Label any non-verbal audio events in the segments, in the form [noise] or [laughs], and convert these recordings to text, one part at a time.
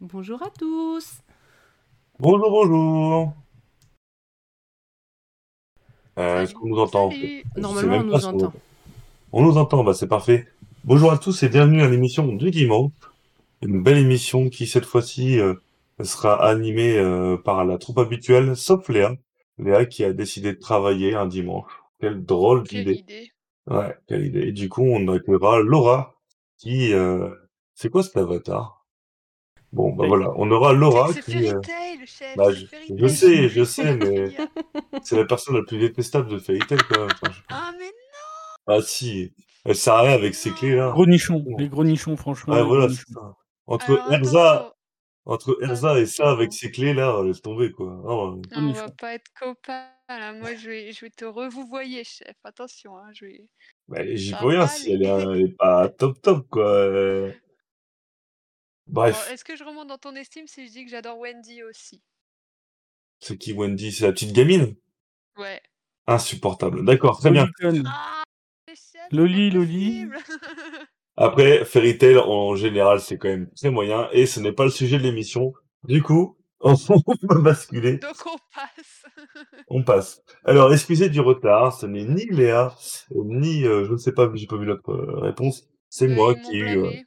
Bonjour à tous. Bonjour, bonjour. Euh, Est-ce qu'on nous entend? Salut. Normalement, on nous entend. On nous entend, bah c'est parfait. Bonjour à tous et bienvenue à l'émission du dimanche. Une belle émission qui cette fois-ci euh, sera animée euh, par la troupe habituelle, sauf Léa. Léa qui a décidé de travailler un dimanche. Quelle drôle d'idée. idée. Ouais, quelle idée. Et du coup, on accueillera Laura qui... C'est quoi cet avatar? Bon, bah Oui. voilà, on aura Laura C'est qui... Fairy euh, Tail, chef. Bah, c'est je, Fairy sais, je sais, mais Fairy c'est la personne la plus détestable de Fairy Tail quand même. Enfin, je- Ah, mais Ah si, elle sert à rien avec ses clés là. Gros nichons, Bon. les gros nichons, franchement. Ouais, les voilà, c'est ça. Entre Alors, Erza, attention. entre Erza et ça avec ses clés là, laisse tomber quoi. Ah. Gros Ah, on va pas être copains là. Moi, je vais, je vais te revouvoyer, chef. Attention, hein. Je vais... Mais j'y peux rien si elle est, elle est pas top top quoi. Bref, est-ce que je remonte dans ton estime si je dis que j'adore Wendy aussi? c'est qui Wendy? C'est la petite gamine? Ouais. Insupportable. D'accord, très bien. Ah, Loli, Loli. [laughs] Après, Fairy Tail en général c'est quand même très moyen et ce n'est pas le sujet de l'émission. Du coup, [laughs] on va basculer. Donc on passe. [laughs] On passe. Alors, excusez du retard, ce n'est ni Léa, ni, euh, je ne sais pas, j'ai pas vu l'autre euh, réponse. C'est moi qui ai eu.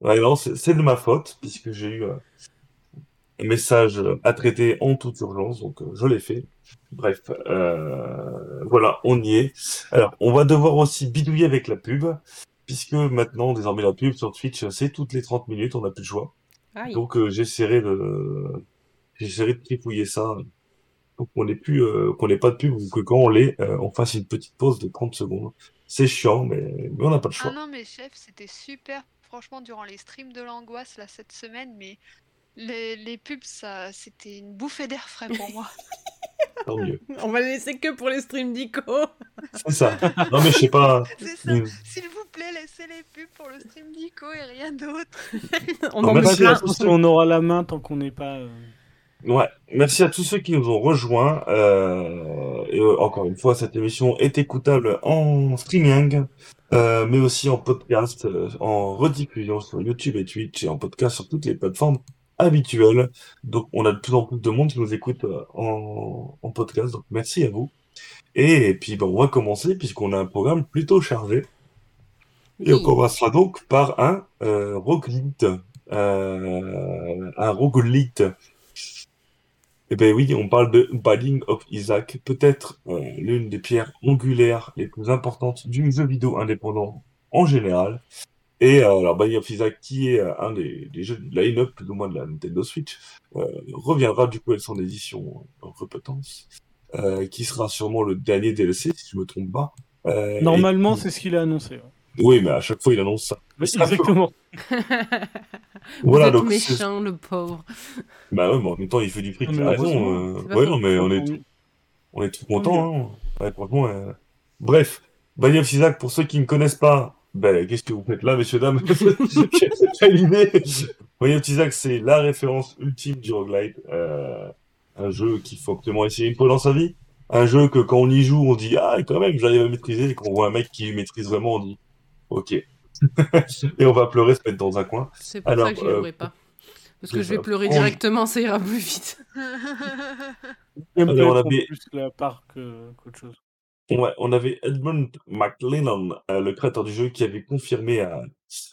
Ouais, non, c'est de ma faute, puisque j'ai eu euh, un message euh, à traiter en toute urgence, donc euh, je l'ai fait. Bref, euh, voilà, on y est. Alors, on va devoir aussi bidouiller avec la pub, puisque maintenant, désormais, la pub sur Twitch, c'est toutes les 30 minutes, on n'a plus le choix. Aïe. Donc, euh, j'essaierai de, j'essaierai de tripouiller ça pour qu'on n'ait plus, euh, qu'on n'ait pas de pub ou que quand on l'ait, euh, on fasse une petite pause de 30 secondes. C'est chiant, mais, mais on n'a pas le Ah choix. non, mais chef, c'était super. Franchement, durant les streams de l'angoisse là cette semaine, mais les, les pubs, ça, c'était une bouffée d'air frais pour moi. [laughs] Tant mieux. On va laisser que pour les streams d'Ico. C'est ça. Non, mais je sais pas. C'est ça. une- S'il vous plaît, laissez les pubs pour le stream d'Ico et rien d'autre. [laughs] On Non, en c'est- plein. c'est- on aura la main tant qu'on n'est pas. euh, Ouais, merci à tous ceux qui nous ont rejoints. Euh, et euh, encore une fois, cette émission est écoutable en streaming, euh, mais aussi en podcast, euh, en rediffusion sur YouTube et Twitch et en podcast sur toutes les plateformes habituelles. Donc, on a de plus en plus de monde qui nous écoute euh, en, en podcast. Donc, merci à vous. Et, puis, ben, on va commencer puisqu'on a un programme plutôt chargé. Et on commencera donc par un euh, roguelite. Euh, un roguelite. Eh ben oui, on parle de Binding of Isaac, peut-être euh, l'une des pierres angulaires les plus importantes du jeu vidéo indépendant en général. Et euh, alors Binding of Isaac, qui est euh, un des, des jeux de line-up plus ou moins de la Nintendo Switch, reviendra du coup avec son édition en euh, qui sera sûrement le dernier DLC, si je me trompe pas. Et Normalement, c'est ce qu'il a annoncé. ouais. Oui, mais à chaque fois il annonce ça. Peut- Exactement. [laughs] Vous Voilà, êtes donc c'est- méchant, le pauvre. Bah ouais, mais en même temps il fait du fric, Non, il mais a raison. euh, c'est pas Ouais, non, mais on est On- On est tout Tant content, hein. Ouais, franchement. euh. Bref, Binding of Isaac, pour ceux qui ne connaissent pas, ben, qu'est-ce que vous faites là, messieurs, dames? [laughs] [laughs] Quelle idée Binding of Isaac, c'est la référence ultime du roguelite. Euh, un jeu qu'il faut absolument essayer une fois dans sa vie. Un jeu que quand on y joue, on dit Ah, quand même, j'arrive à maîtriser. Et quand on voit un mec qui maîtrise vraiment, on dit Ok. Et on va pleurer, se mettre dans un coin. C'est pour Alors, ça que j'y euh, jouerai pas. Parce que je vais ça. pleurer On- directement, ça ira plus vite. [laughs] Alors, on avait- plus la part que- qu'autre chose. Ouais, on avait Edmund McLennan, euh, le créateur du jeu, qui avait confirmé euh,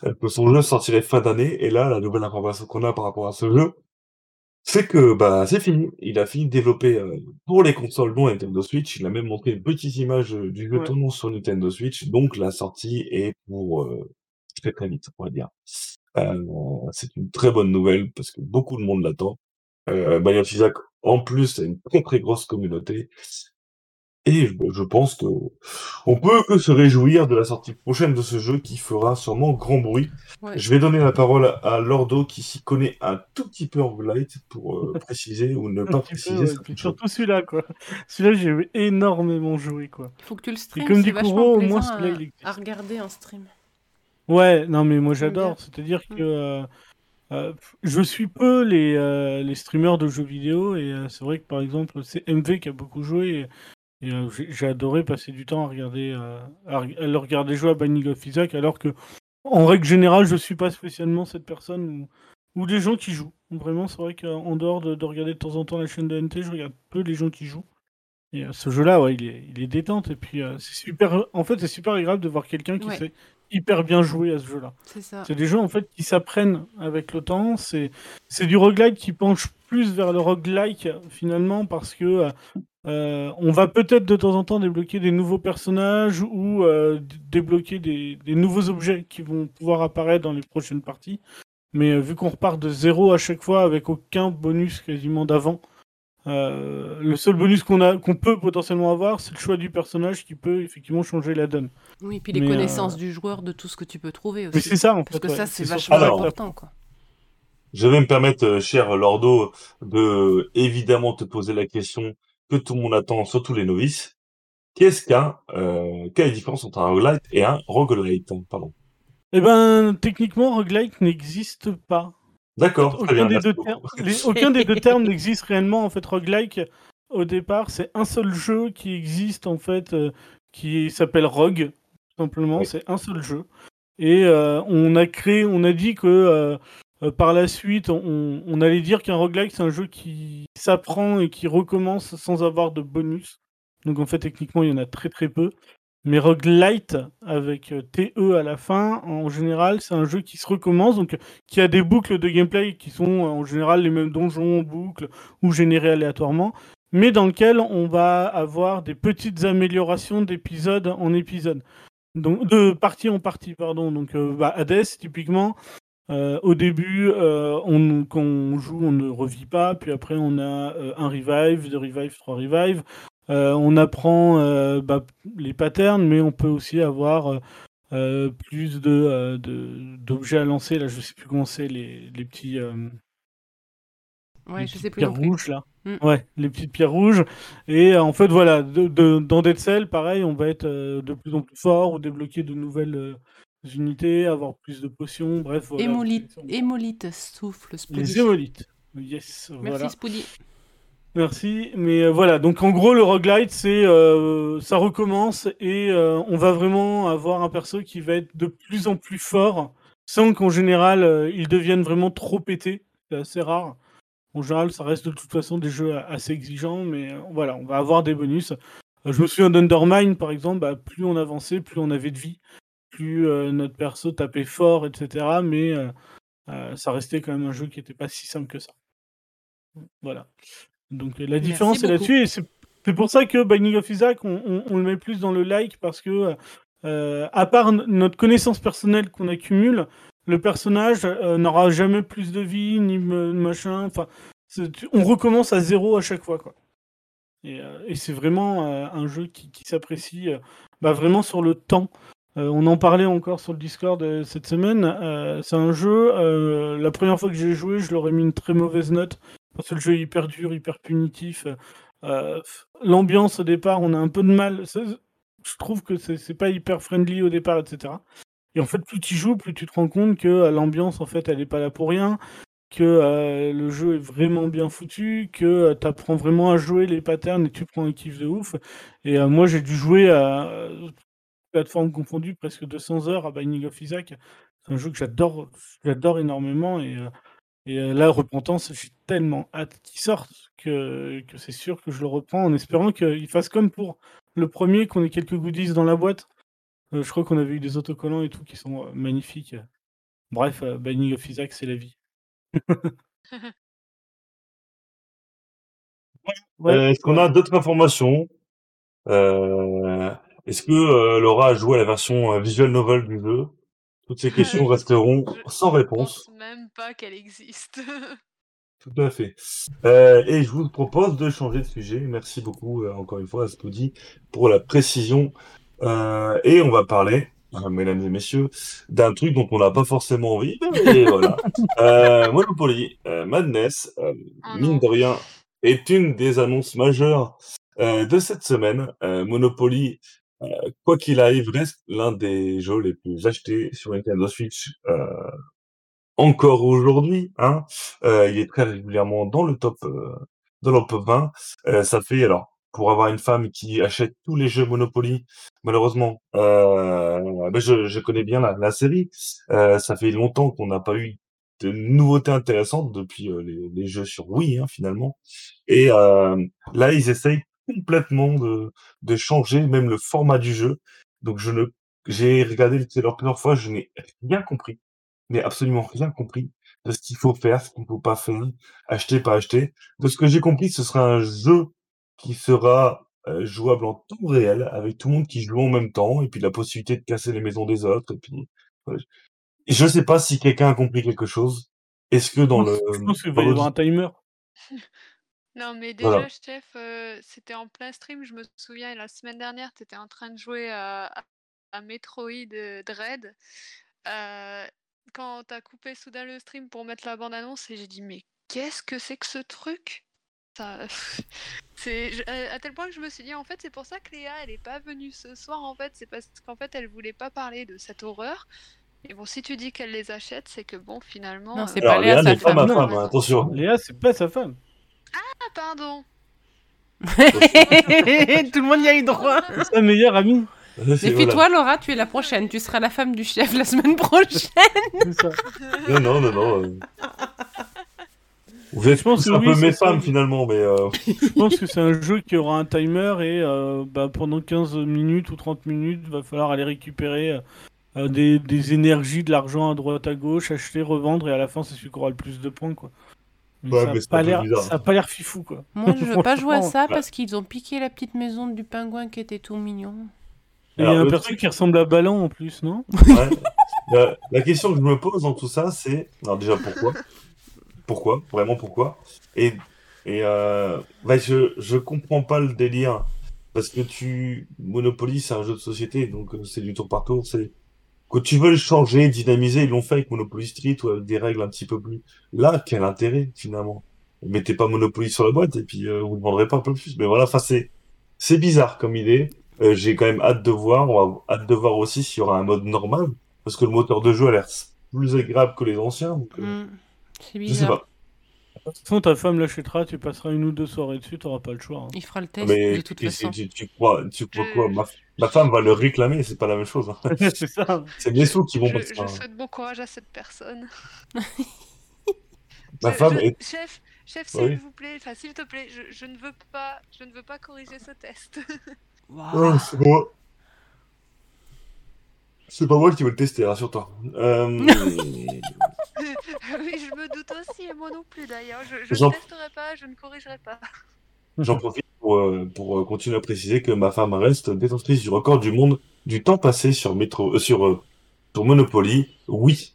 euh, que son jeu sortirait fin d'année. Et là, la nouvelle information qu'on a par rapport à ce jeu, c'est que bah c'est fini. Il a fini de développer euh, pour les consoles non Nintendo Switch. Il a même montré une petite image euh, du jeu Ouais. tournant sur Nintendo Switch. Donc la sortie est pour euh, très très vite, on va dire. Euh, c'est une très bonne nouvelle parce que beaucoup de monde l'attend. Euh, Isaac, en plus, a une très très grosse communauté. Et je, pense que on peut que se réjouir de la sortie prochaine de ce jeu qui fera sûrement grand bruit. Ouais. Je vais donner la parole à Lordo qui s'y connaît un tout petit peu en roguelite pour euh, [laughs] préciser ou ne pas Un peu, préciser. ouais, surtout celui-là, quoi. Celui-là, j'ai énormément joué, quoi. Il faut que tu le streames, comme dit Kuro, au moins, celui-là, à, il existe. à regarder en stream. Ouais, non, mais moi j'adore. C'est-à-dire Mm. que euh, euh, je suis peu les, euh, les streamers de jeux vidéo et euh, c'est vrai que par exemple, c'est MV qui a beaucoup joué euh, j'ai adoré passer du temps à regarder, euh, à, à le regarder jouer à Binding of Isaac alors que, en règle générale, je suis pas spécialement cette personne ou des gens qui jouent. Vraiment, c'est vrai qu'en dehors de, de regarder de temps en temps la chaîne de NT, je regarde peu les gens qui jouent. Et euh, ce jeu-là, ouais, il est, il est détente. Et puis, euh, c'est super. En fait, c'est super agréable de voir quelqu'un qui Ouais. sait hyper bien jouer à ce jeu-là. C'est des jeux en fait qui s'apprennent avec le temps. C'est c'est du roguelike qui penche plus vers le roguelike finalement parce que euh, euh, on va peut-être de temps en temps débloquer des nouveaux personnages ou euh, débloquer des, des nouveaux objets qui vont pouvoir apparaître dans les prochaines parties. Mais euh, vu qu'on repart de zéro à chaque fois avec aucun bonus quasiment d'avant, euh, le seul bonus qu'on a qu'on peut potentiellement avoir, c'est le choix du personnage qui peut effectivement changer la donne. Oui, puis les Mais, connaissances euh, du joueur, de tout ce que tu peux trouver Mais aussi. c'est ça en Parce fait. que ouais. ça, c'est vachement Alors, important, quoi. Je vais me permettre, euh, cher Lordo, de évidemment te poser la question que tout le monde attend, surtout les novices. Qu'est-ce qu'un, euh, quelle est la différence entre un roguelite et un roguelite? Pardon? Eh ben, techniquement, roguelike n'existe pas. D'accord, Aucun bien, des, merci deux beaucoup. termes, les- aucun des deux termes n'existe réellement. En fait, roguelike, au départ, c'est un seul jeu qui existe, en fait, euh, qui s'appelle Rogue, tout simplement. Oui. C'est un seul jeu. Et euh, on a créé, on a dit que euh, euh, par la suite, on, on allait dire qu'un roguelike, c'est un jeu qui s'apprend et qui recommence sans avoir de bonus. Donc, en fait, techniquement, il y en a très très peu. Mais roguelite, avec euh, TE à la fin, en général, c'est un jeu qui se recommence, donc qui a des boucles de gameplay qui sont euh, en général les mêmes donjons, boucles, ou générés aléatoirement, mais dans lequel on va avoir des petites améliorations d'épisode en épisode. De partie en partie, pardon. Donc, euh, bah, Hades, typiquement, euh, au début, euh, on, quand on joue, on ne revit pas, puis après, on a euh, un revive, deux revives, trois revives. Euh, on apprend euh, bah, les patterns, mais on peut aussi avoir euh, plus de d'objets à lancer. Là, je sais plus comment c'est, les, les petits. Ouais, les je petites sais plus pierres rouges là. Mm. Ouais, les petites pierres rouges. Et euh, en fait, voilà, de, de- dans Dead Cell, pareil, on va être euh, de plus en plus fort ou débloquer de nouvelles euh, unités, avoir plus de potions. Bref, voilà. Hémolite, souffle, Spoody. Les hémolites. Yes, Merci, voilà. Spoody. Merci, mais euh, voilà, donc en gros le roguelite c'est euh, ça recommence et euh, on va vraiment avoir un perso qui va être de plus en plus fort sans qu'en général ils deviennent vraiment trop pétés, c'est assez rare. En général ça reste de toute façon des jeux assez exigeants, mais voilà, on va avoir des bonus. Je me souviens d'Undermine par exemple, bah, plus on avançait, plus on avait de vie, plus notre perso tapait fort, etc. Mais ça restait quand même un jeu qui n'était pas si simple que ça. Voilà. Donc la Merci différence est là-dessus et c'est pour ça que Binding of Isaac on, on- on le met plus dans le like parce que euh, à part notre connaissance personnelle qu'on accumule, le personnage euh, n'aura jamais plus de vie ni machin. Enfin, on recommence à zéro à chaque fois quoi. Et, euh, et c'est vraiment un jeu qui, qui s'apprécie bah, vraiment sur le temps. On en parlait encore sur le Discord cette semaine. C'est un jeu. la première fois que j'ai joué, je leur ai mis une très mauvaise note parce que le jeu est hyper dur, hyper punitif. Euh, L'ambiance au départ, on a un peu de mal. Je trouve que c'est pas hyper friendly au départ, etc. Et en fait, plus tu joues, plus tu te rends compte que euh, l'ambiance, en fait, elle est pas là pour rien, que euh, le jeu est vraiment bien foutu, que tu apprends vraiment à jouer les patterns et tu prends un kiff de ouf. Et euh, moi, j'ai dû jouer à euh, plateforme confondue presque 200 heures à Binding of Isaac. C'est un jeu que j'adore, j'adore énormément et euh, et euh, là, Repentance, j'ai tellement hâte qu'il sorte que, que c'est sûr que je le reprends en espérant qu'il fasse comme pour le premier, qu'on ait quelques goodies dans la boîte. Euh, je crois qu'on avait eu des autocollants et tout qui sont euh, magnifiques. Bref, euh, Binding of Isaac, c'est la vie. [laughs] [laughs] Ouais, Euh, Est-ce qu'on a d'autres informations? Euh, est-ce que euh, Laura a joué à la version euh, visual novel du jeu? Toutes ces questions Je- resteront je sans réponse. pense même pas qu'elle existe. [laughs] Tout à fait. Euh, et je vous propose de changer de sujet. Merci beaucoup, euh, encore une fois, à Spoody pour la précision. Euh, et on va parler, mesdames et messieurs, d'un truc dont on n'a pas forcément envie. [laughs] Voilà. Monopoly Madness, Oh mine de rien, est une des annonces majeures de cette semaine. Monopoly, euh, quoi qu'il arrive, reste l'un des jeux les plus achetés sur Nintendo Switch euh, encore aujourd'hui. Hein. Euh, il est très régulièrement dans le top, euh, dans le top 20. Euh, ça fait alors pour avoir une femme qui achète tous les jeux Monopoly, malheureusement, ben je, je connais bien la, la série. Ça fait longtemps qu'on n'a pas eu de nouveautés intéressantes depuis les, les jeux sur Wii, hein, finalement. Et là, ils essayent complètement de, de changer même le format du jeu. Donc, je ne, j'ai regardé le trailer plusieurs fois, je n'ai rien compris, mais absolument rien compris de ce qu'il faut faire, ce qu'il faut pas faire, acheter, pas acheter. De ce que j'ai compris, ce sera un jeu qui sera euh, jouable en temps réel, avec tout le monde qui joue en même temps, et puis la possibilité de casser les maisons des autres. Et puis. Et je sais pas si quelqu'un a compris quelque chose. Est-ce que dans Je le, je pense qu'il va y avoir un timer. Non, mais déjà, Voilà. chef, euh, c'était en plein stream. Je me souviens, la semaine dernière, tu étais en train de jouer à, à- Metroid Dread. Euh, quand t'as coupé soudain le stream pour mettre la bande-annonce, et j'ai dit, mais qu'est-ce que c'est que ce truc? Ça, c'est à tel point que je me suis dit, en fait, c'est pour ça que Léa, elle est pas venue ce soir, en fait. C'est parce qu'en fait, elle voulait pas parler de cette horreur. Et bon, si tu dis qu'elle les achète, c'est que bon, finalement. Non, euh, c'est Alors, pas Léa, Léa sa n'est pas ma femme. hein, attention. Léa, c'est pas sa femme. Ah, pardon [laughs] Tout le monde y a eu droit. C'est sa meilleure amie. Voilà. Laura, tu es la prochaine. Tu seras la femme du chef la semaine prochaine. C'est ça. Non, non, non, non. euh. Vous êtes Je pense tous que un oui, peu mes femmes finalement, mais euh, Je pense que c'est un jeu qui aura un timer et euh, bah, pendant 15 minutes ou 30 minutes, va falloir aller récupérer euh, des, des énergies, de l'argent à droite à gauche, acheter, revendre et à la fin c'est celui qui aura le plus de points quoi. Mais Ouais, ça, mais a c'est pas l'air, bizarre. ça a pas l'air fifou quoi. Moi, je veux pas [laughs] jouer à ça parce qu'ils ont piqué la petite maison du pingouin qui était tout mignon. Et il y a un perso truc- qui ressemble à Ballon en plus, non [laughs] ouais. la, la question que je me pose dans tout ça, c'est alors déjà pourquoi [laughs] Pourquoi Vraiment pourquoi Et et euh, bah, je je comprends pas le délire parce que tu Monopoly c'est un jeu de société donc euh, c'est du tour par tour c'est quand tu veux le changer dynamiser ils l'ont fait avec Monopoly Street ou avec des règles un petit peu plus là quel intérêt finalement? Mettez pas Monopoly sur la boîte et puis euh, vous ne vendrez pas un peu plus. Mais voilà enfin c'est c'est bizarre comme idée. Euh, j'ai quand même hâte de voir on a hâte de voir aussi s'il y aura un mode normal parce que le moteur de jeu a l'air plus agréable que les anciens donc, euh, C'est je sais pas De toute façon, ta femme l'achètera, tu passeras une ou deux soirées dessus, t'auras pas le choix. hein. Il fera le test mais de toute tu, façon. tu, tu crois, tu crois Je- quoi ma, ma femme va le réclamer, c'est pas la même chose. hein. [laughs] c'est ça. C'est mes sous qui vont Je, passer. je souhaite bon courage à cette personne. [laughs] Ma Je- femme je- est... Chef, chef, s'il Oui. vous plaît, enfin s'il te plaît, je, je ne veux pas, je ne veux pas corriger ce test. [laughs] Oh, c'est moi. C'est pas moi qui veux le tester, rassure-toi. Euh... oui, je me doute aussi, et moi non plus d'ailleurs. Je, ne testerai pas, je ne corrigerai pas. J'en profite pour, euh, pour euh, continuer à préciser que ma femme reste détentrice du record du monde du temps passé sur métro, euh, sur, euh, sur Monopoly. Oui,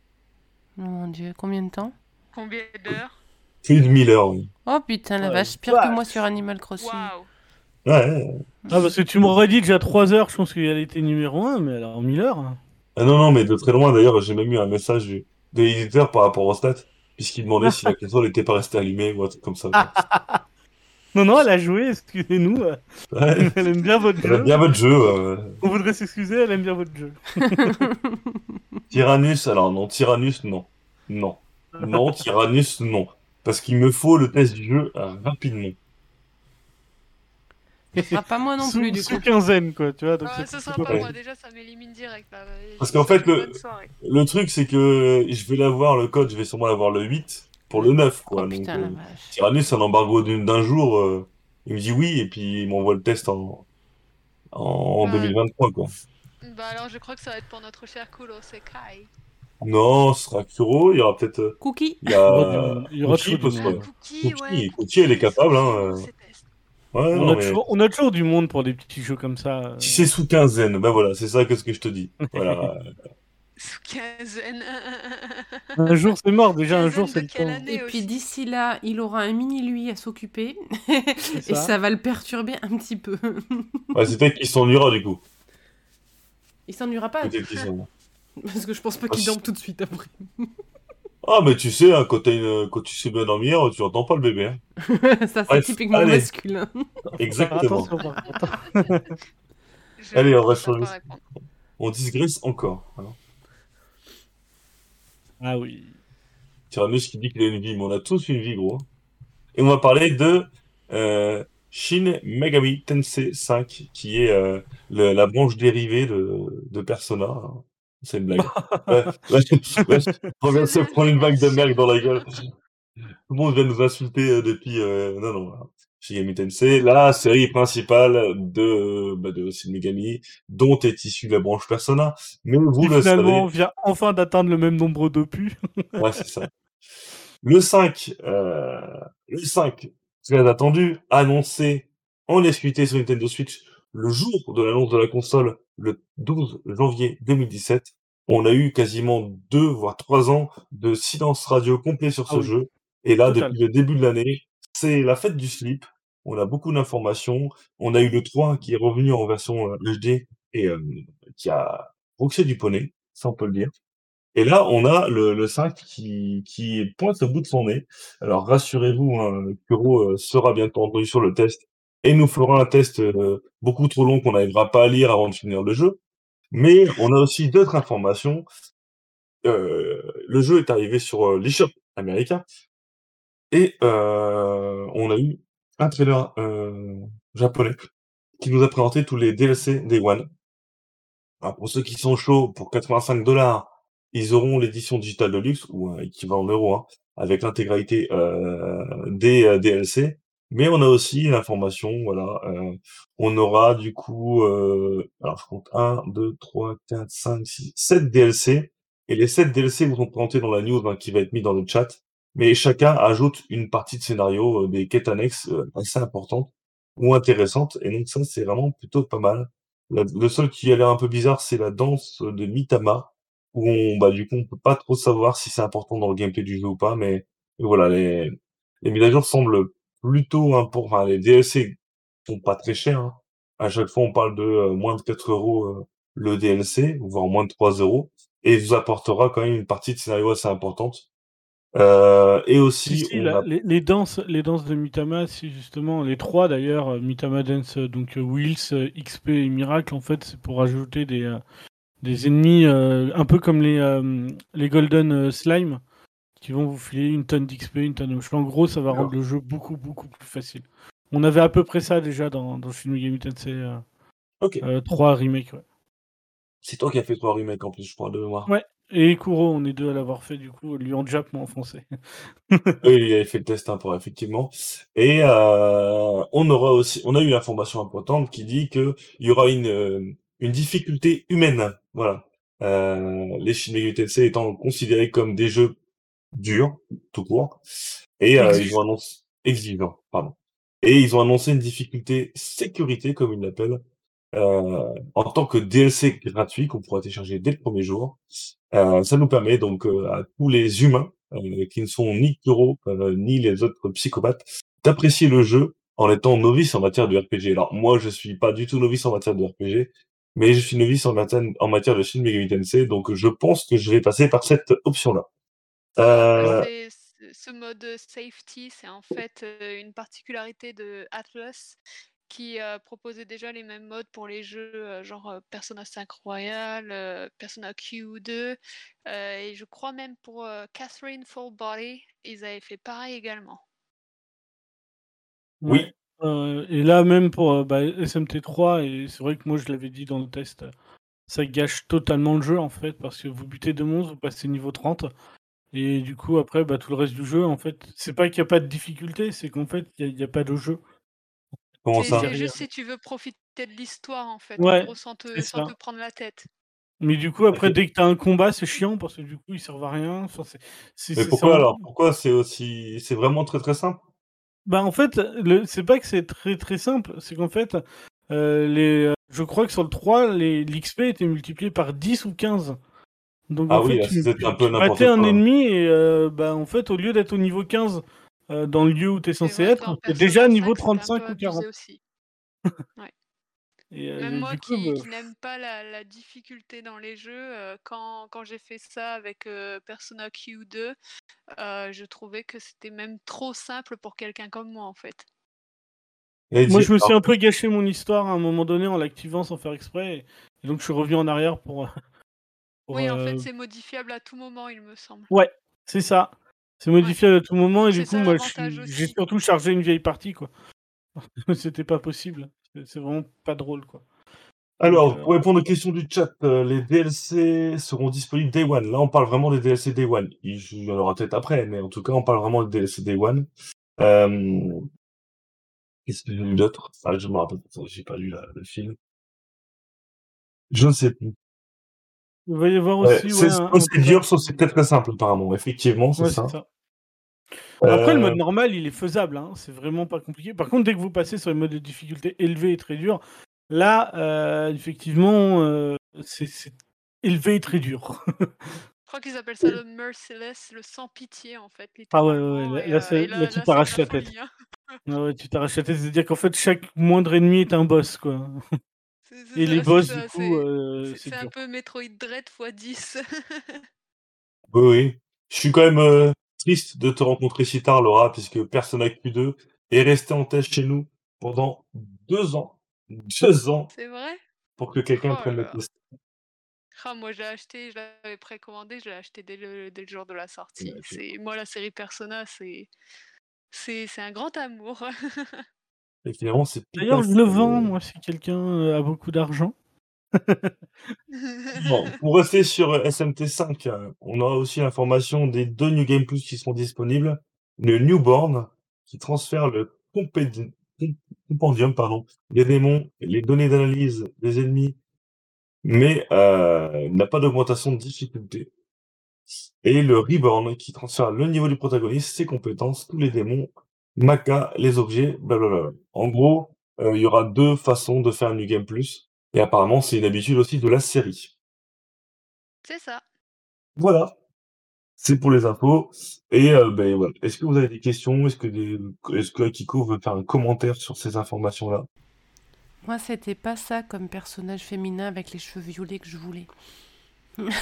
Oh mon dieu, combien de temps? Combien d'heures? Plus de 1000 heures. oui. Oh putain, la Ouais, vache, pire que moi sur Animal Crossing. Waouh Ouais. Ah, parce que tu m'aurais dit déjà 3 heures, je pense qu'elle était numéro 1, mais alors 1000 heures. hein. Ah non, non, mais de très loin, d'ailleurs, j'ai même eu un message du- de l'éditeur par rapport aux stats, puisqu'il demandait si la [laughs] console n'était pas restée allumée ou un truc comme ça. [laughs] Non, non, elle a joué, excusez-nous. Ouais. [laughs] Elle aime bien votre Elle jeu. aime bien votre jeu. euh, On voudrait s'excuser, elle aime bien votre jeu. Tyrannus, alors non, Tyrannus, non. Non. Non, Tyrannus, non. Parce qu'il me faut le test du jeu euh, rapidement. Ce sera pas moi non sous, plus du sous coup. quinzaine, quoi, tu vois. Donc Ah, c'est- Ce c'est sera pas moi, déjà ça m'élimine direct là. Parce qu'en fait, le- truc, c'est que je vais l'avoir, le code, je vais sûrement l'avoir le 8 pour le 9, quoi. Oh Donc, putain, euh, la vache. Tyrannus, un embargo d'un jour, euh, il me dit oui, et puis il m'envoie le test en, en Ouais. 2023, quoi. Bah alors je crois que ça va être pour notre cher Kulo Sekai. Non, ce sera Kuro, il y aura peut-être. euh, Cookie Il y a. il y aura Cookie, Ah. Cookie, Cookie, ouais. Cookie, elle est capable, hein, euh. Ouais, On, non, a mais toujours, on a toujours du monde pour des petits jeux comme ça. si c'est sous quinzaine, ben voilà, c'est ça que ce que je te dis. [laughs] Voilà. Sous quinzaine. Un jour c'est mort, déjà un jour c'est le temps. Et puis d'ici là, il aura un mini lui à s'occuper. [laughs] Et ça. ça va le perturber un petit peu. [laughs] Ouais, c'est peut-être qu'il s'ennuiera du coup. Il s'ennuiera pas. Peut-être qu'il s'ennuiera. Parce que je pense pas qu'il dorme tout de suite après. Ah, mais tu sais, hein, quand, t'as une... quand tu sais bien dormir, tu entends pas le bébé. hein. [laughs] ça, c'est Bref, typiquement allez. masculin. [laughs] Exactement. [laughs] Allez, on va changer. On digresse encore. Ah oui. Tyrannus qui dit qu'il a une vie, mais on a tous une vie, gros. Et on va parler de euh, Shin Megami Tensei 5, qui est euh, le- la branche dérivée de, de Persona. C'est une blague. Ouais, ouais, ouais, on vient de se [laughs] prendre une vague de merde dans la gueule. Tout le monde vient nous insulter euh, depuis. euh, Non, non. Shigami Tensei, la série principale de, bah, de Shin Megami, dont est issue la branche Persona. Mais vous le finalement savez. vient enfin d'atteindre le même nombre d'opus. [laughs] Ouais, c'est ça. Le 5, euh, le 5, très attendu, annoncé en exclusivité sur Nintendo Switch le jour de l'annonce de la console, le 12 janvier 2017. On a eu quasiment deux, voire trois ans de silence radio complet sur Ah ce oui. jeu. Et là, Total. depuis le début de l'année, c'est la fête du slip. On a beaucoup d'informations. On a eu le 3 qui est revenu en version euh, HD et euh, qui a boxé du poney, ça on peut le dire. Et là, on a le, le 5 qui, qui pointe au bout de son nez. Alors rassurez-vous, hein, Kuro euh, sera bientôt entendu sur le test et nous fera un test euh, beaucoup trop long qu'on n'arrivera pas à lire avant de finir le jeu. Mais on a aussi d'autres informations. Euh, le jeu est arrivé sur euh, l'eShop américain et euh, on a eu un trailer euh, japonais qui nous a présenté tous les DLC Day One. Alors pour ceux qui sont chauds, pour 85 dollars, ils auront l'édition digitale de luxe ou équivalent euro, hein, avec l'intégralité euh, des DLC. Mais on a aussi l'information, voilà, euh, on aura du coup, euh, alors je compte 1, 2, 3, 4, 5, 6, 7 DLC. Et les 7 DLC vous sont présentés dans la news hein, qui va être mis dans le chat. Mais chacun ajoute une partie de scénario, euh, des quêtes annexes euh, assez importantes ou intéressantes. Et donc ça, c'est vraiment plutôt pas mal. Le seul qui a l'air un peu bizarre, c'est la danse de Mitama, où on, bah, du coup, on peut pas trop savoir si c'est important dans le gameplay du jeu ou pas, mais mais voilà, les, les mises à jour semblent plutôt importantes. Enfin, les DLC sont pas très chers. hein. À chaque fois, on parle de euh, moins de 4 euros euh, le DLC, voire moins de 3 euros, et il vous apportera quand même une partie de scénario assez importante. Euh, et Si, aussi, si, on la- a... les, les danses, les danses de Mitama, si justement, les trois d'ailleurs, euh, Mitama Dance, donc Wills, XP et Miracle, en fait, c'est pour ajouter des, des ennemis euh, un peu comme les, euh, les Golden Slime, qui vont vous filer une tonne d'XP, une tonne de. En gros, ça va rendre le jeu beaucoup, beaucoup plus facile. On avait à peu près ça déjà dans, dans Shin Megami Tensei euh, Ok, euh, 3 Remake. Ouais. c'est toi qui as fait trois remakes en plus, je crois, de mémoire. Ouais. Et Kuro, on est deux à l'avoir fait, du coup, lui en Jap, moi en français. [laughs] Oui, il avait fait le test hein, pour effectivement. Et euh, on aura aussi, on a eu l'information importante qui dit que il y aura une euh, une difficulté humaine. Voilà. Euh, les Shin Megami Tensei étant considérés comme des jeux durs, tout court, et euh, ils Exigeant. ont annoncé exigeants, pardon. Et ils ont annoncé une difficulté sécurité, comme ils l'appellent, euh, en tant que DLC gratuit qu'on pourra télécharger dès le premier jour. Euh, ça nous permet donc euh, à tous les humains euh, qui ne sont ni Kuro euh, ni les autres psychopathes d'apprécier le jeu en étant novice en matière de RPG. Alors moi je suis pas du tout novice en matière de RPG, mais je suis novice en matière, en matière de Shin Megami Tensei, donc je pense que je vais passer par cette option-là. Euh, C'est- ce- mode safety, c'est en fait euh, une particularité de Atlas qui euh, proposait déjà les mêmes modes pour les jeux euh, genre euh, Persona 5 Royal, euh, Persona Q2, euh, et je crois même pour euh, Catherine Full Body, ils avaient fait pareil également. Oui. Euh, et là, même pour euh, bah, SMT3, et c'est vrai que moi je l'avais dit dans le test, ça gâche totalement le jeu en fait, parce que vous butez deux monstres, vous passez niveau 30, et du coup, après, bah, tout le reste du jeu, en fait, c'est pas qu'il n'y a pas de difficulté, c'est qu'en fait, il n'y a, pas de jeu. comment C'est ça c'est derrière. juste si tu veux profiter de l'histoire en fait, en Ouais, gros, sans te, sans prendre la tête. Mais du coup, après, dès que t'as un combat, c'est chiant, parce que du coup, ils servent à rien. Enfin, Mais pourquoi alors? Pourquoi c'est aussi, c'est vraiment très très simple? Bah, en fait, le... c'est pas que c'est très très simple, c'est qu'en fait, euh, les... euh, je crois que sur le 3, les... l'XP était multiplié par 10 ou 15. Donc Ah en oui, fait, là, tu, c'est tu- un peu tu n'importe un ennemi et euh, bah, en fait, au lieu d'être au niveau 15 euh, dans le lieu où t'es C'est censé vrai être, t'es déjà 5, niveau c'était un 35 peu ou 40. abusé aussi. [laughs] Et, euh, Même moi du coup, qui, bah, qui n'aime pas la, la difficulté dans les jeux, euh, quand, quand j'ai fait ça avec euh, Persona Q2, euh, je trouvais que c'était même trop simple pour quelqu'un comme moi en fait. Et moi, je me suis un peu gâché mon histoire à un moment donné en l'activant sans faire exprès. Et, et donc, je suis revenu en arrière pour. Pour, Oui, en euh, fait, c'est modifiable à tout moment, il me semble. Ouais, c'est ça. C'est modifiable à tout moment et du coup, ça moi, j'ai surtout chargé une vieille partie, quoi. [laughs] C'était pas possible. C'est- vraiment pas drôle, quoi. Alors, euh, pour répondre aux questions du chat, euh, les DLC seront disponibles Day One. Là, on parle vraiment des DLC Day One. Il y en aura peut-être après, mais en tout cas, on parle vraiment des DLC Day One. Euh... Qu'est-ce que j'ai lu d'autre? Ah, je me rappelle pas, j'ai pas lu la- le film. Je ne sais plus. Il va y avoir Ouais, aussi. c'est ouais, un- un c'est dur, soit c'est très très simple, apparemment. Effectivement, c'est Ouais, ça. Après, le Euh, mode normal, il est faisable. Hein. C'est vraiment pas compliqué. Par contre, dès que vous passez sur le mode de difficulté élevé et très dur, là, euh, effectivement, euh, c'est élevé et très dur. [laughs] Je crois qu'ils appellent ça le merciless, le sans pitié en fait, Ah ouais, ouais, ouais, là, euh, tu t'arraches la tête. folie, hein. Ah ouais, tu t'arraches la tête. C'est-à-dire qu'en fait, chaque moindre ennemi est un boss, quoi. Et les boss, ça, du coup, c'est- euh, un peu Metroid Dread x 10. [laughs] Oui, oui. Je suis quand même euh, triste de te rencontrer si tard, Laura, puisque Persona Q2 est resté en test chez nous pendant deux ans. Deux ans c'est vrai? pour que quelqu'un Oh prenne le test. Ah, moi j'ai acheté, je l'avais précommandé, je l'ai acheté dès le, dès le jour de la sortie. Ouais, Moi la série Persona, c'est c'est c'est un grand amour. [laughs] Et finalement, c'est D'ailleurs, je le vends, moi, si quelqu'un euh, a beaucoup d'argent. [laughs] Bon, pour rester sur euh, SMT5, euh, on aura aussi l'information des deux New Game Plus qui seront disponibles. Le Newborn, qui transfère le compendium, pardon, les démons, les données d'analyse des ennemis, mais euh, n'a pas d'augmentation de difficulté. Et le Reborn, qui transfère le niveau du protagoniste, ses compétences, tous les démons, Maka, les objets, blablabla. En gros, euh, il y aura deux façons de faire un New Game Plus, et apparemment c'est une habitude aussi de la série. c'est ça. Voilà. C'est pour les infos. Et euh, ben voilà. Est-ce que vous avez des questions? Est-ce que des... est-ce que Akiko veut faire un commentaire sur ces informations-là? Moi, c'était pas ça comme personnage féminin avec les cheveux violets que je voulais. [laughs] non,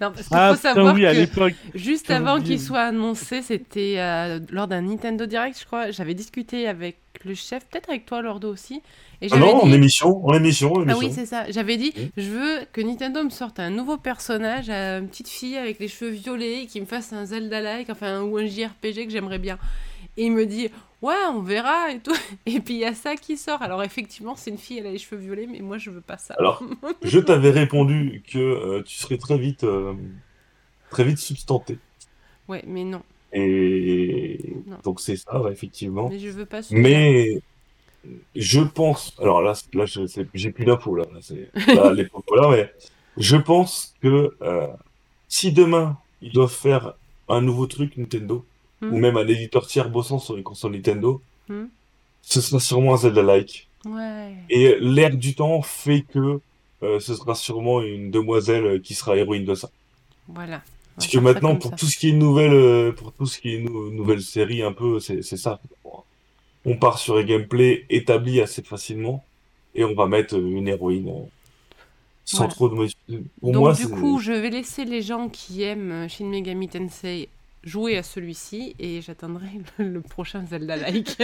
parce qu'il Ah, faut putain, savoir oui, à que juste avant qu'il soit annoncé, c'était euh, lors d'un Nintendo Direct, je crois. J'avais discuté avec le chef, peut-être avec toi, Lordo aussi. Et Ah non, en émission, en émission, en Ah oui, c'est ça. J'avais dit, Oui. je veux que Nintendo me sorte un nouveau personnage, euh, une petite fille avec les cheveux violets, qui me fasse un Zelda-like, enfin, ou un JRPG que j'aimerais bien. Et il me dit, ouais, on verra et tout. [laughs] Et puis il y a ça qui sort. Alors effectivement, c'est une fille, elle a les cheveux violets, mais moi je veux pas ça. Alors, [laughs] je t'avais répondu que euh, tu serais très vite, euh, très vite substanté. Ouais, mais non. Et Non. donc c'est ça, ouais, effectivement. Mais je veux pas celui-là. Mais je pense, alors là, là, j'ai plus d'infos là, là, c'est là, l'époque voilà, mais je pense que euh, si demain ils doivent faire un nouveau truc Nintendo ou Hmm. même un éditeur tiers bossant sur les consoles Nintendo, Hmm. ce sera sûrement un Zelda-like. Ouais. Et l'air du temps fait que euh, ce sera sûrement une demoiselle qui sera héroïne de ça. Voilà. Parce que maintenant, pour ça. tout ce qui est nouvelle, euh, pour tout ce qui est nou- nouvelle série, un peu, c'est ça. On part sur un gameplay établi assez facilement et on va mettre euh, une héroïne euh, sans Voilà. trop de. Pour Donc moi, du coup, je vais laisser les gens qui aiment euh, Shin Megami Tensei jouer à celui-ci et j'attendrai [laughs] le, le prochain Zelda-like. [laughs]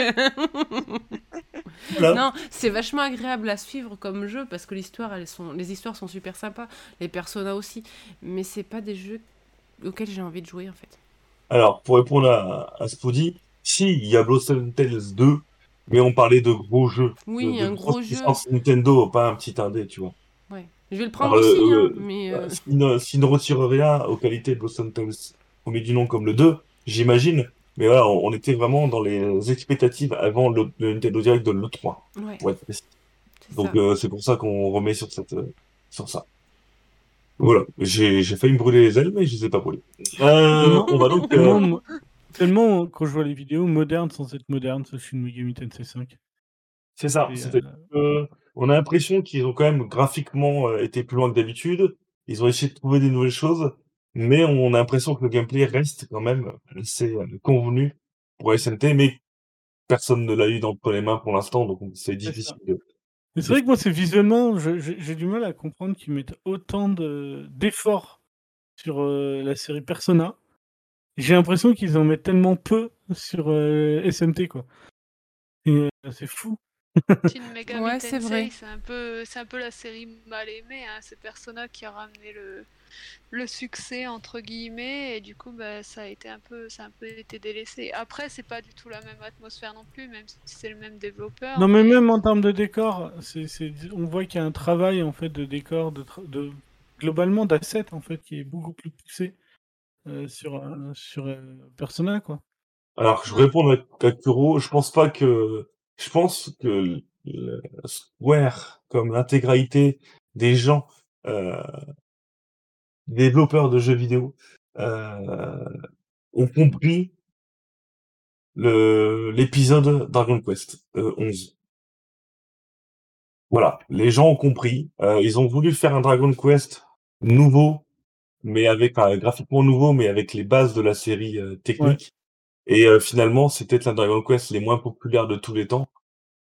Non, c'est vachement agréable à suivre comme jeu parce que l'histoire, elles sont, les histoires sont super sympas, les personnages aussi, mais c'est pas des jeux auxquels j'ai envie de jouer en fait. Alors, pour répondre à, à Spoody, si, il y a Blossom Tales 2, mais on parlait de gros jeux. Oui, de, de un gros jeu. Nintendo, pas un petit indé, tu vois. Ouais. Je vais le prendre Alors, aussi, euh, hein, mais Euh, euh, ne, s'ils ne retirent rien aux qualités de Blossom Tales, on met du nom comme le 2, j'imagine. Mais voilà, on, on était vraiment dans les expectatives avant le, le Nintendo Direct de l'E3. ouais, pour être précis. c'est Donc ça. euh, c'est pour ça qu'on remet sur cette euh, sur ça. Voilà, j'ai failli me brûler les ailes, mais je les ai pas brûlées. Euh, on va donc. euh, Tellement, quand je vois les vidéos, modernes sans être modernes, ce Shin Megami Tensei 5. c'est ça. Euh, euh, on a l'impression qu'ils ont quand même graphiquement euh, été plus loin que d'habitude. Ils ont essayé de trouver des nouvelles choses, mais on a l'impression que le gameplay reste quand même assez convenu pour SNT, mais personne ne l'a eu dans les mains pour l'instant, donc c'est difficile. de- Mais c'est vrai que moi, c'est visuellement, j'ai du mal à comprendre qu'ils mettent autant de- d'efforts sur euh, la série Persona. J'ai l'impression qu'ils en mettent tellement peu sur euh, SMT, quoi. Euh, c'est fou. [laughs] Ouais, c'est vrai. c'est un peu, c'est un peu la série mal aimée. Hein. C'est Persona qui a ramené le, le succès entre guillemets et du coup bah, ça a été un peu ça a un peu été délaissé. Après c'est pas du tout la même atmosphère non plus même si c'est le même développeur. Non mais même en termes de décor, c'est, c'est- on voit qu'il y a un travail en fait de décor, de, tra- de globalement d'assets en fait qui est beaucoup plus poussé euh, sur euh, sur euh, Persona quoi. Alors, je réponds à Kakuro, je pense pas que, je pense que le- le Square, comme l'intégralité des gens, euh, développeurs de jeux vidéo, euh, ont compris le, l'épisode Dragon Quest euh, 11. Voilà, les gens ont compris, euh, ils ont voulu faire un Dragon Quest nouveau, mais avec, enfin, graphiquement nouveau, mais avec les bases de la série euh, technique. Et euh, finalement, c'est peut-être l'un Dragon Quest les moins populaires de tous les temps,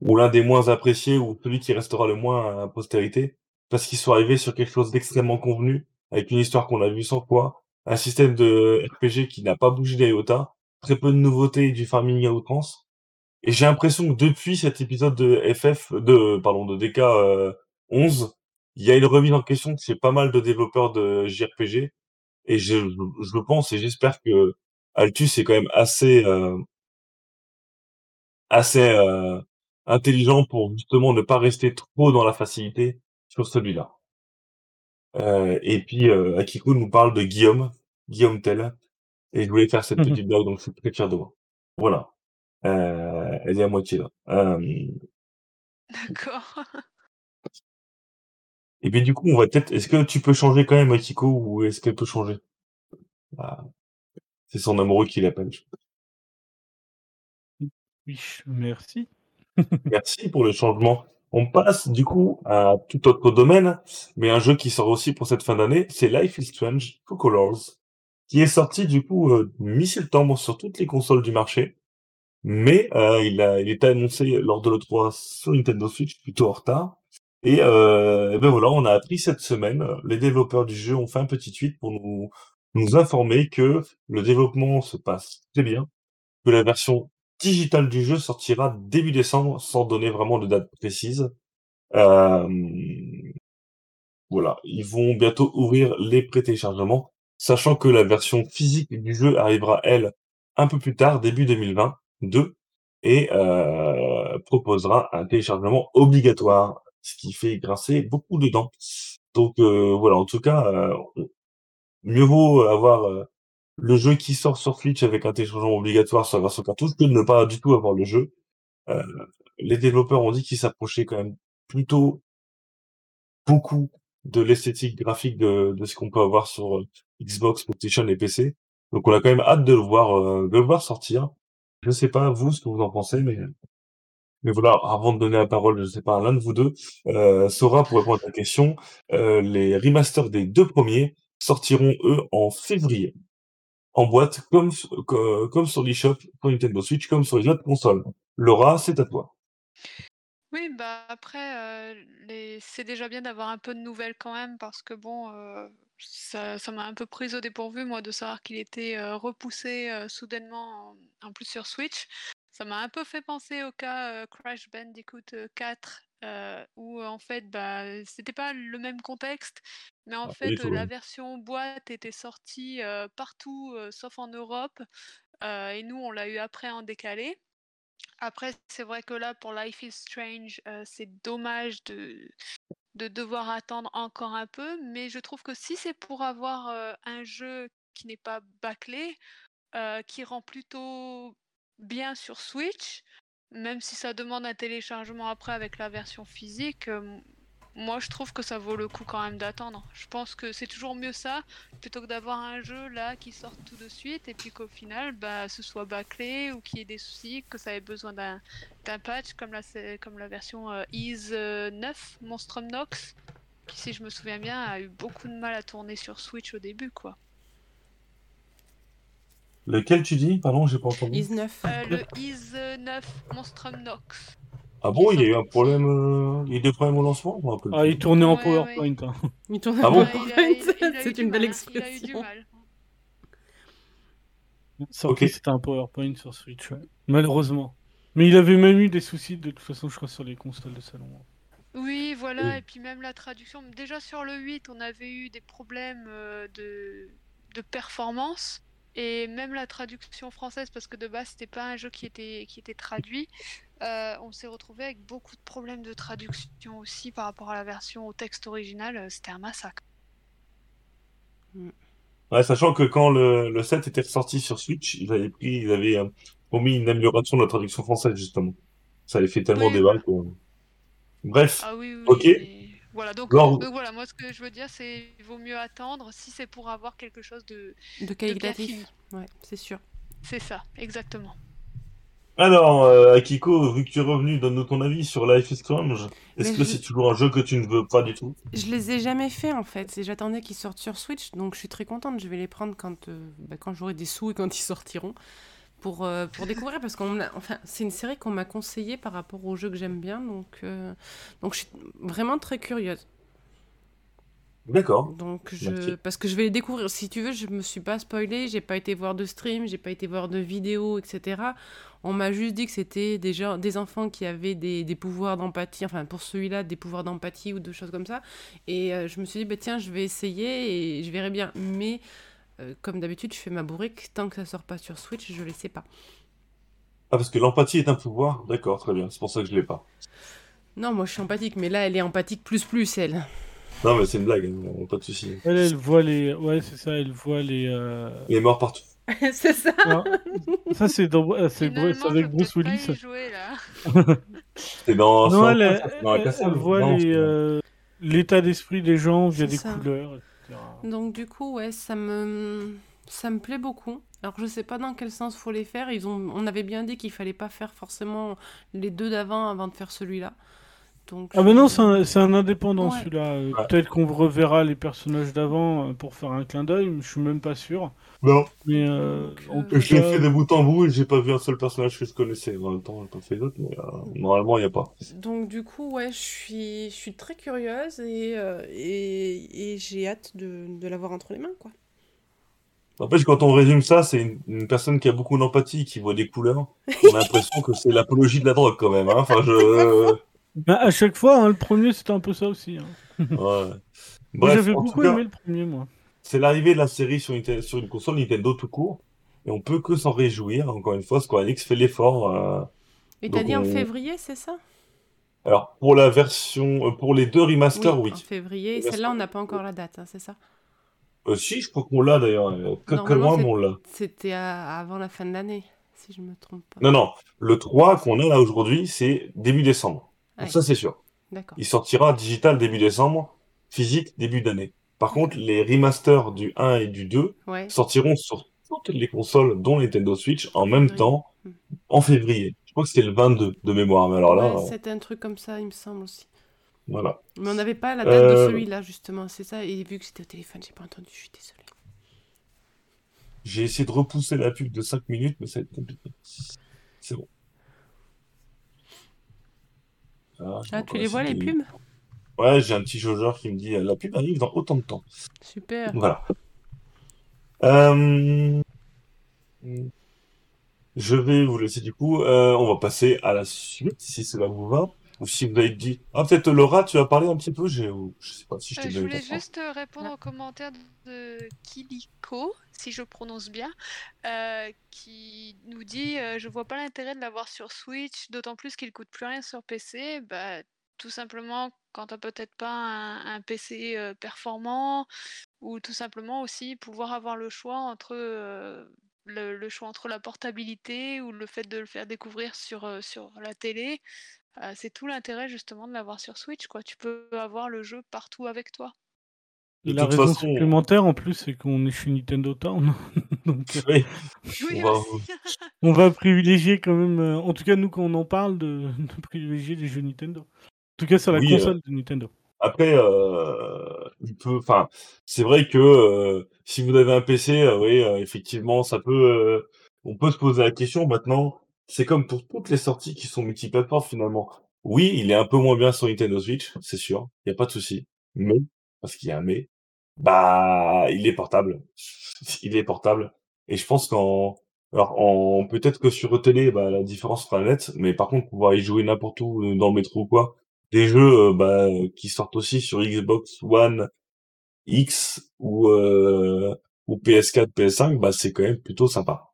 ou l'un des moins appréciés, ou celui qui restera le moins à postérité, parce qu'ils sont arrivés sur quelque chose d'extrêmement convenu, avec une histoire qu'on a vue 100 fois, un système de RPG qui n'a pas bougé d'IOTA, très peu de nouveautés du farming à outrance. Et j'ai l'impression que depuis cet épisode de FF, de, pardon, de DK euh, 11, il y a une remise en question chez pas mal de développeurs de JRPG, et je, je le pense et j'espère que Altus est quand même assez euh, assez euh, intelligent pour justement ne pas rester trop dans la facilité sur celui-là. Euh, et puis euh, Akiko nous parle de Guillaume, Guillaume Tell, et je voulais faire cette Mhm. petite blague donc je suis très fier de moi. Voilà. Euh, elle est à moitié là. Euh, D'accord. et puis du coup on va peut-être. Est-ce que tu peux changer quand même Akiko ou est-ce qu'elle peut changer? Ah, C'est son amoureux qui l'appelle. Oui, merci. Merci pour le changement. On passe du coup à tout autre domaine, mais un jeu qui sort aussi pour cette fin d'année, c'est Life is Strange Two Colors, qui est sorti du coup euh, mi-septembre sur toutes les consoles du marché, mais euh, il a il annoncé lors de l'E3 sur Nintendo Switch plutôt en retard. Et, euh, ben voilà, on a appris cette semaine, euh, les développeurs du jeu ont fait un petit tweet pour nous nous informer que le développement se passe très bien, que la version digitale du jeu sortira début décembre sans donner vraiment de date précise. Euh, voilà, ils vont bientôt ouvrir les pré-téléchargements, sachant que la version physique du jeu arrivera, elle, un peu plus tard, début 2022, et euh, proposera un téléchargement obligatoire, ce qui fait grincer beaucoup de dents. Donc euh, voilà, en tout cas, mieux vaut avoir le jeu qui sort sur Switch avec un téléchargement obligatoire sur la version cartouche que de ne pas du tout avoir le jeu. Euh, les développeurs ont dit qu'ils s'approchaient quand même plutôt beaucoup de l'esthétique graphique de, de ce qu'on peut avoir sur euh, Xbox, PlayStation et PC. Donc on a quand même hâte de le voir, euh, de le voir sortir. Je sais pas vous ce que vous en pensez, mais mais voilà, avant de donner la parole, je sais pas à l'un de vous deux, Sora pour répondre à ta question, les remasters des deux premiers sortiront eux en février en boîte comme comme sur l'eShop pour Nintendo Switch comme sur les autres consoles. Laura, c'est à toi. Oui, bah après, euh, les... c'est déjà bien d'avoir un peu de nouvelles quand même, parce que bon, euh, ça, m'a un peu prise au dépourvu, moi, de savoir qu'il était euh, repoussé soudainement, en, plus sur Switch. Ça m'a un peu fait penser au cas Crash Bandicoot euh, 4, euh, où en fait, bah, c'était pas le même contexte, mais en Ah, fait, la version boîte était sortie euh, partout, euh, sauf en Europe, et nous, on l'a eu après en décalé. Après, c'est vrai que là, pour Life is Strange, c'est dommage de, de devoir attendre encore un peu, mais je trouve que si c'est pour avoir un jeu qui n'est pas bâclé, qui rend plutôt bien sur Switch, même si ça demande un téléchargement après avec la version physique, euh, moi je trouve que ça vaut le coup quand même d'attendre. Je pense que c'est toujours mieux ça plutôt que d'avoir un jeu là qui sort tout de suite et puis qu'au final bah, ce soit bâclé ou qu'il y ait des soucis, que ça ait besoin d'un patch comme la, comme la version euh, Ease euh, 9, Monstrum Nox, qui si je me souviens bien a eu beaucoup de mal à tourner sur Switch au début quoi. Lequel tu dis? Pardon, j'ai pas entendu. Is 9. Euh, le Ease 9, Monstrum Nox. Ah bon, il y a eu un problème, euh, il y a eu des problèmes au lancement? Rappelle Ah, il tournait en Ouais, PowerPoint. hein. Il tourne Ah bon? C'est une belle expression. mal. Sorti, Ok. c'était un PowerPoint sur Switch, ouais. malheureusement. Mais il avait même eu des soucis de toute façon, je crois, sur les consoles de salon. Oui, voilà, Oui. et puis même la traduction. Déjà sur le 8, on avait eu des problèmes euh, de, de performance. Et même la traduction française, parce que de base, c'était pas un jeu qui était, qui était traduit, euh, on s'est retrouvé avec beaucoup de problèmes de traduction aussi par rapport à la version au texte original. euh, C'était un massacre. Ouais, sachant que quand le, le 7 était ressorti sur Switch, ils avaient pris, ils avaient euh, promis une amélioration de la traduction française, justement. Ça avait fait tellement Oui, débat voilà. que... Bref, Ah oui, oui, ok. mais voilà. Donc, Lors- donc voilà, moi ce que je veux dire, c'est il vaut mieux attendre si c'est pour avoir quelque chose de. Qualitatif. Ouais, c'est sûr. C'est ça, exactement. Alors, euh, Akiko, vu que tu es revenu, donne-nous ton avis sur Life is Strange. Est-ce que je- c'est toujours un jeu que tu ne veux pas du tout? Je les ai jamais fait en fait. Et J'attendais qu'ils sortent sur Switch, donc je suis très contente. Je vais les prendre quand, euh, bah, quand j'aurai des sous et quand ils sortiront pour, euh, pour découvrir. Parce qu'on enfin, c'est une série qu'on m'a conseillée par rapport aux jeux que j'aime bien. Donc, euh, donc je suis vraiment très curieuse. D'accord. Donc je, parce que je vais les découvrir. Si tu veux, je me suis pas spoilé, j'ai pas été voir de stream, j'ai pas été voir de vidéos, etc. On m'a juste dit que c'était des gens, des enfants qui avaient des, des pouvoirs d'empathie, enfin pour celui-là des pouvoirs d'empathie ou de choses comme ça. Et euh, je me suis dit bah tiens, je vais essayer et je verrai bien. Mais euh, comme d'habitude, je fais ma bourrique tant que ça sort pas sur Switch, je les sais pas. Ah, parce que l'empathie est un pouvoir D'accord, très bien. C'est pour ça que je l'ai pas. Non, moi je suis empathique, mais là elle est empathique plus plus elle. Non, mais c'est une blague, hein, pas de souci. Elle, elle voit les. Ouais, c'est ça, elle voit les. euh, Il est mort partout. [laughs] c'est ça. ah, Ça, c'est dans... avec Bruce Willis. [laughs] C'est dans... Non, c'est elle, elle, elle- voit les, euh, l'état d'esprit des gens via des ça. couleurs, Donc du coup, ouais, ça me ça me plaît beaucoup. Alors je sais pas dans quel sens faut les faire. Ils ont on avait bien dit qu'il fallait pas faire forcément les deux d'avant avant de faire celui-là. Donc Ah bah non, c'est un, c'est un indépendant Ouais. celui-là. Euh, Ouais. Peut-être qu'on reverra les personnages d'avant euh, pour faire un clin d'œil, mais je suis même pas sûr. Non, Mais euh, Donc, en tout je l'ai cas- fait de bout en bout et j'ai pas vu un seul personnage que je connaissais. En même temps, j'ai pas fait d'autres, mais euh, normalement, il n'y a pas. Donc du coup, ouais, je suis je suis très curieuse et euh, et, et j'ai hâte de, de l'avoir entre les mains quoi. En fait, quand on résume ça, c'est une, une personne qui a beaucoup d'empathie, qui voit des couleurs. On a [laughs] l'impression que c'est l'apologie de la drogue quand même. Hein. Enfin, je... [laughs] Bah, à chaque fois, hein, le premier c'était un peu ça aussi. hein. Ouais. J'avais beaucoup cas, aimé le premier, moi. C'est l'arrivée de la série sur une, sur une console Nintendo tout court. Et on peut que s'en réjouir. Encore une fois, Square Enix fait l'effort. euh, Et t'as dit en février, c'est ça? Alors, pour la version, euh, pour les deux remasters, oui. en février. Et celle-là, on n'a pas encore la date, hein, c'est ça? Euh, si, je crois qu'on l'a d'ailleurs. Euh, Que, que Normalement, loin, c'est- mais on l'a. C'était avant la fin de l'année, si je me trompe pas. Non, non. Le 3 qu'on a là aujourd'hui, c'est début décembre. Donc ça, c'est sûr. D'accord. Il sortira digital début décembre, physique début d'année. Par contre, les remasters du 1 et du 2 Ouais. sortiront sur toutes les consoles, dont Nintendo Switch, en même temps, Hmm. en février. Je crois que c'était le 22 de mémoire, mais alors là, Ouais, euh, c'était un truc comme ça, il me semble aussi. voilà. Mais on n'avait pas la date de Euh, celui-là, justement, c'est ça. Et vu que c'était au téléphone, j'ai pas entendu, je suis désolée. J'ai essayé de repousser la pub de 5 minutes, mais ça va être compliqué. C'est bon. Ah, Ah, tu les vois, les pubs Ouais, j'ai un petit jaugeur qui me dit euh, la pub arrive dans autant de temps. Super. Voilà. Euh, Je vais vous laisser du coup. Euh, on va passer à la suite, si cela vous va. Ou si vous avez dit. Ah, peut-être Laura, tu as parlé un petit peu. Je sais pas si je Euh, t'ai je donné voulais temps. juste euh, répondre aux commentaires de Kiliko, si je prononce bien, euh, qui nous dit euh, Je vois pas l'intérêt de l'avoir sur Switch, d'autant plus qu'il coûte plus rien sur PC. Bah, tout simplement, quand t'as peut-être pas un, un PC euh, performant, ou tout simplement aussi pouvoir avoir le choix entre. euh, le, le choix entre la portabilité ou le fait de le faire découvrir sur, euh, sur la télé, Euh, c'est tout l'intérêt justement de l'avoir sur Switch, quoi. Tu peux avoir le jeu partout avec toi. De la raison façon- supplémentaire en plus, c'est qu'on est chez Nintendo Town. [laughs] Donc euh, Oui, Oui, on va- on va privilégier quand même, euh, en tout cas nous quand on en parle, de, de privilégier les jeux Nintendo. En tout cas sur la Oui, euh, console de Nintendo. Après, euh, il peut, enfin, c'est vrai que euh, si vous avez un PC, euh, oui, euh, effectivement, ça peut, euh, on peut se poser la question. Maintenant, c'est comme pour toutes les sorties qui sont multiplateformes finalement. Oui, il est un peu moins bien sur Nintendo Switch, c'est sûr, il y a pas de souci. Mais parce qu'il y a un mais, bah, il est portable, [laughs] il est portable. Et je pense qu'en, alors, en peut-être que sur télé, bah, la différence sera nette, mais par contre, pouvoir y jouer n'importe où dans le métro ou quoi, des jeux bah, qui sortent aussi sur Xbox One X ou ou PS4, PS5, bah c'est quand même plutôt sympa.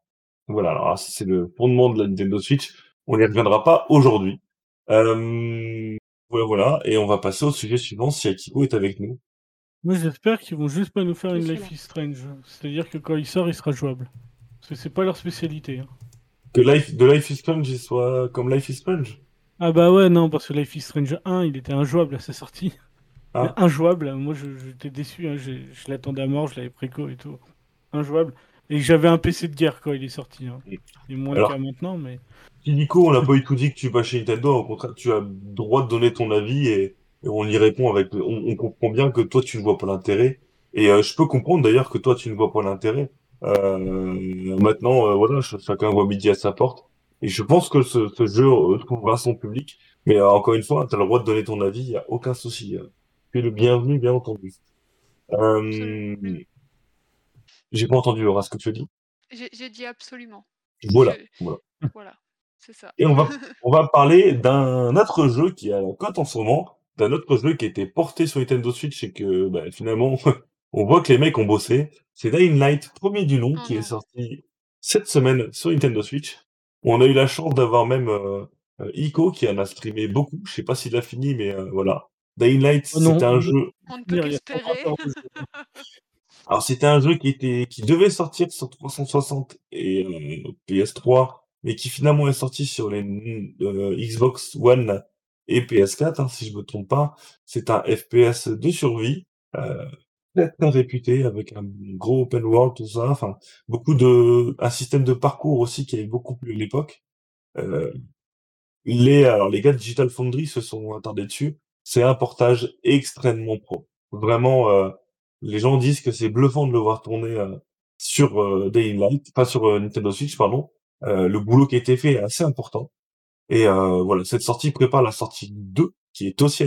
Voilà, alors c'est le fondement de la Nintendo Switch. On n'y reviendra pas aujourd'hui. Euh, voilà, voilà, et on va passer au sujet suivant si Akiko est avec nous. Moi, j'espère qu'ils vont juste pas nous faire une Life is Strange. C'est-à-dire que quand il sort, il sera jouable. Parce que c'est pas leur spécialité. Hein. Que Life, de Life is Strange, il soit comme Life is Strange Ah bah ouais, non, parce que Life is Strange 1, il était injouable à sa sortie. Ah. Injouable, moi j'étais déçu, hein. je l'attendais à mort, je l'avais préco et tout. Injouable. Et j'avais un PC de guerre quand il est sorti. Hein. Et moins le cas maintenant, mais. Nico, on n'a pas eu tout dit que tu pas chez Nintendo. Au contraire, tu as le droit de donner ton avis et, on y répond avec. On, comprend bien que toi, tu ne vois pas l'intérêt. Et euh, je peux comprendre d'ailleurs que toi, tu ne vois pas l'intérêt. Euh, maintenant, euh, voilà, chacun voit midi à sa porte. Et je pense que ce, jeu trouvera son public. Mais encore une fois, tu as le droit de donner ton avis, il n'y a aucun souci. Tu es le bienvenu, bien entendu. J'ai pas entendu, Laura, ce que tu as dit. J'ai dit absolument. Voilà. Voilà. C'est ça. Et on va, [laughs] on va parler d'un autre jeu qui a la cote en ce moment, d'un autre jeu qui a été porté sur Nintendo Switch et que bah, finalement, [laughs] on voit que les mecs ont bossé. C'est Dying Light, premier du nom, qui est sorti cette semaine sur Nintendo Switch. On a eu la chance d'avoir même euh, euh, Ico qui en a streamé beaucoup. Je sais pas s'il l'a fini, mais euh, voilà. Dying Light, oh c'est un jeu. On ne peut qu'espérer. [laughs] Alors c'était un jeu qui était qui devait sortir sur 360 et euh, PS3, mais qui finalement est sorti sur les euh, Xbox One et PS4, hein, si je me trompe pas. C'est un FPS de survie, euh, très, réputé avec un gros open world tout ça. Enfin beaucoup de un système de parcours aussi qui avait beaucoup plu à l'époque. Euh, les alors les gars de Digital Foundry se sont attardés dessus. C'est un portage extrêmement pro. Vraiment. Euh, les gens disent que c'est bluffant de le voir tourner euh, sur euh, Light, pas sur euh, Nintendo Switch, pardon. Euh, le boulot qui a été fait est assez important. Et voilà, cette sortie prépare la sortie 2, qui est aussi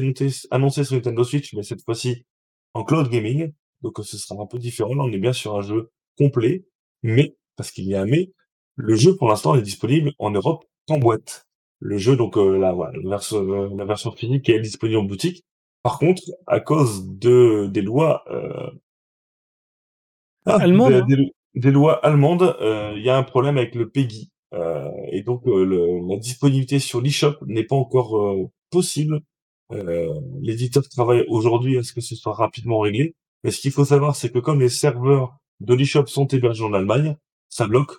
annoncée sur Nintendo Switch, mais cette fois-ci en cloud gaming. Donc ce sera un peu différent. Là, on est bien sur un jeu complet, mais, parce qu'il y a un mais, le jeu pour l'instant est disponible en Europe en boîte. Le jeu, donc la, voilà, la, version, la version physique est disponible en boutique, par contre, à cause de des lois euh... ah, allemandes, des, hein. des, lois allemandes, euh, il y a un problème avec le PEGI. Euh, et donc euh, le, la disponibilité sur l'eShop n'est pas encore euh, possible. L'éditeur travaille aujourd'hui à ce que ce soit rapidement réglé. Mais ce qu'il faut savoir, c'est que comme les serveurs de l'eShop sont hébergés en Allemagne, ça bloque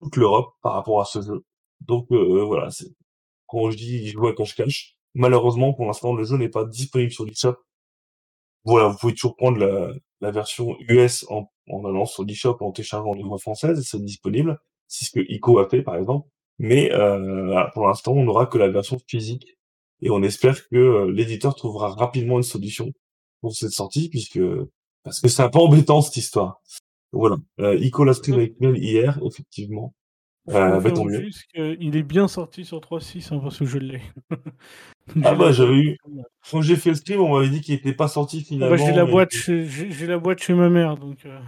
toute l'Europe par rapport à ce jeu. Donc voilà, c'est quand je dis je vois quand je cache. Malheureusement, pour l'instant, le jeu n'est pas disponible sur l'eShop. Voilà, vous pouvez toujours prendre la, la version US en, en allant sur l'eShop en téléchargeant les voix françaises, c'est disponible. C'est ce que ICO a fait, par exemple. Mais euh, pour l'instant, on n'aura que la version physique. Et on espère que euh, l'éditeur trouvera rapidement une solution pour cette sortie, puisque parce que c'est un peu embêtant cette histoire. Voilà. Euh, ICO l'a stream avec mail hier, effectivement. Euh, bah, il est bien sorti sur 3.6 hein, parce que je l'ai. [laughs] ah bah j'avais eu. Quand j'ai fait le stream, on m'avait dit qu'il n'était pas sorti ah bah, finalement. j'ai la boîte, j'ai la boîte chez ma mère donc. Euh.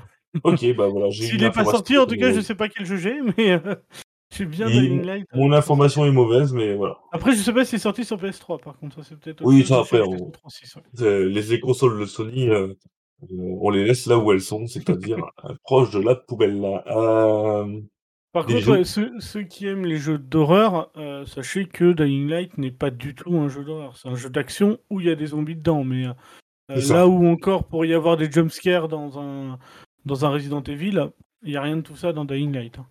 Ok bah voilà. [laughs] S'il n'est pas sorti, en tout cas, je sais pas quel jeu j'ai, mais euh, [laughs] j'ai bien Dying Light. Mon information est mauvaise, mais voilà. Après, je sais pas si c'est sorti sur PS3 par contre, c'est peut-être. Oui, ça après. Les consoles de Sony. On les laisse là où elles sont, c'est-à-dire [laughs] proche de la poubelle. Là. Par contre, ceux, qui aiment les jeux d'horreur, euh, sachez que Dying Light n'est pas du tout un jeu d'horreur. C'est un jeu d'action où il y a des zombies dedans. Mais euh, là où encore pour y avoir des jumpscares dans un, dans un Resident Evil, il n'y a rien de tout ça dans Dying Light. Hein.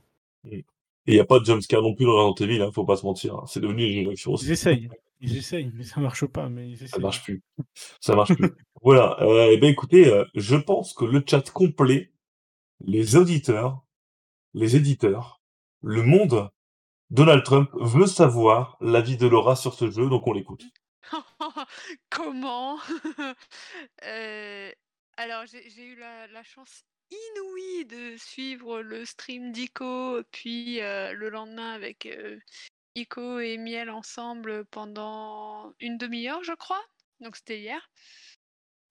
Et il n'y a pas de jumpscare non plus dans Resident Evil, hein, faut pas se mentir. Hein. C'est devenu une jeu d'action Ils essayent. Ils essayent, mais ça marche pas. Mais ils Ça marche plus. Ça marche plus. [laughs] voilà. Euh, eh ben écoutez, euh, je pense que le chat complet, les auditeurs, les éditeurs, le monde, Donald Trump veut savoir l'avis de Laura sur ce jeu, donc on l'écoute. [laughs] Comment? [laughs] Euh, Alors, j'ai eu la, chance inouïe de suivre le stream d'Ico, puis euh, le lendemain avec euh, Ico et Miel ensemble pendant une demi-heure, je crois. Donc, c'était hier.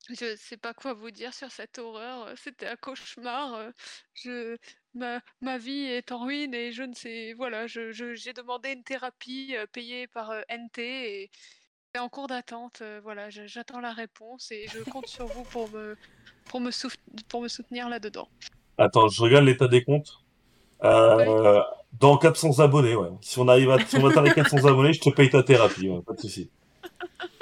Je sais pas quoi vous dire sur cette horreur. C'était un cauchemar. Je, ma, ma vie est en ruine et je ne sais. Voilà, je, j'ai demandé une thérapie payée par NT et en cours d'attente. euh, voilà, je- j'attends la réponse et je compte sur vous pour me, pour me, pour me soutenir là-dedans. Attends, je regarde l'état des comptes. Euh, dans 400 abonnés, ouais. Si on arrive à, si on atteint les 400 abonnés, je te paye ta thérapie, ouais, pas de souci. [laughs]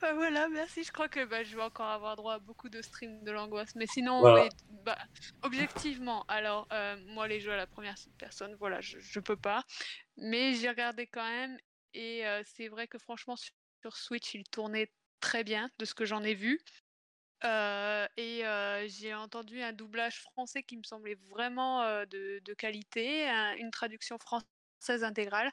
Bah voilà, merci. Je crois que bah, je vais encore avoir droit à beaucoup de streams de l'angoisse. Mais sinon, Voilà. bah, objectivement, alors, euh, moi, les jeux à la première personne, voilà, je, je peux pas. Mais j'ai regardé quand même. Et euh, c'est vrai que franchement, sur, sur Switch, il tournait très bien de ce que j'en ai vu. Euh, et euh, j'ai entendu un doublage français qui me semblait vraiment euh, de, de qualité, un- une traduction française intégrale.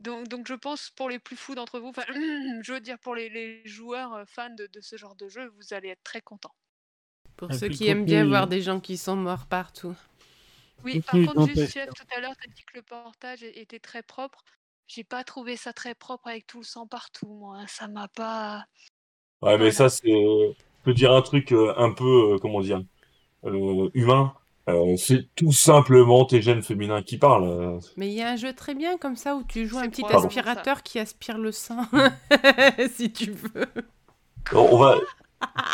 Donc, donc je pense pour les plus fous d'entre vous, [clears throat] je veux dire pour les, les joueurs fans de, de ce genre de jeu, vous allez être très contents. Pour Et ceux qui aiment bien voir des gens qui sont morts partout. Oui, par contre, juste chef, tout à l'heure, tu as dit que le portage était très propre. J'ai pas trouvé ça très propre avec tout le sang partout, moi. hein. Ça m'a pas. Ouais, mais Voilà. ça, c'est. Je peux dire un truc euh, un peu, euh, comment dire, euh, humain. Euh, c'est tout simplement tes gènes féminins qui parlent. Mais il y a un jeu très bien comme ça où tu joues un petit aspirateur qui aspire le sang, [laughs] si tu veux. On on va.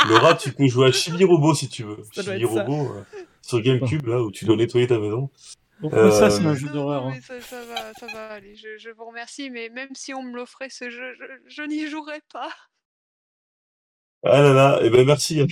Laura, tu peux jouer à Chibi Robo si tu veux. Ça doit Chibi être ça. Robo, euh, sur GameCube, là, où tu dois nettoyer ta maison. Ça, c'est un jeu d'horreur hein. mais ça, ça va, ça va aller. Je, je vous remercie, mais même si on me l'offrait ce jeu, je, je n'y jouerai pas. Ah là là, et ben merci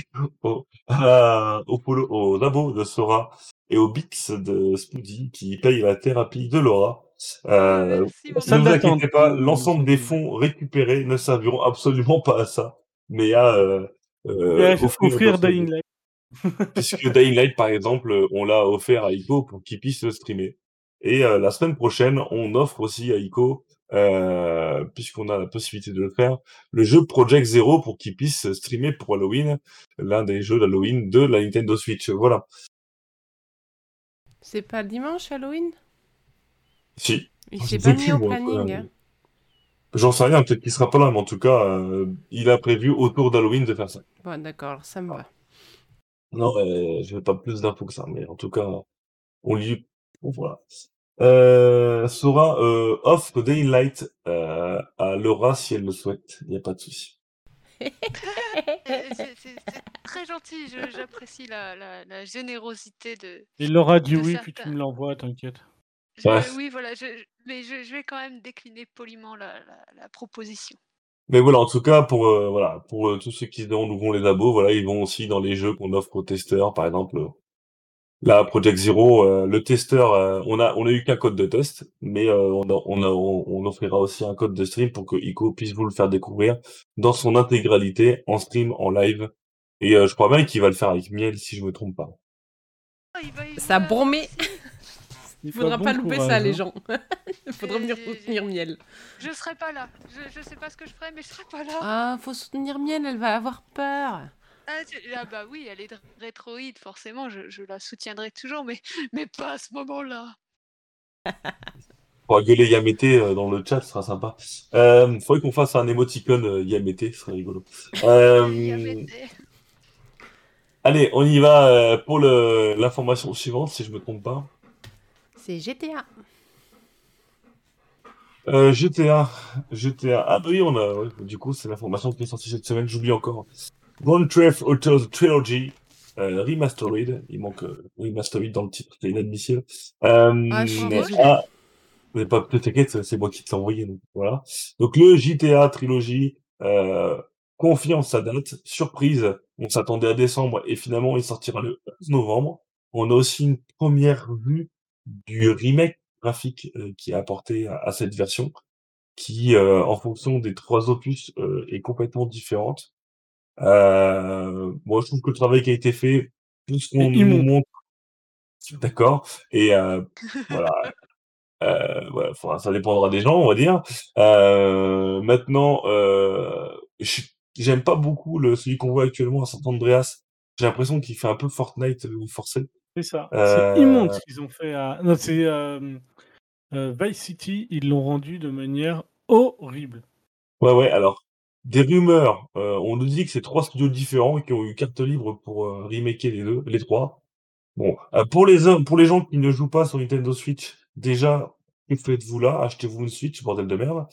au, à- au, polo, au labo de Sora et au Bix de Spoody qui paye la thérapie de Laura. Euh, Merci, mon ne Salle vous d'attente, inquiétez pas, l'ensemble des fonds récupérés ne serviront absolument pas à ça, mais à euh, euh, offrir offrir Dying. Light. [laughs] Puisque Dying Light, par exemple, on l'a offert à Ico pour qu'il puisse le streamer. Et euh, la semaine prochaine, on offre aussi à Ico, euh, puisqu'on a la possibilité de le faire, le jeu Project Zero pour qu'il puisse streamer pour Halloween, l'un des jeux d'Halloween de la Nintendo Switch. Voilà. C'est pas le dimanche Halloween? Si. Il Je s'est pas mis plus, au planning. euh, hein. J'en sais rien, peut-être qu'il sera pas là, mais en tout cas, euh, il a prévu autour d'Halloween de faire ça. Bon, d'accord, ça me va. Non, euh, je n'ai pas plus d'infos que ça, mais en tout cas, on lui... bon, voilà. Euh, Sora euh, offre Dying Light euh, à Laura si elle le souhaite. Il n'y a pas de souci. C'est très gentil, j'apprécie la, la- la générosité de. Et Laura dit oui, puis tu me l'envoies, t'inquiète. Ouais. oui, voilà, je, mais je, je vais quand même décliner poliment la, la- la proposition. Mais voilà, en tout cas, pour euh, voilà, pour euh, tous ceux qui se demandent où vont les abos, voilà, ils vont aussi dans les jeux qu'on offre aux testeurs, par exemple. Là, Project Zero, euh, le testeur, euh, on a on a eu qu'un code de test, mais euh, on, a, on, a, on, offrira aussi un code de stream pour que Ico puisse vous le faire découvrir dans son intégralité, en stream, en live. Et euh, je crois bien qu'il va le faire avec Miel, si je me trompe pas. Ça aussi. Il [laughs] faudra bon pas louper courage, ça, hein. les gens. Il [laughs] faudra venir soutenir Miel. Je serai pas là. Je, je sais pas ce que je ferai, mais je serai pas là. Ah, faut soutenir Miel, elle va avoir peur. Ah, tu- ah bah oui, elle est de rétroïde, forcément, je, je la soutiendrai toujours, mais, mais pas à ce moment-là. On va gueuler Yamete euh, dans le chat, ce sera sympa. Euh, faudrait qu'on fasse un émoticône euh, Yamete, ce serait rigolo. Euh, [laughs] Yamete. allez, on y va pour le- l'information suivante, si je me trompe pas. C'est GTA. Euh, GTA, GTA. Ah bah oui, on a. du coup, c'est l'information qui est sortie cette semaine. J'oublie encore. Grand Theft Auto Trilogy euh, Remastered. Il manque euh, Remastered dans le titre, c'est inadmissible. Euh, Ah, ah, mais pas t'inquiète, c'est moi qui te l'ai envoyé. Donc voilà. Donc le GTA Trilogy euh, confirme sa date. Surprise, on s'attendait à décembre et finalement il sortira le 11 novembre. On a aussi une première vue du remake graphique euh, qui est apporté à, à cette version, qui, euh, en fonction des trois opus, euh, est complètement différente. Euh, moi, je trouve que le travail qui a été fait, tout ce qu'on nous montre, d'accord, et euh, voilà, [laughs] euh, voilà, faudra- ça dépendra des gens, on va dire. Euh, maintenant, euh, j'aime pas beaucoup le celui qu'on voit actuellement à San Andreas. J'ai l'impression qu'il fait un peu Fortnite euh, forcé. C'est ça. C'est immonde ce qu'ils ont fait à. Non, c'est Vice City, ils l'ont rendu de manière horrible. Ouais, ouais, alors, des rumeurs, euh, on nous dit que c'est trois studios différents qui ont eu carte libre pour euh, remaker les deux, les trois. Bon, euh, pour les hommes, pour les gens qui ne jouent pas sur Nintendo Switch, déjà, que faites-vous là? Achetez-vous une Switch, bordel de merde.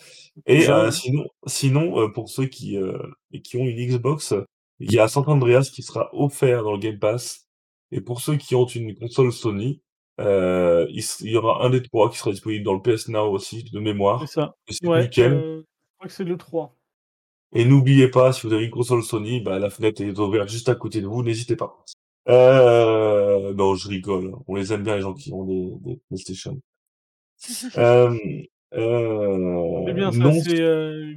Et euh, sinon, sinon euh, pour ceux qui, euh, qui ont une Xbox, il y a San Andreas qui sera offert dans le Game Pass. Et pour ceux qui ont une console Sony, euh, il, s- il y aura un des trois qui sera disponible dans le PS Now aussi, de C'est mémoire. ça. Plus Ouais, euh, je crois que c'est le 3. Et n'oubliez pas, si vous avez une console Sony, bah, la fenêtre est ouverte juste à côté de vous, n'hésitez pas. Euh, non, je rigole. On les aime bien, les gens qui ont des, des PlayStation. [laughs] Euh, euh, C'est bien ça, non, c'est euh,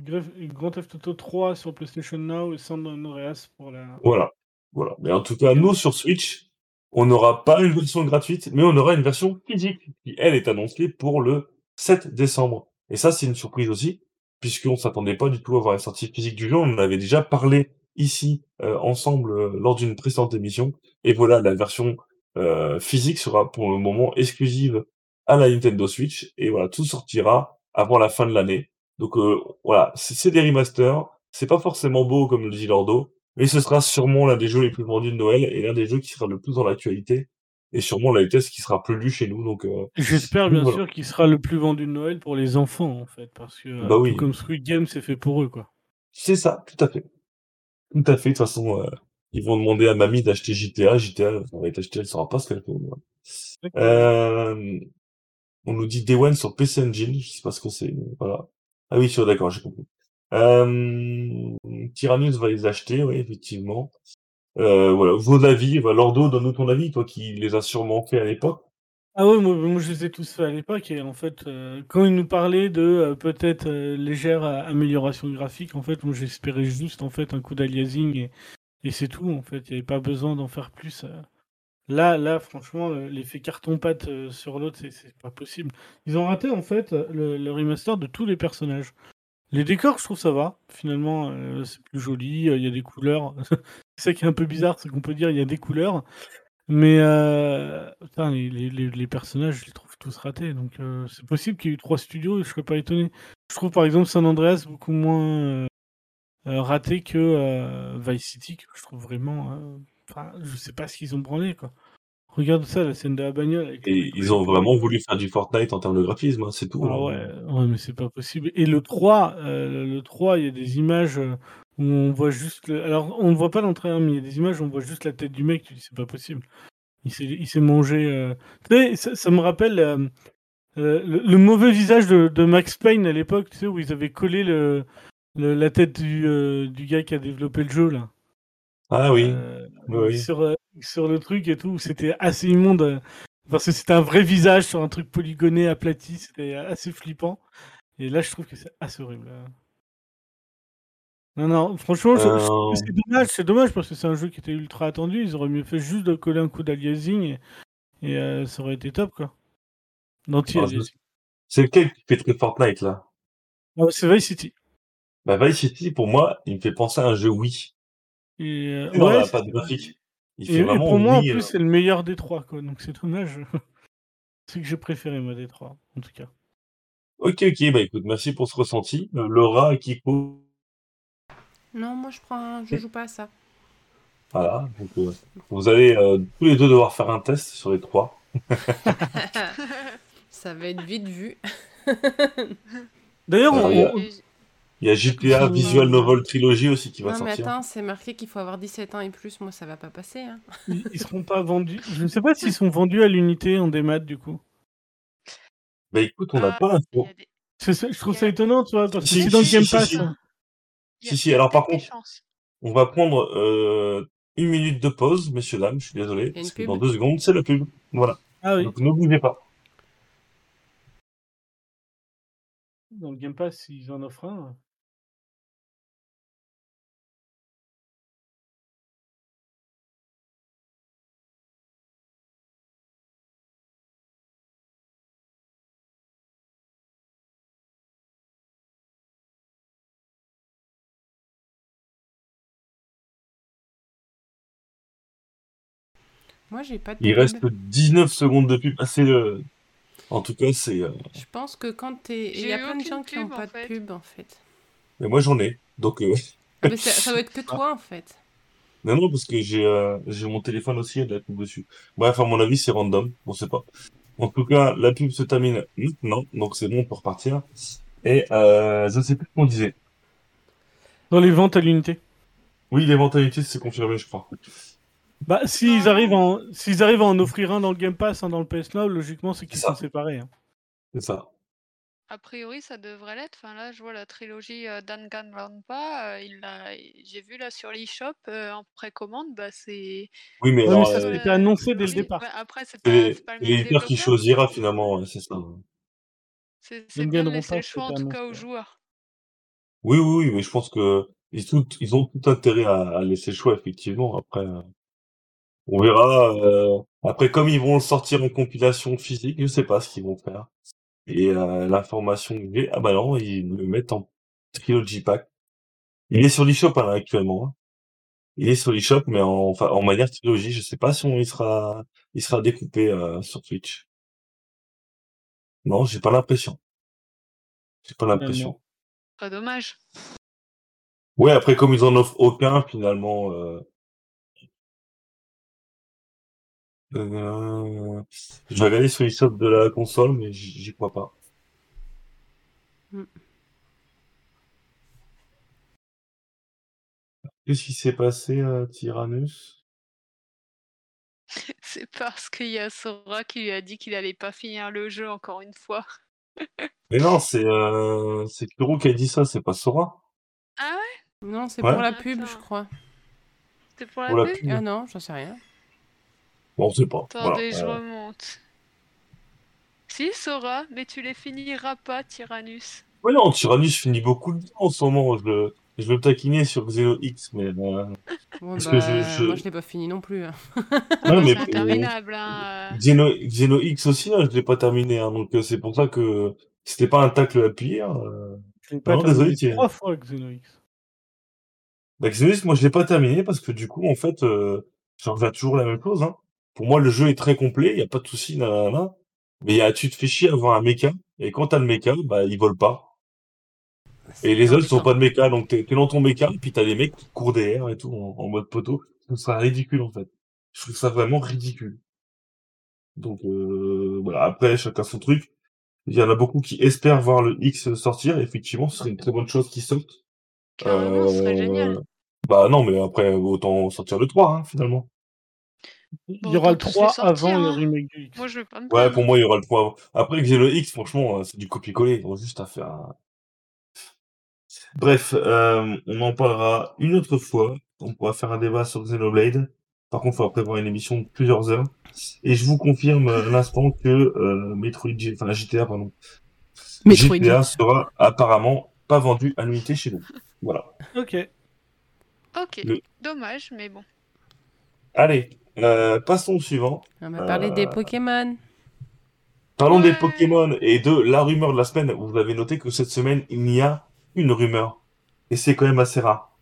Grand Theft Auto 3 sur PlayStation Now et San Andreas pour la... voilà. Voilà. Mais en tout cas, nous, sur Switch, on n'aura pas une version gratuite, mais on aura une version physique, qui, elle, est annoncée pour le 7 décembre. Et ça, c'est une surprise aussi, puisqu'on s'attendait pas du tout à voir la sortie physique du jeu. On en avait déjà parlé ici, euh, ensemble, euh, lors d'une précédente émission. Et voilà, la version euh, physique sera pour le moment exclusive à la Nintendo Switch. Et voilà, tout sortira avant la fin de l'année. Donc voilà, c'est c'est des remasters. C'est pas forcément beau, comme le dit Lordo, mais ce sera sûrement l'un des jeux les plus vendus de Noël et l'un des jeux qui sera le plus dans l'actualité. Et sûrement la vitesse qui sera plus lu chez nous. Donc, euh, J'espère bien voilà. sûr qu'il sera le plus vendu de Noël pour les enfants en fait, parce que euh, Bah tout oui. comme Squid Game c'est fait pour eux quoi. C'est ça, tout à fait. Tout à fait. De toute façon, euh, ils vont demander à mamie d'acheter GTA. GTA, ça va être acheté, elle saura pas ce qu'elle fait. Euh, on nous dit Day One sur PC Engine, je sais pas ce c'est. mais Voilà. Ah oui, sûr, d'accord, j'ai compris. Euh, Tyrannus va les acheter, oui, effectivement. Euh, voilà, vos avis, bah, Lordo, donne-nous ton avis, toi qui les as sûrement fait à l'époque. Ah ouais, moi, je les ai tous faits à l'époque et en fait euh, quand ils nous parlaient de euh, peut-être légère amélioration graphique, en fait moi j'espérais juste en fait un coup d'aliasing et, c'est tout en fait, il n'y avait pas besoin d'en faire plus. Là, là, franchement, le- l'effet carton-pâte sur l'autre, c'est- pas possible. Ils ont raté en fait le, remaster de tous les personnages. Les décors, je trouve ça va. Finalement, c'est plus joli, il y a des couleurs. [laughs] c'est ça qui est un peu bizarre, c'est qu'on peut dire il y a des couleurs. Mais euh, putain, les, les- les- les personnages, je les trouve tous ratés. Donc euh, c'est possible qu'il y ait eu trois studios je serais pas étonné. Je trouve par exemple San Andreas beaucoup moins euh, euh, raté que Vice City, que je trouve vraiment. Enfin, je sais pas ce qu'ils ont branlé quoi. Regarde ça, la scène de la bagnole. Avec Et ils ont vraiment voulu faire du Fortnite en termes de graphisme, hein, c'est tout. ah hein. ouais, ouais, mais c'est pas possible. Et le 3, euh, le 3, il y a des images où on voit juste. le- Alors, on ne voit pas l'entrée, mais il y a des images où on voit juste la tête du mec. Tu dis, c'est pas possible. Il s'est, mangé. euh, Tu sais, ça, ça me rappelle euh, euh, le, le mauvais visage de, de Max Payne à l'époque, tu sais, où ils avaient collé le, le- la tête du, du gars qui a développé le jeu, là. Ah oui. Sur, sur le truc et tout. C'était assez immonde. Parce que c'était un vrai visage sur un truc polygoné, aplati. C'était assez flippant. Et là, je trouve que c'est assez horrible. euh. Non, non, franchement, Euh, c'est dommage. C'est dommage parce que c'est un jeu qui était ultra attendu. Ils auraient mieux fait juste de coller un coup d'aliasing et, et, euh, ça aurait été top, quoi. D'anti-aliasing. C'est lequel qui fait très Fortnite, là? Ah, c'est Vice City. Bah, Vice City, pour moi, il me fait penser à un jeu Wii. Et, euh, Non, ouais, là, c'est- pas de graphique. Il et, fait et vraiment pour moi, en plus, c'est le meilleur des trois, quoi. Donc c'est dommage. [laughs] c'est que j'ai préféré, moi, des trois, en tout cas. Ok, ok, bah écoute, merci pour ce ressenti. Laura Kiko, Non, moi je prends, je joue pas à ça. voilà. Donc, euh, vous allez euh, tous les deux devoir faire un test sur les trois. [laughs] ça va être vite vu. D'ailleurs, on- il y a- on- Et j- Il y a GTA Non, Visual non. Novel Trilogy aussi qui va non, mais sortir. attends, c'est marqué qu'il faut avoir 17 ans et plus. Moi, ça va pas passer. Hein. ils, ils seront pas vendus. Je ne sais pas s'ils sont vendus à l'unité en démat, du coup. Bah écoute, on n'a ah, pas des- je trouve ça étonnant, tu vois, parce que Si, c'est dans le si, Game si, Pass. Si. Si, alors par contre, chances. on va prendre euh, une minute de pause, messieurs, dames, je suis désolé, parce que dans deux secondes, c'est la pub. Voilà. Ah oui, Donc ne bougez pas. dans le Game Pass, ils en offrent un. Moi, j'ai pas de Il pub. reste 19 secondes de pub. Ah, c'est le... En tout cas, c'est... euh, Je pense que quand t'es. Il y a plein de gens qui ont pub, en pas de pub en fait. Mais moi, j'en ai. Donc, euh, Ah, mais ça, ça doit être que [laughs] toi en fait. non, non, parce que j'ai euh, j'ai mon téléphone aussi, il y a de la pub dessus. Bref, à mon avis, c'est random. On sait pas. En tout cas, la pub se termine maintenant, donc c'est bon, on peut repartir. Et euh, je ne sais plus ce qu'on disait. Dans les ventes à l'unité. Oui, les ventes à l'unité, c'est confirmé, je crois. Bah, s'ils arrivent, en... s'ils arrivent à en offrir un dans le Game Pass, un dans le PS Now, logiquement, c'est qu'ils sont séparés. hein. C'est ça. A priori, ça devrait l'être. Enfin, là, je vois la trilogie euh, Danganronpa. euh, il J'ai vu là sur l'eShop euh, en précommande. Bah, c'est. Oui, mais Ouais, alors, mais ça, euh, c'était annoncé dès le Oui, départ. ouais, après, c'est pas, le qui choisira finalement, ouais, c'est ça. C'est bien de laisser le choix en tout cas aux joueurs. Oui, oui, oui, mais je pense que ils, tout, ils ont tout intérêt à, à laisser le choix, effectivement. Après, euh, on verra. euh, après, comme ils vont le sortir en compilation physique, je sais pas ce qu'ils vont faire. Et euh, l'information que j'ai, ah bah non, ils le mettent en trilogy pack. Il est sur l'eShop hein, actuellement. hein. Il est sur l'eShop, mais en, enfin, en manière trilogie. Je sais pas si on, il sera, il sera découpé euh, sur Twitch. Non, j'ai pas l'impression. J'ai pas l'impression. Très dommage. Ouais, après, comme ils en offrent aucun, finalement, euh, euh, je vais regarder sur l'eShop de la console, mais j'y crois pas. Mm. Qu'est-ce qui s'est passé, euh, Tyrannus? [laughs] C'est parce qu'il y a Sora qui lui a dit qu'il allait pas finir le jeu encore une fois. [laughs] Mais non, c'est euh, c'est Kuro qui a dit ça, c'est pas Sora. Ah ouais? Non, c'est Ouais. pour la pub, je crois. C'était pour la Pour la pub? pub. Ah non, j'en sais rien. Bon, on sait pas. Attendez, Voilà, je euh, remonte. Si, Sora, mais tu les finiras pas, Tyrannus. Ouais, non, Tyrannus finit beaucoup de temps en ce moment. Je le, je le taquinais sur Xeno X, mais euh, Bon, Parce bah, que je- je- moi je l'ai pas fini non plus. hein. [laughs] non, mais C'est interminable, hein. euh. Xeno, Xeno X aussi, là, je l'ai pas terminé, hein, donc euh, c'est pour ça que c'était pas un tacle appuyé. Hein, euh. Je l'ai pas Non, terminé désolé, trois fois, Xenoix. Bah, Xeno X, moi, je l'ai pas terminé parce que du coup, en fait, euh, j'en reviens toujours à la même chose. Hein. Pour moi, le jeu est très complet, il y a pas de souci, nanana. Mais y a, tu te fais chier à avoir un mecha, et quand t'as le mecha, bah, il vole pas. Et les autres, ils pas de mecha, donc t'es t'es dans ton mecha, et puis t'as des mecs qui courent derrière et tout, en, en mode poteau. Je trouve ça ridicule, en fait. Je trouve ça vraiment ridicule. Donc, euh, voilà. Après, chacun son truc. Il y en a beaucoup qui espèrent voir le X sortir. Effectivement, ce serait une très bonne chose qui sorte. Carrément, ce serait Euh, génial. Bah non, mais après, autant sortir le 3, hein, finalement. Il y aura le tous les 3 sortir, avant le hein. remake du X. Moi, je veux pas me Ouais, pour moi, il y aura le 3. Après, Xeno X, franchement, euh, c'est du copier-coller. Ils ont juste à faire un- Bref, euh, on en parlera une autre fois. On pourra faire un débat sur Xenoblade. Par contre, il faudra prévoir une émission de plusieurs heures. Et je vous confirme à l'instant que euh, Metroid, G- enfin GTA, pardon, Metroid. GTA sera apparemment pas vendu à l'unité chez nous. Voilà. Ok. Ok, Le- dommage, mais bon. Allez, euh, passons au suivant. On va parler des Euh, Pokémon. Parlons des. Pokémon et de la rumeur de la semaine. Vous avez noté que cette semaine, il n'y a une rumeur. Et c'est quand même assez rare.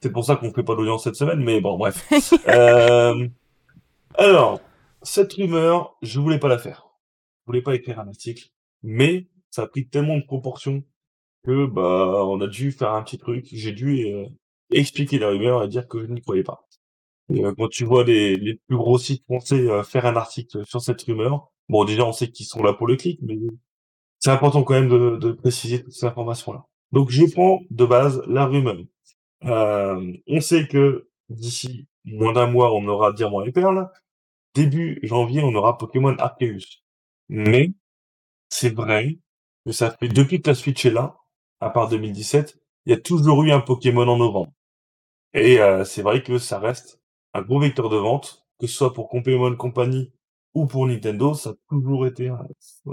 C'est pour ça qu'on fait pas d'audience cette semaine, mais bon, bref. [laughs] Euh, alors, cette rumeur, je voulais pas la faire. Je voulais pas écrire un article. Mais, ça a pris tellement de proportions que, bah, on a dû faire un petit truc. J'ai dû euh, expliquer la rumeur et dire que je n'y croyais pas. Euh, quand tu vois les, les plus gros sites français euh, faire un article sur cette rumeur, bon, déjà, on sait qu'ils sont là pour le clic, mais c'est important quand même de, de préciser toutes ces informations-là. Donc, je prends de base la rumeur. Euh, on sait que d'ici moins d'un mois, on aura Diamant et Perle. Début janvier, on aura Pokémon Arceus. Mais c'est vrai que ça fait depuis que la Switch est là, à part 2017, il y a toujours eu un Pokémon en novembre. Et euh, c'est vrai que ça reste un gros vecteur de vente, que ce soit pour Pokémon Company ou pour Nintendo, ça a toujours été euh,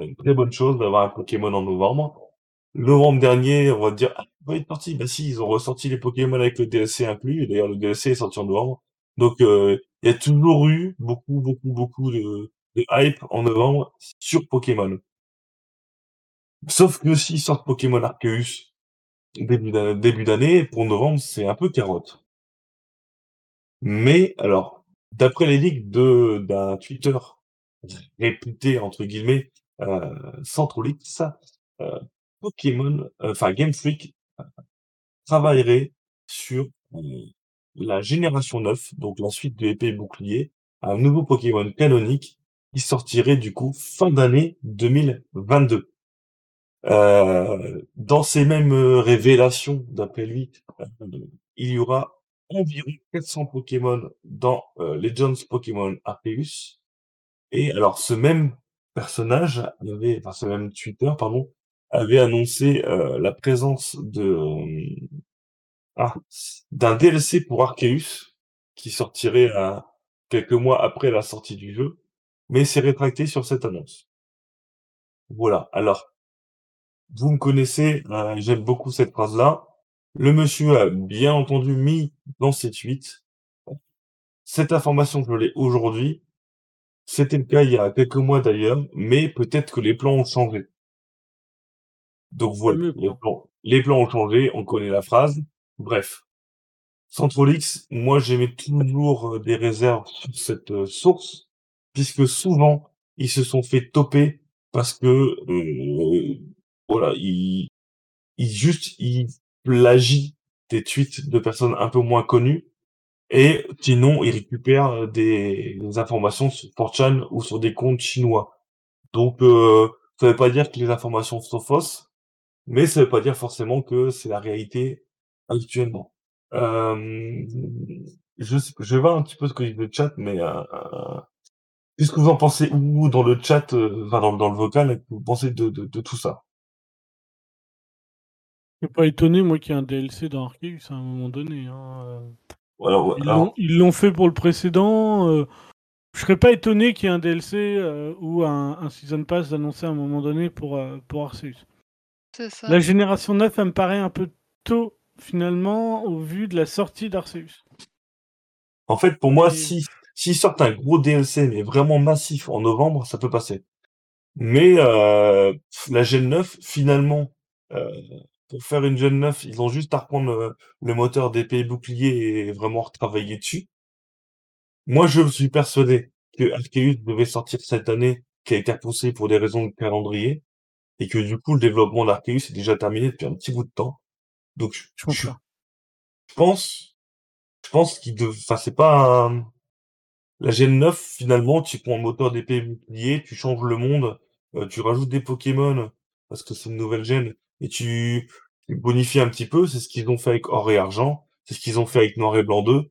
une très bonne chose d'avoir un Pokémon en novembre. Novembre dernier, on va dire, ah, va être parti. Bah si, ils ont ressorti les Pokémon avec le DLC inclus, d'ailleurs le DLC est sorti en novembre. Donc euh, il y a toujours eu beaucoup, beaucoup, beaucoup de, de hype en novembre sur Pokémon. Sauf que s'ils sortent Pokémon Arceus début d'année, pour novembre, c'est un peu carotte. Mais alors, d'après les de d'un Twitter réputé entre guillemets euh, sans trop ça, euh, Pokémon, euh, enfin Game Freak euh, travaillerait sur euh, la génération 9, donc la suite de épée bouclier, un nouveau Pokémon canonique qui sortirait du coup fin d'année 2022. Euh, dans ces mêmes révélations, d'après lui, il y aura environ 400 Pokémon dans Legends Pokémon Arceus. Et alors, ce même personnage avait, enfin ce même Twitter, pardon, avait annoncé la présence de ah, d'un DLC pour Arceus qui sortirait quelques mois après la sortie du jeu, mais s'est rétracté sur cette annonce. Voilà. Alors, vous me connaissez, j'aime beaucoup cette phrase-là. Le monsieur a bien entendu mis dans ses tweets cette information je l'ai aujourd'hui. C'était le cas il y a quelques mois d'ailleurs, mais peut-être que les plans ont changé. Donc voilà, les plans, les plans ont changé, on connaît la phrase. Bref. Centrolix, moi j'aimais toujours des réserves sur cette source, puisque souvent ils se sont fait toper parce que voilà, ils, ils juste ils plagient des tweets de personnes un peu moins connues et sinon ils récupèrent des, informations sur 4chan ou sur des comptes chinois. Donc euh, ça veut pas dire que les informations sont fausses, mais ça veut pas dire forcément que c'est la réalité actuellement. Euh, je, je vais voir un petit peu ce que dit le chat, mais euh, qu'est-ce que vous en pensez ou dans le chat, enfin dans, dans le vocal, vous pensez de, de tout ça? Je suis pas étonné, moi, qu'il y ait un DLC dans Arceus à un moment donné. Hein. Alors, ils l'ont fait pour le précédent. Euh, je serais pas étonné qu'il y ait un DLC euh, ou un, un, Season Pass annoncé à un moment donné pour, euh, pour Arceus. C'est ça. La génération 9, elle me paraît un peu tôt, finalement, au vu de la sortie d'Arceus. En fait, pour moi, si s'ils sortent un gros DLC, mais vraiment massif en novembre, ça peut passer. Mais la Gen 9, finalement, pour faire une Gen 9, ils ont juste à reprendre le, moteur d'épée bouclier et vraiment retravailler dessus. Moi, je suis persuadé que Arceus devait sortir cette année, qui a été repoussé pour des raisons de calendrier, et que du coup, le développement d'Arceus est déjà terminé depuis un petit bout de temps. Donc, je, je, je pense, je pense qu'il devait, enfin, c'est pas la Gen 9, finalement, tu prends un moteur d'épée bouclier, tu changes le monde, tu rajoutes des Pokémon, parce que c'est une nouvelle gène, et tu, bonifies un petit peu, c'est ce qu'ils ont fait avec Or et Argent, c'est ce qu'ils ont fait avec Noir et Blanc 2.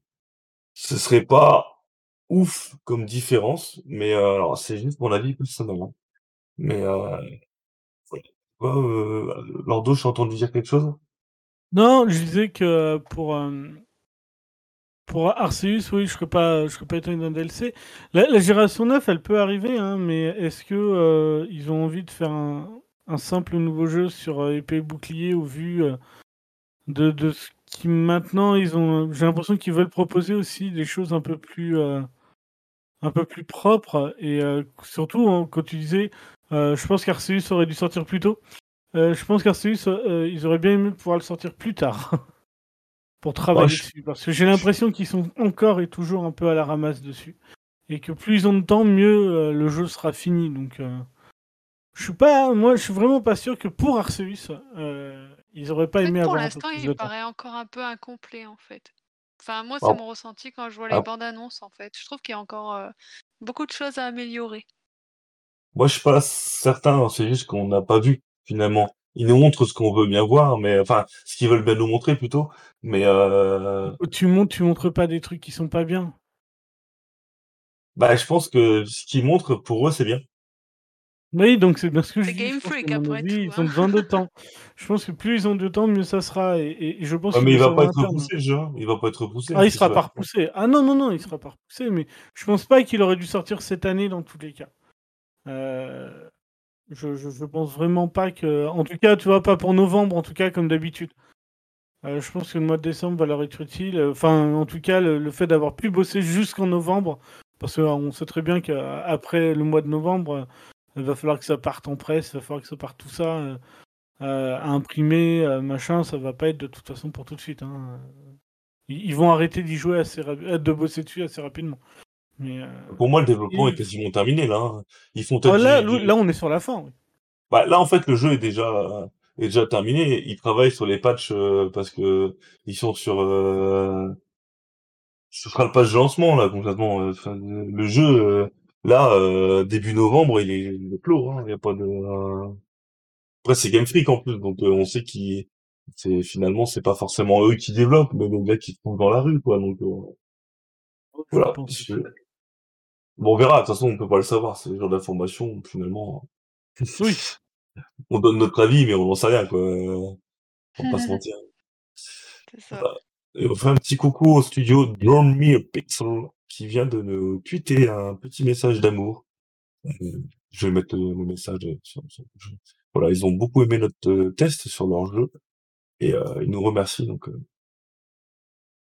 Ce serait pas ouf comme différence, mais euh, alors c'est juste mon avis personnel. Hein. Mais euh, euh, Lordo, je entendu dire quelque chose? Non, je disais que pour euh, pour Arceus, oui, je serais pas je serais pas étonné d'un DLC. La, génération 9, elle peut arriver, hein, mais est-ce que ils ont envie de faire un un simple nouveau jeu sur euh, épée et bouclier au vu euh, de, de ce qui maintenant ils ont. J'ai l'impression qu'ils veulent proposer aussi des choses un peu plus euh, un peu plus propres et surtout hein, quand tu disais, je pense qu'Arceus aurait dû sortir plus tôt. je pense qu'Arceus ils auraient bien aimé pouvoir le sortir plus tard. [laughs] pour travailler dessus. Parce que j'ai l'impression qu'ils sont encore et toujours un peu à la ramasse dessus. Et que plus ils ont de temps, mieux le jeu sera fini. Donc, je suis pas, moi, je suis vraiment pas sûr que pour Arceus, euh, ils auraient pas aimé pour avoir. Pour l'instant, il paraît encore un peu incomplet en fait. Enfin, moi, c'est mon ressenti quand je vois les ah. bandes annonces en fait. Je trouve qu'il y a encore euh, beaucoup de choses à améliorer. Moi, je suis pas certain. C'est juste qu'on n'a pas vu finalement. Ils nous montrent ce qu'on veut bien voir, mais enfin, ce qu'ils veulent bien nous montrer plutôt. Mais euh... tu montres, tu montres pas des trucs qui sont pas bien. Bah, je pense que ce qu'ils montrent pour eux, c'est bien. Oui, donc c'est bien ce que je dis. Game Freak après tout. Ils ont besoin de temps. je pense que plus ils ont de temps, mieux ça sera. Et, je pense. mais il va pas être repoussé. Hein. Il va pas être repoussé. Ah, il sera pas repoussé. Ah non non non, il sera pas repoussé. Mais je pense pas qu'il aurait dû sortir cette année dans tous les cas. Euh, je, je, pense vraiment pas que. En tout cas, tu vois, pas pour novembre, en tout cas comme d'habitude. Euh, je pense que le mois de décembre va leur être utile. Enfin, en tout cas, le, le fait d'avoir pu bosser jusqu'en novembre, parce qu'on sait très bien qu'après le mois de novembre, il va falloir que ça parte en presse, il va falloir que ça parte tout ça euh, euh, à imprimer, euh, machin, ça va pas être de toute façon pour tout de suite. Hein. Ils, vont arrêter d'y jouer assez de bosser dessus assez rapidement. Mais, pour moi, le développement est quasiment terminé là. Hein. Ils font oh, là, là, on est sur la fin. Bah, là, en fait, le jeu est déjà est déjà terminé. Ils travaillent sur les patchs parce que ils sont sur ce sera le patch de lancement là complètement. le jeu Là, euh, début novembre, il est, il est clos, hein. Il y a pas de. euh, Après, c'est Game Freak en plus, donc euh, on sait qui. C'est finalement, c'est pas forcément eux qui développent, mais les gars qui se trouvent dans la rue, quoi. Donc euh, Je voilà. pense. Bon, on verra. De toute façon, on peut pas le savoir. C'est le genre d'information. Finalement, [laughs] Oui. [laughs] on donne notre avis, mais on n'en sait rien, quoi. Euh, On va pas se [laughs] mentir. C'est ça. Et on fait un petit coucou au studio Drone Me a Pixel qui vient de nous tweeter un petit message d'amour. Euh, Je vais mettre euh, le message sur, sur- je- Voilà, ils ont beaucoup aimé notre euh, test sur leur jeu et euh, ils nous remercient donc euh,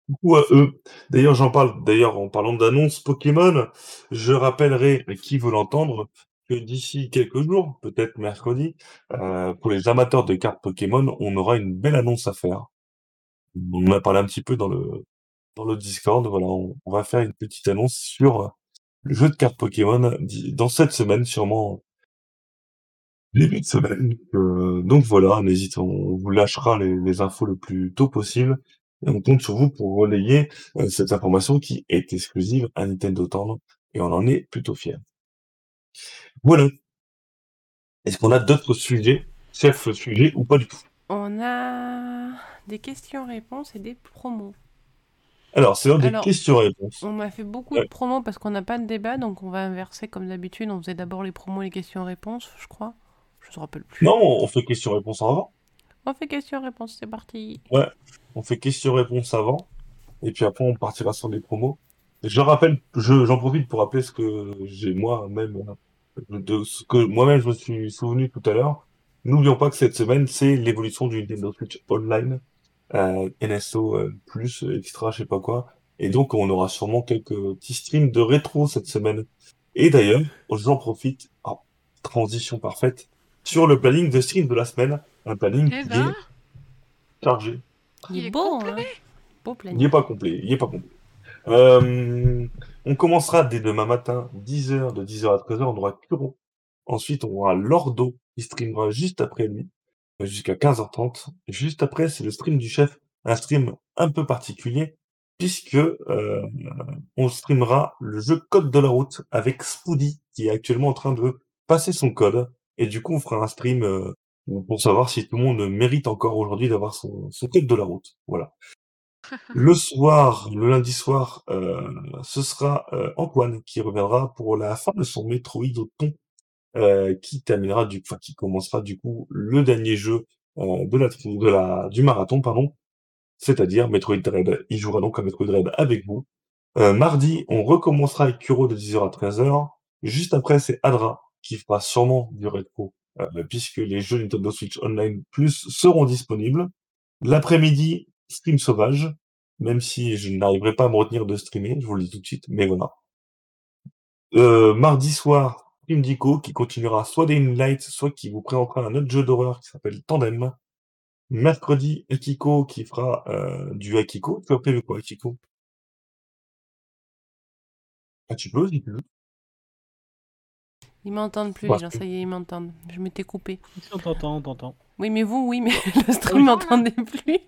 coucou à eux. D'ailleurs, j'en parle. D'ailleurs, en parlant d'annonces Pokémon, je rappellerai qui veut l'entendre que d'ici quelques jours, peut-être mercredi, euh, pour les amateurs de cartes Pokémon, on aura une belle annonce à faire. On en a parlé un petit peu dans le dans le Discord. Voilà, on, va faire une petite annonce sur le jeu de cartes Pokémon dans cette semaine, sûrement début de semaine. Euh, donc voilà, n'hésitez, on vous lâchera les, infos le plus tôt possible. Et on compte sur vous pour relayer euh, cette information qui est exclusive à Nintendo Town et on en est plutôt fiers. Voilà. Est-ce qu'on a d'autres sujets, chef sujet ou pas du tout? On a des questions-réponses et des promos. Alors, c'est l'heure des questions-réponses. On m'a fait beaucoup Ouais. de promos parce qu'on n'a pas de débat, donc on va inverser comme d'habitude. On faisait d'abord les promos et les questions-réponses, je crois. Je me rappelle plus. Non, on fait questions-réponses avant. On fait questions-réponses, c'est parti. Ouais, on fait questions-réponses avant, et puis après on partira sur les promos. Je rappelle, je, j'en profite pour rappeler ce que j'ai moi-même, euh, de ce que moi-même je me suis souvenu tout à l'heure. N'oublions pas que cette semaine, c'est l'évolution du Nintendo Switch Online, euh, NSO euh, plus extra, je sais pas quoi. Et donc on aura sûrement quelques petits streams de rétro cette semaine. Et d'ailleurs, j'en profite, ah, transition parfaite, sur le planning de stream de la semaine, un planning Eh qui ben, est chargé. Il, Il est complet. hein Beau Il planning. n'est pas complet, il est pas complet. Euh, on commencera dès demain matin, 10h, de 10h à 13h, on aura Kuro. Ensuite, on aura Lordo, qui streamera juste après lui, jusqu'à 15h30. Juste après, c'est le stream du chef, un stream un peu particulier, puisque euh, on streamera le jeu Code de la route avec Spoody, qui est actuellement en train de passer son code. Et du coup, on fera un stream euh, pour savoir si tout le monde mérite encore aujourd'hui d'avoir son, son code de la route. Voilà. [laughs] Le soir, le lundi soir, euh, ce sera euh, Antoine qui reviendra pour la fin de son Metroid au euh, qui terminera du, enfin qui commencera du coup le dernier jeu euh, de la de la du marathon, pardon, c'est-à-dire Metroid Dread. Il jouera donc à Metroid Dread avec vous. Euh, mardi, on recommencera avec Kuro de 10h à 13h. Juste après, c'est Adra qui fera sûrement du rétro, euh, puisque les jeux Nintendo Switch Online Plus seront disponibles. L'après-midi, stream sauvage, même si je n'arriverai pas à me retenir de streamer, je vous le dis tout de suite, mais voilà. Euh, mardi soir, d'Ico qui continuera soit des Light, soit qui vous présentera un autre jeu d'horreur qui s'appelle Tandem. Mercredi, Akiko qui fera euh, du Akiko. Tu as prévu quoi, Akiko? Ah, tu peux, si tu veux. Ils m'entendent plus, Ouais. les gens, ça y est, ils m'entendent. Je m'étais coupé. On t'entend, on t'entend. Oui, mais vous, oui, mais [laughs] le stream m'entendait plus.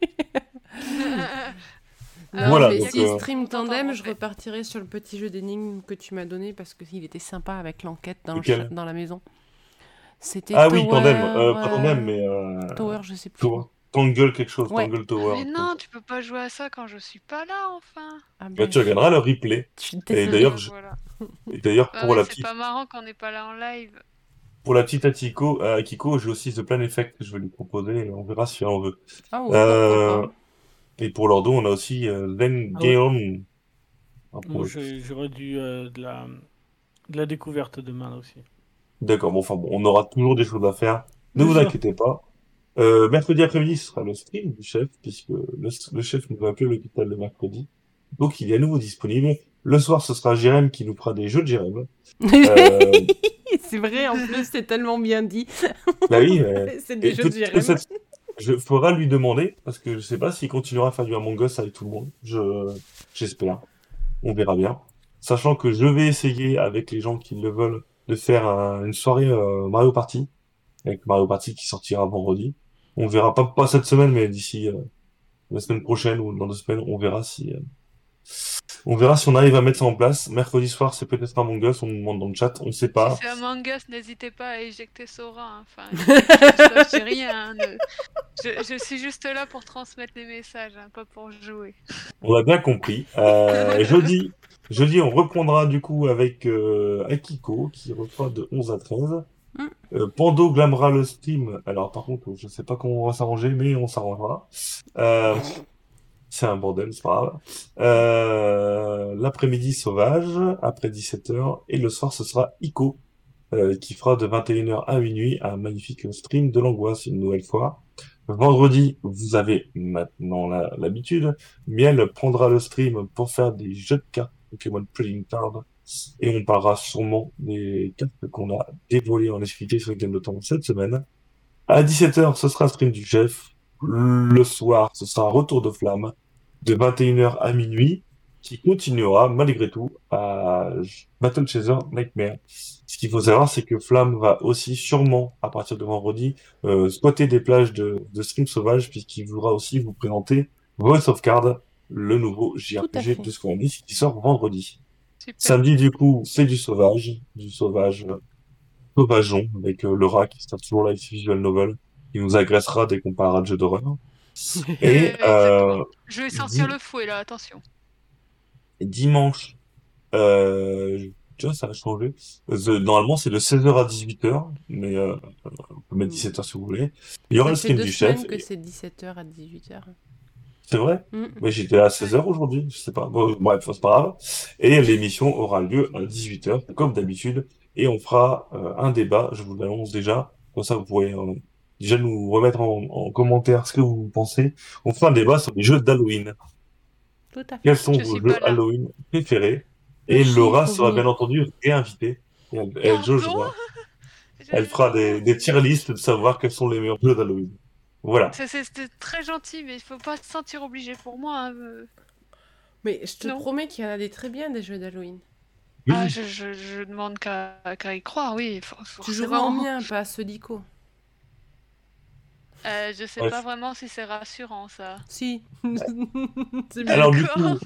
[laughs] Non, Voilà, mais donc, si euh, stream tandem, je repartirai sur le petit jeu d'énigmes que tu m'as donné parce qu'il était sympa avec l'enquête dans, le la maison. C'était Ah oui, Tandem. Euh, pas euh, Tandem, mais... Euh, Tower, je sais plus. Tower. Tangle quelque chose, Ouais. Tangle Tower. Mais non, tu peux pas jouer à ça quand je suis pas là, enfin. Ah Bah, ben, tu regarderas le replay. Et d'ailleurs, je- voilà. D'ailleurs, Bah pour ouais, la c'est petite, pas marrant qu'on n'est pas là en live. pour la petite Atiko, euh, Akiko, j'ai aussi The Plan Effect que je vais lui proposer on verra si elle en veut. Ah ouais, Euh, pas. Et pour Lordo, on a aussi euh, Zen Ah ouais. Moi, j'aurais dû euh, de, la, de la découverte demain aussi. D'accord, bon, enfin bon, on aura toujours des choses à faire. Ne Bien vous sûr. inquiétez pas. Euh, mercredi après-midi, ce sera le stream du chef, puisque le, le chef nous va appeler l'hôpital le mercredi. Donc, il est à nouveau disponible. Le soir, ce sera Jérém qui nous fera des jeux de Jérém. [laughs] Euh, c'est vrai, en plus, c'est tellement bien dit. bah oui, euh, [laughs] c'est des Et jeux de Jérém. cette- Je faudra lui demander, parce que je sais pas s'il continuera à faire du Among Us avec tout le monde. Je, j'espère. On verra bien. Sachant que je vais essayer, avec les gens qui le veulent, de faire un- une soirée euh, Mario Party. Avec Mario Party qui sortira vendredi. On verra pas, pas cette semaine, mais d'ici euh, la semaine prochaine ou dans deux semaines, on verra si, euh, On verra si on arrive à mettre ça en place. Mercredi soir, c'est peut-être Among Us, on nous demande dans le chat, on ne sait pas. Si c'est Among Us, n'hésitez pas à éjecter Sora. hein. Enfin, [laughs] je sais rien. hein, ne- Je, je suis juste là pour transmettre les messages, hein, pas pour jouer. On a bien compris. Euh, jeudi, jeudi, on reprendra du coup avec euh, Akiko qui reçoit de 11 à 13. Mm. Euh, Pando glamera le stream. Alors par contre, je sais pas comment on va s'arranger, mais on s'arrangera. Euh, c'est un bordel, c'est pas grave. Euh, L'après-midi sauvage, après 17h, et le soir ce sera Ico, euh, qui fera de 21h à minuit un magnifique stream de l'angoisse une nouvelle fois. Vendredi, vous avez maintenant l'habitude, Miel prendra le stream pour faire des jeux de cartes Pokémon Trading Card, et on parlera sûrement des cartes qu'on a dévoilées en exclusivité sur Game de Temps cette semaine. À 17h, ce sera le stream du chef. Le soir, ce sera Retour de Flamme de 21h à minuit qui continuera malgré tout à Battle Chaser Nightmare. Ce qu'il faut savoir, c'est que Flamme va aussi sûrement, à partir de vendredi, euh, squatter des plages de, de stream sauvage puisqu'il voudra aussi vous présenter Voice of Card, le nouveau JRPG de Square Enix qui sort vendredi. Super. Samedi, du coup, c'est du sauvage, du sauvage euh, sauvageon, avec euh, Laura qui sera toujours là avec ses visual novel, qui nous agressera dès qu'on parlera de jeux d'horreur. [laughs] Et Euh. Je vais sortir le fouet là, attention. dimanche, euh, tu vois, ça a changé. Euh, normalement, c'est de 16h à 18h, mais euh, on peut mettre 17h si vous voulez. Il y aura Ça le stream du chef. que et- c'est 17h à 18h. C'est vrai? Mm. Mais j'étais à 16h aujourd'hui, je sais pas. Bon, bref, c'est pas grave. Et l'émission aura lieu à 18h, comme d'habitude. Et on fera euh, un débat, je vous l'annonce déjà. Comme ça, vous pourrez euh, déjà nous remettre en, en commentaire ce que vous pensez. On fera un débat sur les jeux d'Halloween. Tout à fait. Quels sont Je vos jeux. Halloween préférés Et Laura sera bien entendu réinvitée. Et elle, elle jaugera. Elle fera des, des tier lists de savoir quels sont les meilleurs jeux d'Halloween. Voilà. C'était très gentil, mais il faut pas se sentir obligé pour moi. hein, euh. Mais je te Non. promets qu'il y en a des très bien des jeux d'Halloween. Oui, Ah, je, je, je demande qu'à y croire, oui. Tu joueras forcément. mien, pas à d'Ico. Euh, je sais Ouais. pas vraiment si c'est rassurant ça. Si. [laughs] C'est bien. Alors du coup,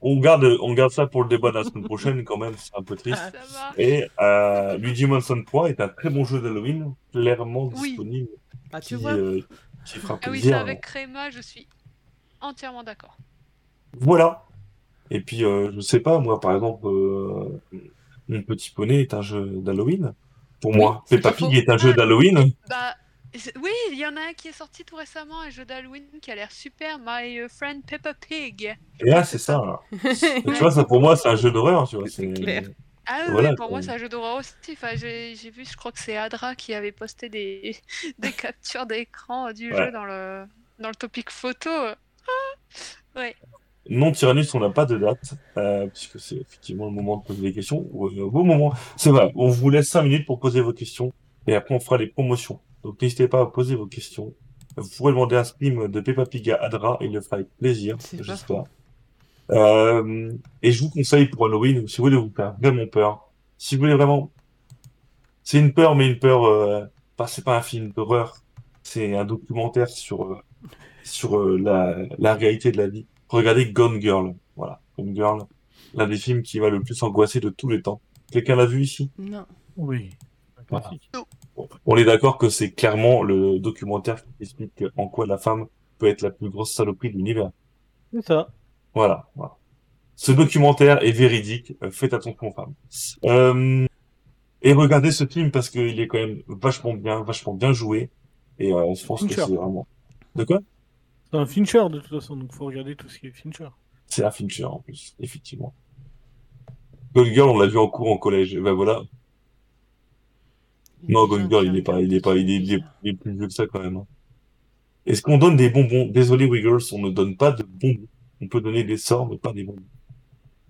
on garde, on garde ça pour le débat de la semaine prochaine quand même, c'est un peu triste. Ah, Ça va. Et euh, Luigi Mansion 3 est un très bon jeu d'Halloween, clairement Oui. disponible, Ah, tu qui, vois. euh, qui fera Ah oui, ça avec Créma, je suis entièrement d'accord. Voilà. Et puis, euh, je sais pas, moi, par exemple, euh, Mon Petit Poney est un jeu d'Halloween. Pour Oui, moi, c'est Peppa Pig est un jeu Ah. d'Halloween. Bah, oui, il y en a un qui est sorti tout récemment, un jeu d'Halloween qui a l'air super, My euh, Friend Peppa Pig. Et là, c'est ça. [laughs] tu vois, ça pour moi, c'est un jeu d'horreur. C'est clair. Ah oui, Voilà, pour quoi. moi c'est un jeu d'horreur aussi. Enfin, j'ai vu, je crois que c'est Adra qui avait posté des, [laughs] des captures d'écran du Ouais. jeu dans le, dans le topic photo. Ouais. Non, Tyrannus, on n'a pas de date, euh, puisque c'est effectivement le moment de poser des questions. Ou, euh, vos moments. C'est vrai, on vous laisse 5 minutes pour poser vos questions, et après on fera les promotions. Donc n'hésitez pas à poser vos questions. Vous pourrez demander un stream de Peppa Pig à Adra, il le fera avec plaisir, j'espère. Euh, et je vous conseille pour Halloween, si vous voulez vous faire vraiment peur, si vous voulez vraiment... C'est une peur, mais une peur... Euh, pas, c'est pas un film d'horreur, c'est un documentaire sur, euh, sur euh, la, la réalité de la vie. Regardez Gone Girl. Voilà, Gone Girl, l'un des films qui va le plus angoisser de tous les temps. Quelqu'un l'a vu ici? Non. Oui. Voilà. On est d'accord que c'est clairement le documentaire qui explique en quoi la femme peut être la plus grosse saloperie de l'univers. C'est ça. Voilà, voilà. Ce documentaire est véridique. euh, Faites attention aux femmes. Euh, et regardez ce film parce qu'il est quand même vachement bien, vachement bien joué. Et euh, je pense que c'est vraiment. De quoi? C'est un Fincher de toute façon, donc faut regarder tout ce qui est Fincher. C'est un Fincher en plus, effectivement. Gone Girl, on l'a vu en cours en collège. Et ben voilà. Non, Gone Girl, il est pas, il est pas, il est, il est- il est plus vieux que ça quand même. hein. Est-ce qu'on donne des bonbons? Désolé, Wiggles, on ne donne pas de bonbons. On peut donner des sorts, mais pas des bonbons.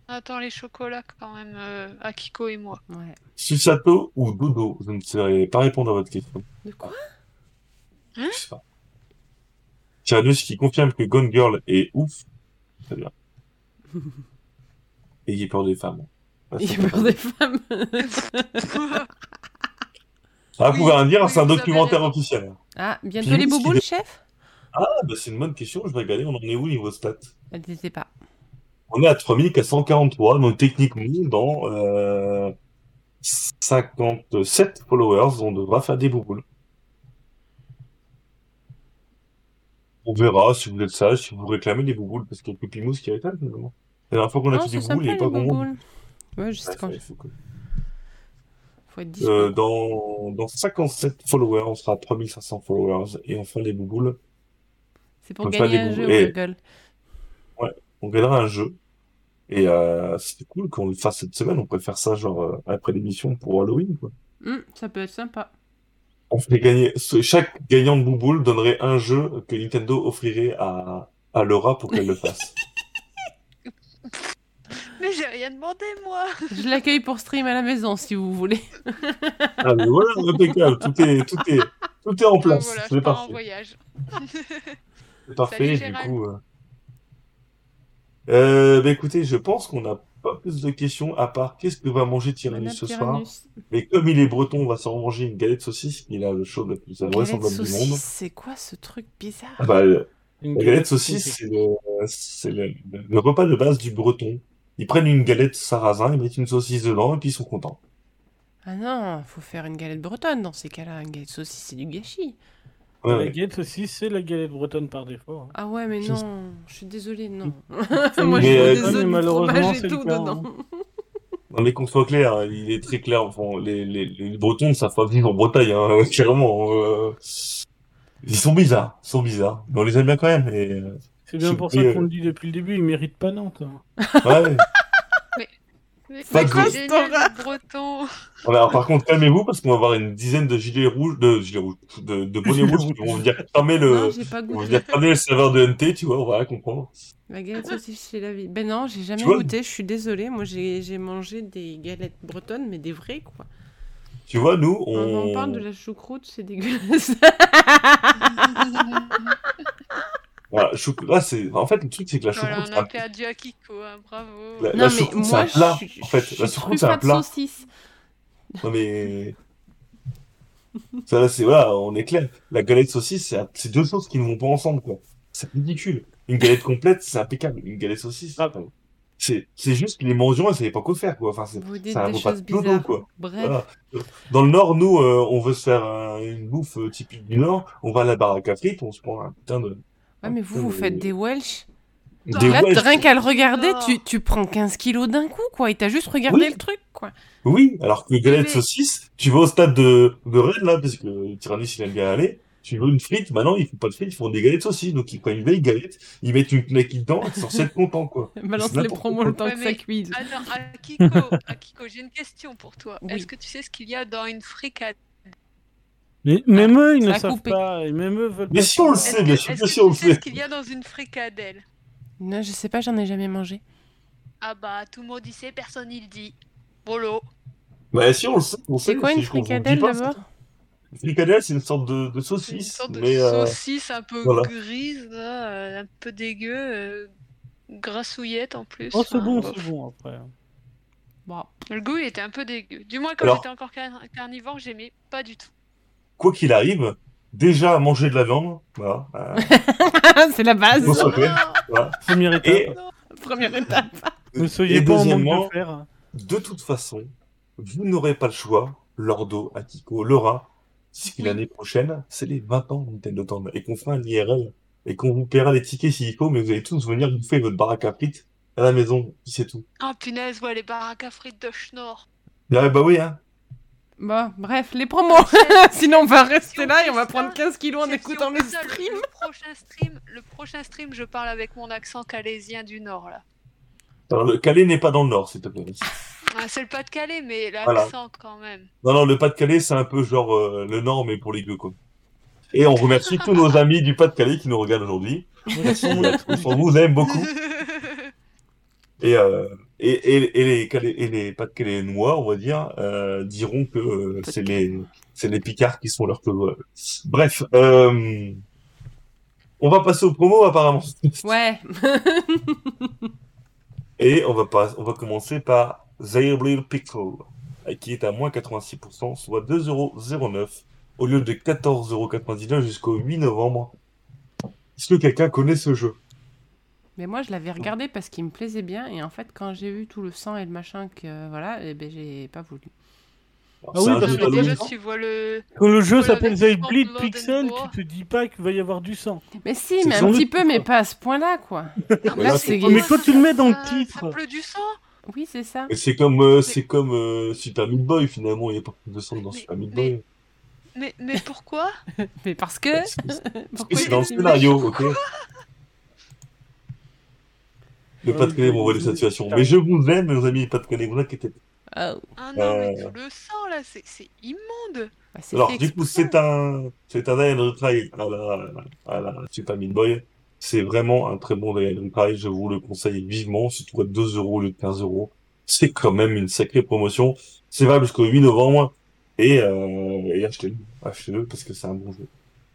Attends, les chocolats quand même, euh, Akiko et moi. Ouais. Susato ou Dodo? Je ne saurais pas répondre à votre question. De quoi? Je sais pas. Tyrannus qui confirme que Gone Girl est ouf. Très bien. [laughs] Ayez peur des femmes. Il y a peur des femmes. [laughs] [laughs] Ah, vous pouvez rien dire, c'est un documentaire officiel. Ah, bientôt les est- chef? Ah, bah c'est une bonne question, je vais regarder, on en est où niveau stats? N'était pas. On est à 3443, donc techniquement, dans euh, 57 followers, on devra faire des bouboules. On verra si vous êtes sage, si vous réclamez des bouboules, parce qu'il y a que Pimous qui réclame, finalement. La dernière fois qu'on a Non, fait des bouboules, il n'y avait pas grand monde. Ouais, Ouais, quand. Faut être dispo. Euh, dans, dans 57 followers, on sera à 3500 followers, et enfin les bouboules, C'est pour gagner un jeu, et- Google. on gagnera un jeu. Et euh, c'était cool qu'on le fasse cette semaine, on pourrait faire ça genre euh, après l'émission pour Halloween, quoi. Hum, ça peut être sympa. On ferait gagner, chaque gagnant de Bouboule donnerait un jeu que Nintendo offrirait à, à Laura pour qu'elle le fasse. [laughs] Mais j'ai rien demandé, moi Je l'accueille pour stream à la maison si vous voulez. ah, mais voilà, impeccable, tout est, tout est, tout est en Donc place, voilà, c'est en parfait. voyage. C'est parfait, Salut, du coup. Euh... Euh, bah écoutez, je pense qu'on n'a pas plus de questions à part qu'est-ce que va manger Tyrannus ce soir. Mais comme il est breton, on va s'en manger une galette saucisse. Il a le show le plus Galette vraisemblable du saucisse, monde. c'est quoi ce truc bizarre? Ah bah, Une la galette saucisse, c'est le, c'est le, le- le repas de base du breton. Ils prennent une galette sarrasin, ils mettent une saucisse dedans et puis ils sont contents. Ah non, faut faire une galette bretonne dans ces cas-là. Une galette saucisse, c'est du gâchis. Ouais, La ouais. galette aussi, c'est la galette bretonne par défaut. hein. Ah ouais, mais non, je suis désolée, non. [laughs] Moi, je veux euh, du malheureusement, c'est tout cas, dedans. [laughs] Non mais qu'on soit clair, hein, il est très clair. Enfin, les, les, les Bretons ne savent pas vivre en Bretagne, hein, [laughs] clairement. euh, ils sont bizarres, ils sont bizarres. Mais on les aime bien quand même. Et, euh, C'est bien pour ça qu'on le dit depuis le début, ils méritent pas Nantes. hein. ouais. Mais, Pas mais de- c'est breton [laughs] Alors, par contre, calmez-vous parce qu'on va avoir une dizaine de gilets rouges, de gilets rouges, de, de bonnets rouges qui vont venir Non, le, pas on venir cramer le serveur de NT, tu vois, on va rien comprendre. La galette saucisse chez la vie. Ben non, j'ai jamais Tu goûté, je suis désolée. Moi, j'ai j'ai mangé des galettes bretonnes, mais des vraies, quoi. Tu vois, nous, On, on, on parle de la choucroute, c'est dégueulasse. [laughs] voilà, chou- là, c'est, en fait, le truc, c'est que la Voilà, choucroute, on c'est a un- perdu à Kiko, hein, bravo. La- non, choucroute, c'est un plat, je en fait. je La choucroute, c'est un plat. saucisse. Non, mais, [laughs] ça, là, c'est, voilà, on est clair. La galette saucisse, c'est, un- c'est deux choses qui ne vont pas ensemble, quoi. C'est ridicule. Une galette complète, c'est impeccable. Une galette saucisse, Ah. c'est, c'est juste que les mendiants, ils savaient pas quoi faire, quoi. Enfin, c'est, Vous dites un des choses de bizarres. quoi. Bref, Voilà. Dans le Nord, nous, euh, on veut se faire un- une bouffe euh, typique du Nord. On va à la baraque à frites, on se prend un putain de... ouais, mais vous, vous faites des Welsh. Des Là, Welsh. rien qu'à le regarder, tu, tu prends 15 kilos d'un coup, quoi. Et t'as juste regardé Oui. le truc, quoi. Oui, alors que galette Mais- saucisse, tu vas au stade de, de Rennes, là, parce que Tyrannus, il aime bien aller. Tu veux une frite, maintenant, ils font pas de frites, ils font des galettes saucisses. Donc, ils prennent une vieille galette, ils mettent une knacky dedans, ils sont être [laughs] contents, quoi. Balance les promos le temps Ouais, que ça cuise. Attends, à Kiko, à Kiko j'ai une question pour toi. Oui. Est-ce que tu sais ce qu'il y a dans une fricade Mais même eux, ils ça ne savent coupé. pas. Et même eux veulent Mais pas si on le sait, bien sûr si on le tu sais ce sait. qu'il y a dans une fricadelle Non, je sais pas, j'en ai jamais mangé. Ah bah, tout le monde y sait, personne y le dit. Bolo. Bah, si on le sait, on sait. C'est quoi une fricadelle d'abord Une fricadelle, c'est une sorte de, de C'est une saucisse, sorte de euh, saucisse un peu voilà. grise, là, euh, un peu dégueu, euh, grassouillette en plus. Oh, c'est Enfin, bon, c'est bon après. Bon. Le goût, il était un peu dégueu. Du moins, quand j'étais encore car- carnivore, j'aimais pas du tout. Quoi qu'il arrive, déjà manger de la viande, voilà, euh, [laughs] c'est la base. faut voilà. Première étape. Et, Première étape. ne et soyez pas en manque de faire. de toute façon, vous n'aurez pas le choix, Lordo, Akiko, Laura, si Oui. l'année prochaine, c'est les 20 ans de Nintendo Town, et qu'on fera un IRL, et qu'on vous paiera les tickets s'il faut, mais vous allez tous venir bouffer votre baraque à frites à la maison, c'est tout. Oh punaise, ouais, les baraques à frites de Schnorr. Ah, bah oui, hein. Bon, bref, les promos. [laughs] Sinon, on va rester là et on va prendre 15 kilos en écoutant le stream. Le, prochain stream, le prochain stream, je parle avec mon accent calaisien du Nord, là. Alors, le Calais n'est pas dans le Nord, s'il te plaît. Ah, c'est le Pas-de-Calais, mais Voilà. l'accent quand même. Non, non, le Pas-de-Calais, c'est un peu genre euh, le Nord, mais pour les gueux, quoi. Et on remercie tous nos [laughs] amis du Pas-de-Calais qui nous regardent aujourd'hui. Merci à tous, on vous aime beaucoup. [laughs] Et, euh, et, et, et les, Calais- et les Pas-de-Calais noirs, on va dire, euh, diront que euh, c'est les, c'est les Picards qui sont leurs clodos. Bref, euh, on va passer aux promos apparemment. Ouais. [laughs] Et on va, pas, on va commencer par Zaire Pickle, qui est à moins 86%, soit 2,09€ au lieu de 14,99€ jusqu'au 8 novembre. Est-ce que quelqu'un connaît ce jeu? Mais moi, je l'avais regardé parce qu'il me plaisait bien. Et en fait, quand j'ai vu tout le sang et le machin, que voilà, eh ben, j'ai pas voulu. Alors, Ah oui, parce que mais déjà, tu vois le. Quand le jeu s'appelle The Bleed Pixel, tu te dis pas qu'il va y avoir du sang. Mais si, mais un petit peu, mais pas à ce point-là, quoi. Non, Mais là, Mais toi, tu le mets dans le titre. Ça pleut du sang. Oui, c'est ça. C'est comme, euh, c'est comme euh, Super Meat Boy finalement, il n'y a pas plus de sang dans Mais- Super Meat mais- Boy. Mais, mais pourquoi? [laughs] Mais parce que. [laughs] C'est- dans le scénario, ok Le pas de oui, connaît oui, m'envoie des oui, situations. putain. Mais je vous aime, mes amis, pas de connaît, vous inquiétez pas. Ah, Ah non, mais Euh. le sang là, c'est c'est immonde. bah, Alors, du coup, c'est un, c'est un die and retry à la, à la Super Meat Boy. C'est vraiment un très bon die and retry. Je vous le conseille vivement. Surtout à 2 euros au lieu de 15 euros. C'est quand même une sacrée promotion. C'est valable jusqu'au 8 novembre. Et, euh, et achetez-le. Achetez-le parce que c'est un bon jeu.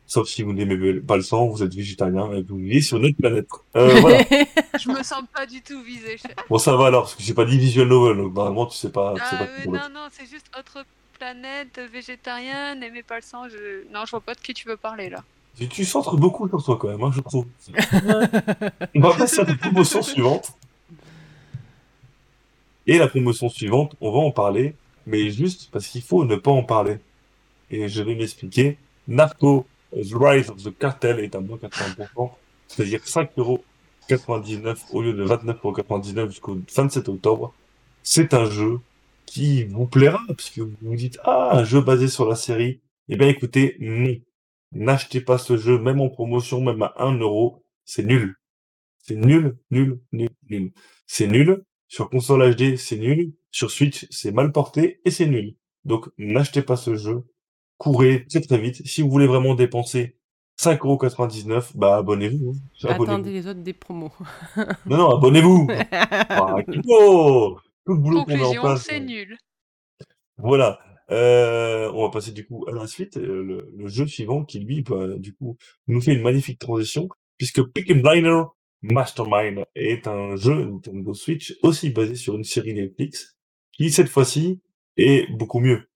Sauf si vous n'aimez pas le sang, vous êtes végétarien et vous vivez sur notre planète. Euh, voilà. [laughs] Je me sens pas du tout visée. je- Bon, ça va alors, parce que j'ai pas dit visual novel, donc normalement, tu sais pas, tu sais Ah pas non, non, c'est juste autre planète, végétarien, n'aimez pas le sang. Je... Non, je vois pas de qui tu veux parler là. Tu, tu centres beaucoup sur toi quand même, hein, je trouve. On va passer à la promotion [laughs] suivante. Et la promotion suivante, on va en parler, mais juste parce qu'il faut ne pas en parler. Et je vais m'expliquer. Narco, The Rise of the Cartel est un bon 80%, c'est-à-dire 5,99€ au lieu de 29,99€ jusqu'au 27 octobre. C'est un jeu qui vous plaira, parce que vous vous dites, ah, un jeu basé sur la série. Eh bien, écoutez, non. N'achetez pas ce jeu, même en promotion, même à 1 euro. C'est nul. C'est nul, nul, nul, nul. C'est nul. Sur console HD, c'est nul. Sur Switch, c'est mal porté et c'est nul. Donc, n'achetez pas ce jeu. Courez très très vite. Si vous voulez vraiment dépenser 5,99€, bah abonnez-vous. hein. Abonnez-vous. Attendez les autres des promos. Non, non, abonnez-vous. [laughs] Ah, Tout le boulot qu'on met en place. c'est euh, nul. Voilà. Euh, on va passer du coup à la suite. euh, Le, le jeu suivant qui lui, bah, du coup, nous fait une magnifique transition puisque Pick and Bliner Mastermind est un jeu Nintendo Switch aussi basé sur une série Netflix qui cette fois-ci est beaucoup mieux.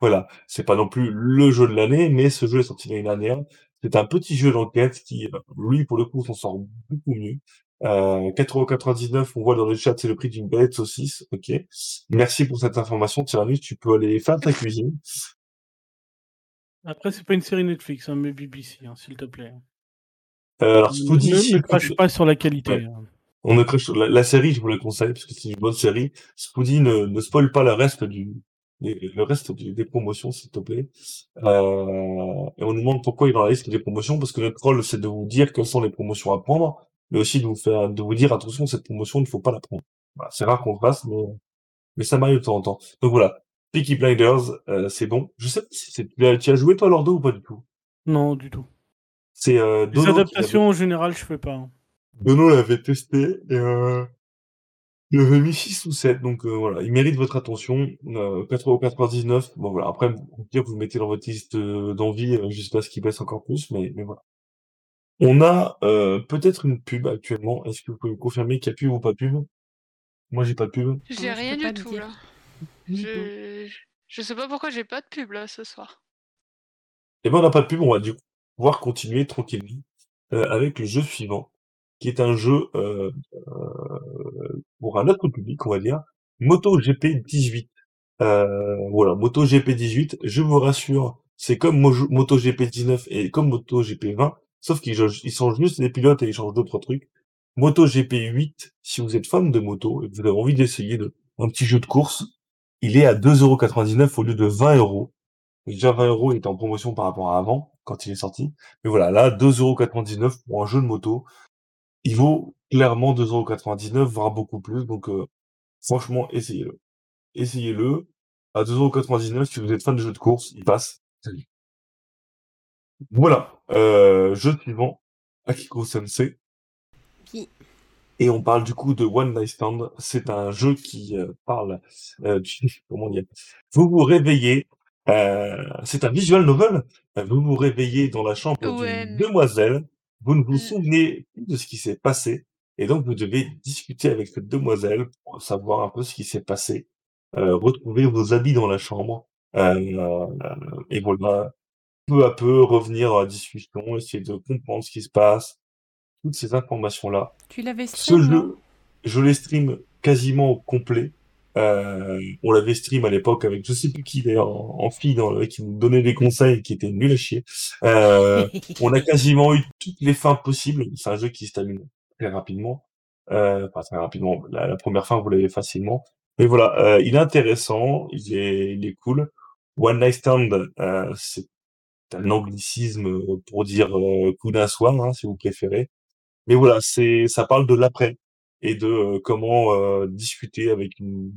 Voilà, c'est pas non plus le jeu de l'année, mais ce jeu est sorti l'année dernière. C'est un petit jeu d'enquête qui, euh, lui, pour le coup, s'en sort beaucoup mieux. Euh, 4,99€, on voit dans le chat, c'est le prix d'une galette saucisse. Ok. Merci pour cette information, Tyrannus. Tu peux aller faire ta cuisine. Après, c'est pas une série Netflix, hein, mais BBC, hein, s'il te plaît. Euh, alors, Ne, Spoody, ne crache pas sur la qualité. Hein. on ne crache- la, la série, je vous la conseille parce que c'est une bonne série. Spoody ne, ne spoil pas le reste du, les- le reste du- des promotions, s'il te plaît. Euh, et on nous demande pourquoi il est dans la liste des promotions, parce que notre rôle, c'est de vous dire quelles sont les promotions à prendre, mais aussi de vous faire, de vous dire attention, cette promotion, il ne faut pas la prendre. Voilà, c'est rare qu'on le fasse, mais, mais ça m'arrive de temps en temps. Donc voilà. Peaky Blinders, euh, c'est bon. Je sais pas si c'est, tu as- joué toi, Lordo, ou pas du tout? Non, du tout. C'est, euh, Les adaptations, en général, je fais pas. hein. Dono l'avait testé et euh, il avait mis 6 ou 7, donc euh, voilà, il mérite votre attention. Euh, 4,99€, bon voilà, après, au pire, vous le mettez dans votre liste euh, d'envie euh, jusqu'à ce qu'il baisse encore plus, mais, mais voilà. On a euh, peut-être une pub actuellement, est-ce que vous pouvez me confirmer qu'il y a pub ou pas pub? Moi j'ai pas de pub. J'ai rien du tout dire. là. Je... je sais pas pourquoi j'ai pas de pub là ce soir. Eh ben on n'a pas de pub, on va du coup pouvoir continuer tranquillement euh, avec le jeu suivant, qui est un jeu euh, euh, pour un autre public, on va dire, MotoGP 18. Euh, voilà, MotoGP 18, je vous rassure, c'est comme Mojo- MotoGP 19 et comme MotoGP 20, sauf qu'ils changent- juste les pilotes et ils changent d'autres trucs. MotoGP 8, si vous êtes fan de moto et que vous avez envie d'essayer de, un petit jeu de course, il est à 2,99€ au lieu de 20 euros. Déjà 20 euros il était en promotion par rapport à avant, quand il est sorti. Mais voilà, là, 2,99€ pour un jeu de moto. Il vaut clairement 2,99€, voire beaucoup plus. Donc, euh, franchement, essayez-le. Essayez-le. À 2,99€, si vous êtes fan de jeux de course, il passe. Salut. Voilà. Euh, jeu suivant. Akiko Sensei. Et on parle du coup de One Night Stand. C'est un jeu qui euh, parle euh, du, [laughs] comment dire, vous vous réveillez, euh, c'est un visual novel. Vous vous réveillez dans la chambre Ouais, d'une mais- demoiselle. Vous ne vous Mm. souvenez plus de ce qui s'est passé. Et donc vous devez discuter avec cette demoiselle pour savoir un peu ce qui s'est passé. Euh, retrouver vos habits dans la chambre. Euh, euh, et voilà, peu à peu revenir à la discussion, essayer de comprendre ce qui se passe. toutes ces informations-là. Tu l'avais Ce stream, jeu, je l'ai stream quasiment au complet. Euh, on l'avait stream à l'époque avec je sais plus qui d'ailleurs en, en fille dans qui nous donnait des conseils qui étaient nuls à chier. Euh, on a [laughs] quasiment eu toutes les fins possibles. C'est un jeu qui se termine très rapidement. Euh, enfin, très rapidement. La, la première fin, vous l'avez facilement. Mais voilà, euh, il est intéressant, il est, il est cool. One Night Stand, euh, c'est un anglicisme pour dire euh, coup d'un soir, hein, si vous préférez. Mais voilà, c'est, ça parle de l'après et de comment euh, discuter avec une,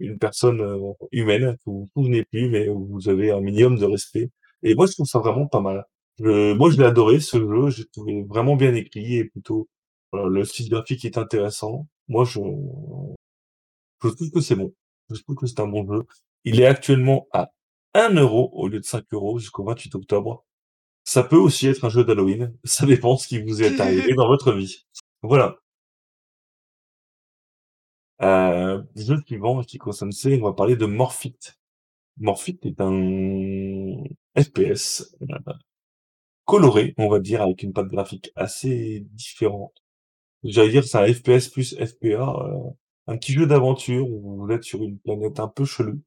une personne euh, humaine que vous vous souvenez plus, mais où vous avez un minimum de respect. Et moi, je trouve ça vraiment pas mal. Je- moi, je l'ai adoré, ce jeu. J'ai trouvé vraiment bien écrit et plutôt, voilà, le style graphique est intéressant. Moi, je, je trouve que c'est bon. Je trouve que c'est un bon jeu. Il est actuellement à 1 euro au lieu de 5 euros jusqu'au 28 octobre. Ça peut aussi être un jeu d'Halloween. Ça dépend ce qui vous est arrivé dans votre vie. Voilà. Euh, jeu suivant qui concerne C, on va parler de Morphite. Morphite est un FPS euh, coloré, on va dire, avec une patte graphique assez différente. J'allais dire c'est un FPS plus FPA, euh, un petit jeu d'aventure où vous êtes sur une planète un peu chelou,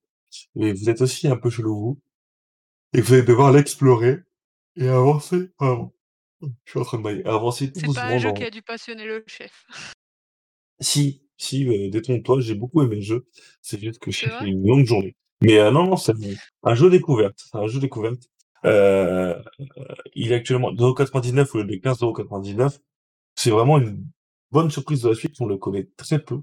et vous êtes aussi un peu chelou vous, et vous allez devoir l'explorer et avancer. Pardon, je suis en train de bailler. Avancer tout C'est pas un jeu dans. qui a dû passionner le chef. Si, si, euh, détrompe-toi, j'ai beaucoup aimé le jeu. C'est juste que C'est j'ai fait une longue journée. Mais euh, non, non, c'est un jeu découverte. C'est un jeu découverte. Euh, il est actuellement 2,99€ au lieu de 15,99€. C'est vraiment une bonne surprise de la suite. On le connaît très peu.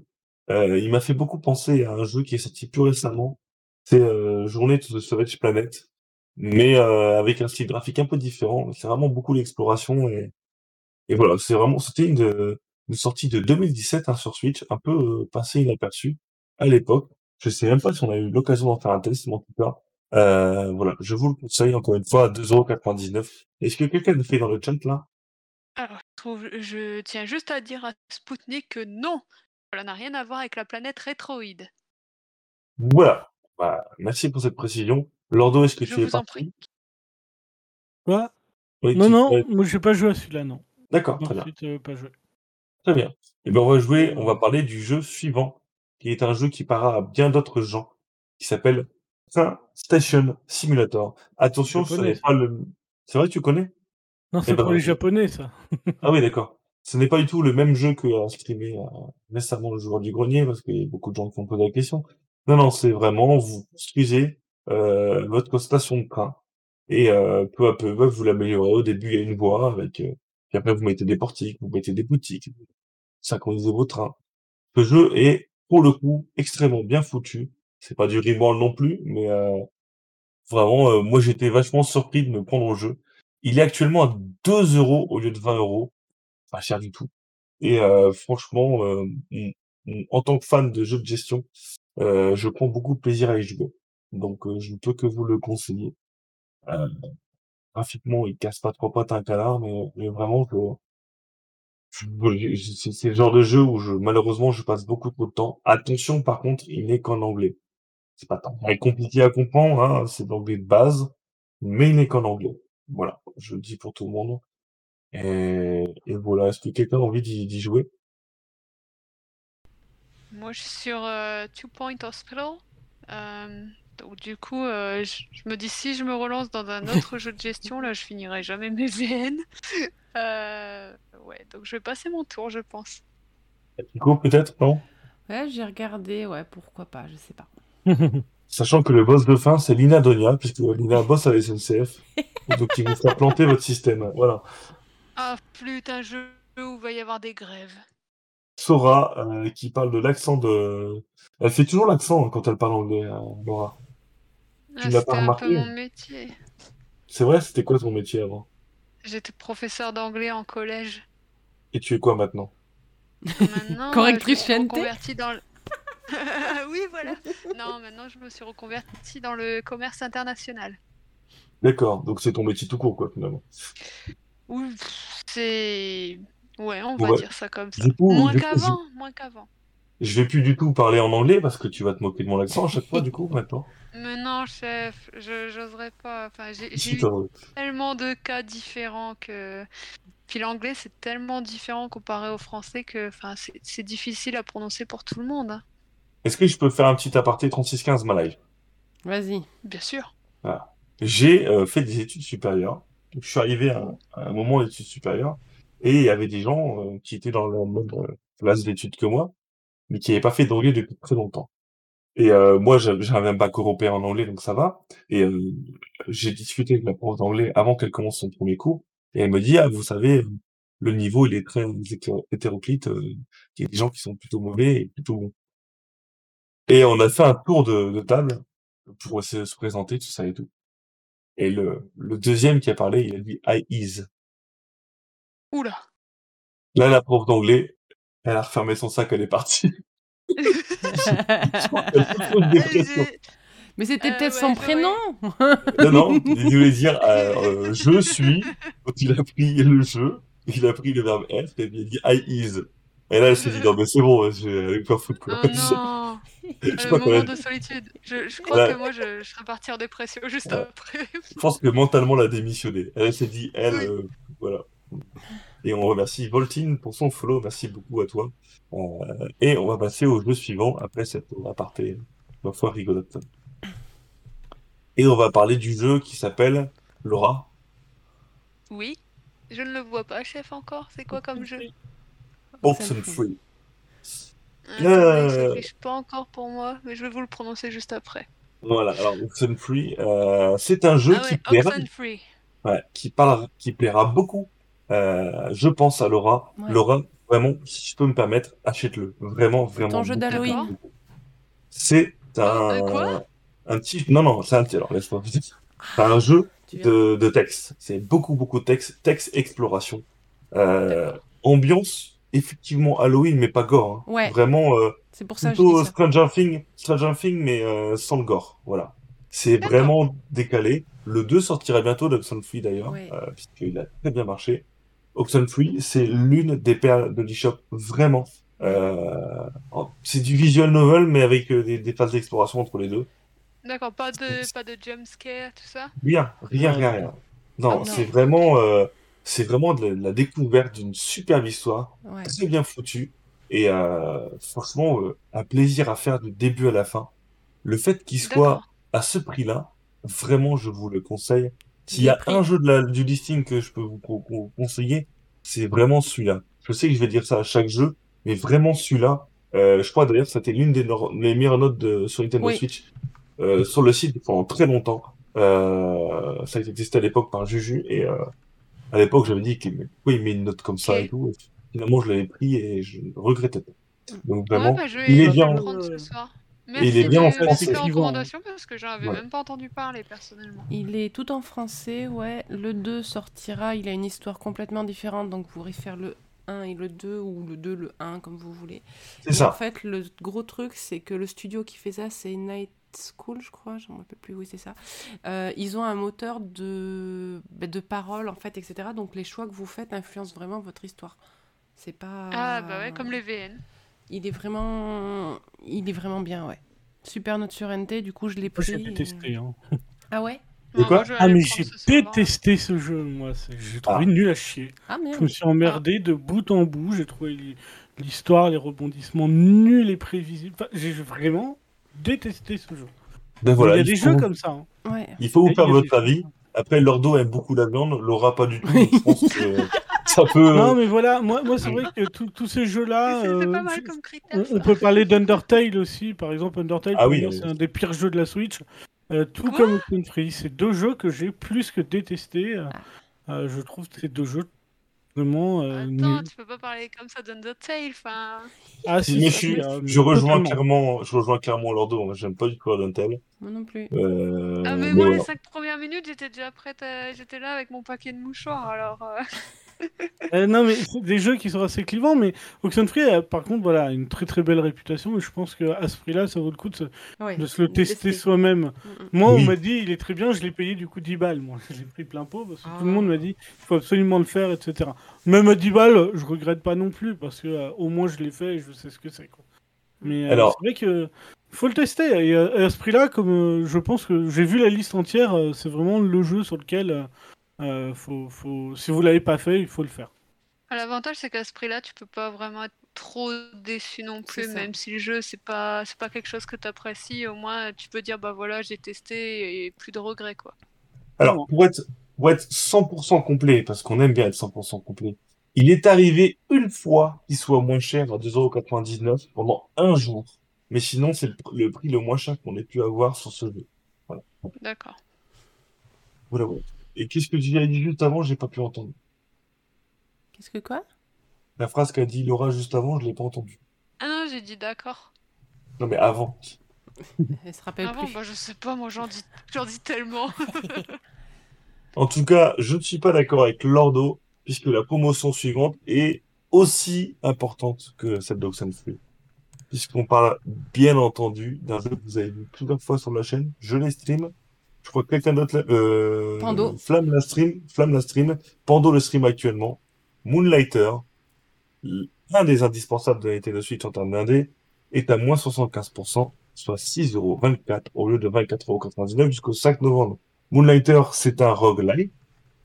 Euh, il m'a fait beaucoup penser à un jeu qui est sorti plus récemment. C'est euh, Journée to the Savage Planet, mais euh, avec un style graphique un peu différent. C'est vraiment beaucoup l'exploration et, et voilà. C'est vraiment, c'était une, une sortie de 2017 hein, sur Switch, un peu euh, passé inaperçu à l'époque. Je sais même pas si on a eu l'occasion d'en faire un test, mais en tout cas, euh, voilà, je vous le conseille encore une fois à 2,99€. Est-ce que quelqu'un le fait dans le chat là? Alors, je, trouve, je tiens juste à dire à Spoutnik que non, cela n'a rien à voir avec la planète rétroïde. Voilà. Bah, merci pour cette précision. Lordo, est-ce que Je tu es parti? Quoi? Oui, Non, non, moi j'ai pas joué à celui-là, non. D'accord, très bien. Ensuite, euh, pas joué. Très bien. Eh ben, on va jouer, on va parler du jeu suivant, qui est un jeu qui parlera à bien d'autres gens, qui s'appelle Train Station Simulator. Attention, ce n'est pas le... C'est vrai que tu connais? Non, Eh c'est ben, pour les japonais, ça. Ah oui, d'accord. Ce n'est pas du tout le même jeu que a streamé euh, récemment le joueur du grenier, parce qu'il y a beaucoup de gens qui ont posé la question. Non, non, c'est vraiment, vous construisez euh, votre station de train, et euh, peu à peu, vous l'améliorez. Au début, il y a une voie, avec, euh, puis après, vous mettez des portiques, vous mettez des boutiques, synchronisez vos trains. Ce jeu est, pour le coup, extrêmement bien foutu. C'est pas du rimworld non plus, mais euh, vraiment, euh, moi, j'étais vachement surpris de me prendre au jeu. Il est actuellement à 2 euros au lieu de 20 euros pas cher du tout. Et euh, franchement, euh, en tant que fan de jeux de gestion, euh, je prends beaucoup de plaisir à y jouer. Donc, euh, je ne peux que vous le conseiller. Graphiquement, il casse pas trop pattes un canard, mais, mais vraiment, je, c'est le genre de jeu où je, malheureusement, je passe beaucoup trop de temps. Attention, par contre, il n'est qu'en anglais. C'est pas tant compliqué à comprendre, hein, c'est l'anglais de base, mais il n'est qu'en anglais. Voilà, je le dis pour tout le monde. Et, et voilà, est-ce que quelqu'un a envie d'y d'y jouer? Moi, je suis sur euh, Two Point Hospital. Euh, donc, du coup, euh, je, je me dis si je me relance dans un autre jeu de gestion, là, je finirai jamais mes VN. [laughs] Euh, ouais, donc je vais passer mon tour, je pense. Nico, peut-être, non? Ouais, j'ai regardé, ouais, pourquoi pas, je sais pas. [laughs] Sachant que le boss de fin, c'est Lina Donia, puisque Lina bosse à la SNCF. [laughs] Donc, il vous fera planter votre système. Voilà. Ah, flûte, un jeu où il va y avoir des grèves. Sora, euh, qui parle de l'accent de... Elle fait toujours l'accent hein, quand elle parle anglais, euh, Laura. Tu Ah, l'as c'était pas un remarqué peu mon métier. C'est vrai, c'était quoi ton métier avant? J'étais professeur d'anglais en collège. Et tu es quoi maintenant? Maintenant, Correctrice [laughs] euh, je me suis Chiente reconvertie dans le... [laughs] oui, voilà. Non, maintenant, je me suis reconvertie dans le commerce international. D'accord, donc c'est ton métier tout court, quoi, finalement. Oui, c'est... Ouais, on Bon, va bah, dire ça comme ça. coup, je, moins qu'avant. Je vais plus du tout parler en anglais parce que tu vas te moquer de mon accent à chaque fois, du coup, [laughs] maintenant. Mais non, chef, je j'oserais pas. Enfin, j'ai eu tellement de cas différents que Puis l'anglais, c'est tellement différent comparé au français que enfin, c'est difficile à prononcer pour tout le monde. hein. Est-ce que je peux faire un petit aparté 3615 ma live? Vas-y. Bien sûr. Voilà. J'ai euh, fait des études supérieures. Donc, je suis arrivé à, à un moment d'études supérieures et il y avait des gens euh, qui étaient dans le même euh, classe d'études que moi, mais qui n'avaient pas fait d'anglais depuis très longtemps. Et euh, moi, j'avais un bac européen en anglais, donc ça va. Et euh, j'ai discuté avec la prof d'anglais avant qu'elle commence son premier cours, et elle me dit, ah, vous savez, le niveau, il est très hétéro- hétéroclite. euh, Il y a des gens qui sont plutôt mauvais et plutôt bons. Et on a fait un tour de, de table pour essayer de se présenter, tout ça et tout. Et le, le deuxième qui a parlé, il a dit I is. Oula. Là, la prof d'anglais, elle a refermé son sac, elle est partie. [laughs] Mais c'était Euh, peut-être ouais, son prénom. Non, non, [laughs] il voulait dire euh, euh, je suis. Quand il a pris le jeu, il a pris le verbe être et il a dit I is. Et là, elle s'est dit non, mais c'est bon, je vais pas foutre quoi. Oh non. [laughs] je Le moment de solitude. Je, je crois Ouais. que moi, je, je serais partie en dépression juste Ouais. après. Je pense que mentalement, elle a démissionné. Elle s'est dit, elle, Oui. euh, voilà. Et on remercie Voltine pour son follow. Merci beaucoup à toi. Euh, et on va passer au jeu suivant après cette aparté, ma foi rigolote. Et on va parler du jeu qui s'appelle Laura. Oui. Je ne le vois pas, chef, encore. C'est quoi comme jeu? Oxenfree. Euh, Euh. Il s'affiche pas encore pour moi, mais je vais vous le prononcer juste après. Voilà, alors Oxenfree, euh, c'est un jeu ah qui ouais, plaira, Oxenfree. ouais, qui parle, qui plaira beaucoup. Euh, je pense à Laura. Ouais. Laura, vraiment, si je peux me permettre, achète-le. Vraiment, vraiment. ton jeu d'Halloween. C'est un, Euh, quoi un petit, non, non, c'est un petit, alors laisse-moi dire. C'est un jeu de, de texte. C'est beaucoup, beaucoup de texte, texte exploration. Euh, ambiance, effectivement Halloween, mais pas gore. hein. Ouais. Vraiment, euh, C'est pour ça que je plutôt dis ça. Stranger Things, Stranger Things, mais euh, sans le gore. Voilà. C'est vraiment décalé. Le 2 sortira bientôt d'Oxenfree d'ailleurs, Ouais. euh, puisqu'il a très bien marché. Oxenfree, c'est l'une des perles de l'eShop, vraiment. Euh, c'est du visual novel, mais avec euh, des, des phases d'exploration entre les deux. D'accord, pas de, pas de jump scare, tout ça? Rien, rien, rien, rien. Non, Ah c'est vraiment, euh, c'est vraiment de la, de la découverte d'une superbe histoire, Ouais. très bien foutue, et euh, franchement, euh, un plaisir à faire du début à la fin. Le fait qu'il soit à ce prix-là, vraiment, je vous le conseille. S'il y a un jeu de la, du listing que je peux vous conseiller, c'est vraiment celui-là. Je sais que je vais dire ça à chaque jeu, mais vraiment celui-là, euh, je crois d'ailleurs que c'était l'une des, les meilleures notes de, sur Nintendo Oui. Switch euh, sur le site pendant très longtemps. Euh, ça testé à l'époque par Juju et euh, à l'époque j'avais dit qu'il pourquoi il met une note comme ça et tout. Et finalement je l'avais pris et je regrettais pas. Donc Ouais, vraiment, bah, je vais, il est bien. ce soir. Merci il est bien en français. ces recommandations parce que j'en avais Ouais. même pas entendu parler personnellement. Il est tout en français, ouais. Le 2 sortira, il a une histoire complètement différente, donc vous pourrez faire le 1 et le 2, ou le 2, le 1, comme vous voulez. c'est Et ça. En fait, le gros truc, c'est que le studio qui fait ça, c'est Night School, je crois, je ne me rappelle plus, oui, c'est ça. Euh, ils ont un moteur de, bah, de paroles, en fait, etc. Donc les choix que vous faites influencent vraiment votre histoire. C'est pas. Ah bah ouais, comme les VN. Il est vraiment, il est vraiment bien, ouais. Super note sur NT, du coup je l'ai pris. j'ai détesté. Hein. Ah ouais? De Ouais, quoi Ah, mais j'ai détesté ce jeu, moi. J'ai trouvé Ah. nul à chier. Ah Je me suis emmerdé de bout en bout. J'ai trouvé l'histoire, les rebondissements nuls et prévisibles. Enfin, j'ai vraiment détesté ce jeu. Ben voilà, il y a il des faut, jeux comme ça. hein. Ouais. il faut vous a votre avis. Après, Lordo aime beaucoup la viande, Laura pas du tout. donc [laughs] je pense que ça peut. Non, mais voilà, moi, moi c'est vrai que tous ces jeux-là. Euh. On, peut parler d'Undertale aussi, par exemple Undertale, Ah oui, c'est un des pires jeux de la Switch. Euh, tout Quoi comme Oxenfree, c'est deux jeux que j'ai plus que détestés. Euh, Ah. euh, je trouve ces deux jeux vraiment euh, Attends, tu peux pas parler comme ça d'Undertale, enfin... Ah si, Mais si, je, suis- euh, je rejoins clairement, je rejoins clairement Lordo. Moi, j'aime pas du tout Aduntel. Moi non plus. Euh, Ah mais mais moi les voilà. cinq premières minutes j'étais déjà prête, à- j'étais là avec mon paquet de mouchoirs alors... euh, [laughs] Euh, non, mais c'est des jeux qui sont assez clivants, mais Oxenfree, a, par contre, voilà, a une très très belle réputation, et je pense qu'à ce prix-là, ça vaut le coup de se, Ouais. de se le tester soi-même. Mm, mm. Moi, Oui. on m'a dit, il est très bien, je l'ai payé du coup 10 balles. Moi, [laughs] je l'ai pris plein pot parce que tout le Ah. monde m'a dit, il faut absolument le faire, etc. Même à 10 balles, je regrette pas non plus parce que euh, au moins je l'ai fait et je sais ce que c'est. Quoi. Mais euh, Alors- c'est vrai que faut le tester. Et à ce prix-là, comme euh, je pense que j'ai vu la liste entière, euh, c'est vraiment le jeu sur lequel, euh, faut, faut... si vous l'avez pas fait, il faut le faire. L'avantage, c'est qu'à ce prix-là, tu peux pas vraiment être trop déçu non plus, même si le jeu, c'est pas, c'est pas quelque chose que tu apprécies, au moins tu peux dire, bah voilà, j'ai testé et plus de regrets, quoi. Alors, pour être, pour être 100% complet, parce qu'on aime bien être 100% complet, il est arrivé une fois qu'il soit moins cher à 2,99€ pendant un jour. Mais sinon, c'est le, le prix le moins cher qu'on ait pu avoir sur ce jeu. D'accord. Voilà, voilà. Et qu'est-ce que tu as dit juste avant? J'ai pas pu entendre. Qu'est-ce que quoi? La phrase qu'a dit Laura juste avant, je l'ai pas entendue. Ah non, j'ai dit d'accord. Non, mais avant. [laughs] Elle se rappelle Ah bon, plus. bah je sais pas, moi j'en dis, j'en dis tellement. [laughs] En tout cas, je ne suis pas d'accord avec Lordo, puisque la promotion suivante est aussi importante que celle d'Oxenfree. Puisqu'on parle bien entendu d'un jeu que vous avez vu plusieurs fois sur la chaîne. Je les stream. Je crois que quelqu'un d'autre, euh, Pando. Flamme la stream, Flamme la stream, Pando le stream actuellement. Moonlighter, l'un des indispensables de la Nintendo Switch en termes d'indé, est à moins 75%, soit 6,24€ au lieu de 24,99€ jusqu'au 5 novembre. Moonlighter, c'est un roguelike,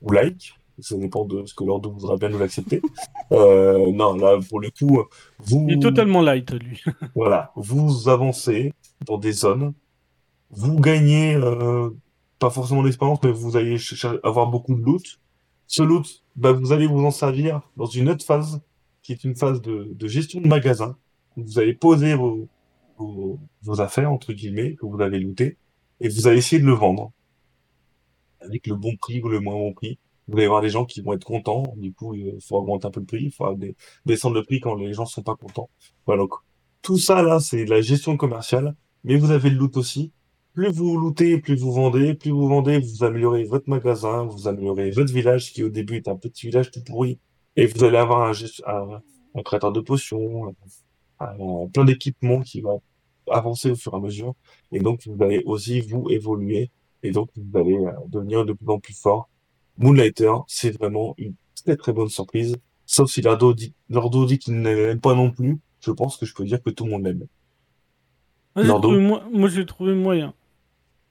ou like, ça dépend de ce que Lordo voudra bien nous l'accepter. [laughs] Euh, non, là, pour le coup, vous, Il est totalement light, lui. voilà, vous avancez dans des zones, vous gagnez, euh, pas forcément d'expérience, mais vous allez avoir beaucoup de loot. Ce loot, bah, vous allez vous en servir dans une autre phase, qui est une phase de, gestion de magasin. Vous allez poser vos, affaires, entre guillemets, que vous avez lootées, et vous allez essayer de le vendre. Avec le bon prix ou le moins bon prix. Vous allez avoir des gens qui vont être contents, du coup, il faut augmenter un peu le prix, il faut descendre le prix quand les gens sont pas contents. Voilà, donc, tout ça, là, c'est de la gestion commerciale, mais vous avez le loot aussi. Plus vous lootez, plus vous vendez, plus vous vendez, vous améliorez votre magasin, vous améliorez votre village, qui au début est un petit village tout pourri, et vous allez avoir un, gest- un, un créateur de potions, un- un- plein d'équipements qui va avancer au fur et à mesure, et donc vous allez aussi vous évoluer, et donc vous allez euh, devenir de plus en plus fort. Moonlighter, c'est vraiment une très très bonne surprise, sauf si Lordo dit, dit qu'il ne l'aime pas non plus, je pense que je peux dire que tout le monde l'aime. Moi, j'ai trouvé moyen.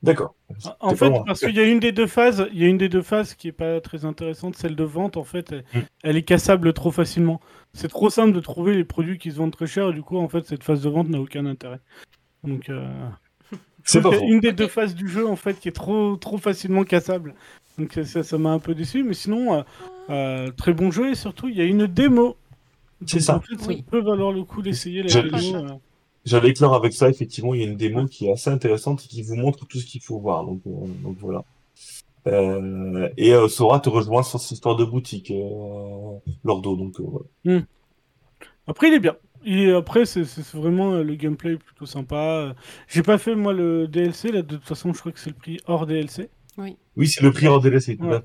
D'accord. En fait, parce qu'il y a une des deux phases, il y a une des deux phases qui est pas très intéressante, celle de vente. En fait, elle, Mm. elle est cassable trop facilement. C'est trop simple de trouver les produits qui se vendent très cher. Et du coup, en fait, cette phase de vente n'a aucun intérêt. Donc, euh, [laughs] C'est une des deux phases du jeu en fait qui est trop trop facilement cassable. Donc ça- ça m'a un peu déçu. Mais sinon, euh, euh, très bon jeu et surtout, il y a une démo. C'est ça. En fait, ça Oui. peut valoir le coup d'essayer la Je- démo. Je-. J'allais éclore avec ça, effectivement, il y a une démo qui est assez intéressante et qui vous montre tout ce qu'il faut voir. Donc, euh, donc voilà. Euh, et euh, Sora te rejoint sur cette histoire de boutique, euh, Lordo. Donc euh, voilà. Après, il est bien. Et après, c'est vraiment le gameplay plutôt sympa. J'ai pas fait moi le DLC là. De toute façon, je crois que c'est le prix hors DLC. Oui. Oui, c'est le prix hors DLC. tout à Ouais.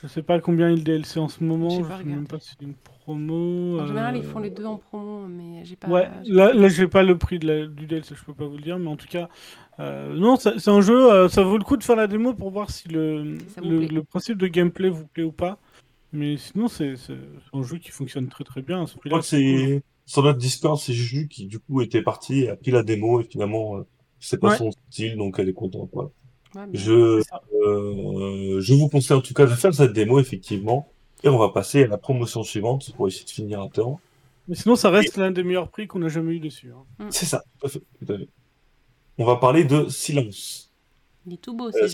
Je sais pas combien est le DLC en ce moment. Je sais même pas si c'est une promo. En général, euh, ils font les deux en promo, mais j'ai pas. Ouais, là, pas- là j'ai pas le prix de la- du DLC, je peux pas vous le dire, mais en tout cas, euh, non, c'est un jeu, euh, ça vaut le coup de faire la démo pour voir si le, Si le, principe de gameplay vous plaît ou pas. Mais sinon, c'est c'est un jeu qui fonctionne très très bien. à ce Je prix-là, crois que c'est sur notre Discord, c'est Juju qui du coup était parti et a pris la démo et finalement euh, c'est pas Ouais. son style, donc elle est contente. Voilà. Ouais. Je, euh, je vous conseille en tout cas de faire cette démo effectivement et on va passer à la promotion suivante pour essayer de finir à temps. Mais sinon, ça reste l'un des meilleurs prix qu'on a jamais eu dessus. hein. C'est ça, tout à fait, tout à fait. On va parler de Silence. Il est tout beau, Euh,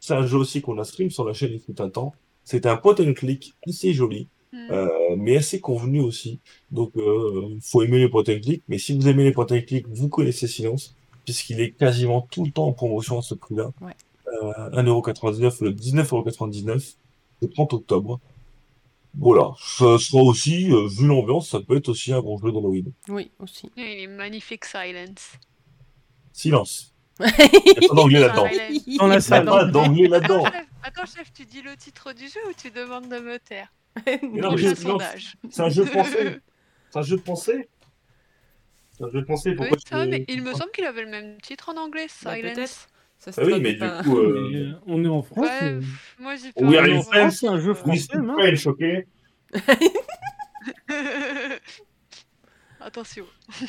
c'est un jeu aussi qu'on a stream sur la chaîne il fut un temps. C'est un point and click assez joli, Hmm. euh, mais assez convenu aussi. Donc, euh, faut aimer les point and click. Mais si vous aimez les point and click, vous connaissez Silence, puisqu'il est quasiment tout le temps en promotion à ce prix-là. Ouais. Euh, 1,99€, le 19,99€, le 30 octobre. Voilà, ça sera aussi, euh, vu l'ambiance, ça peut être aussi un bon jeu d'Halloween. Oui, aussi. Il est magnifique, Silence. Silence. [laughs] Il n'y a pas d'anglais là-dedans. Il n'y a pas d'anglais Attends là-dedans. chef, attends, chef, tu dis le titre du jeu ou tu demandes de me taire? [laughs] C'est un jeu [laughs] français. C'est un jeu français. Français. Oui, Pourquoi mais il me semble qu'il avait le même titre en anglais, Bah, Silence. Ça se Ah oui, mais du pas. coup, euh, [laughs] euh, on est en France. Ouais, mais- pff, moi j'ai Oui, pas. allez, en France, c'est un jeu français. hein. French, ok? [laughs] Attention. [laughs]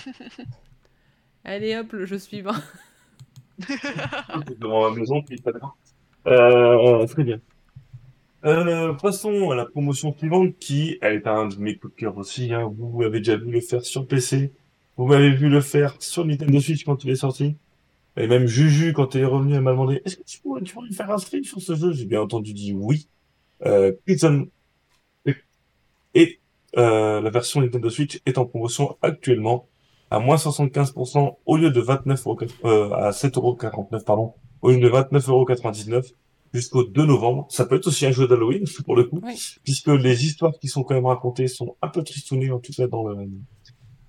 Allez hop, le jeu suivant. devant ma maison à l'heure. Euh, très bien. Euh, passons à la promotion suivante qui est un de mes coups de cœur aussi. Hein. Vous m'avez déjà vu le faire sur PC. Vous m'avez vu le faire sur Nintendo Switch quand il est sorti. Et même Juju, quand il est revenu, elle m'a demandé Est-ce que tu pourrais, tu pourrais faire un stream sur ce jeu? J'ai bien entendu dit oui. Euh, Prison. Et euh, la version Nintendo Switch est en promotion actuellement à moins 75% au lieu de 29 euros, euh, à 7,49€, pardon, au lieu de 29,99€ jusqu'au 2 novembre. Ça peut être aussi un jeu d'Halloween, [laughs] pour le coup, Oui. puisque les histoires qui sont quand même racontées sont un peu tristounées, en tout cas dans le,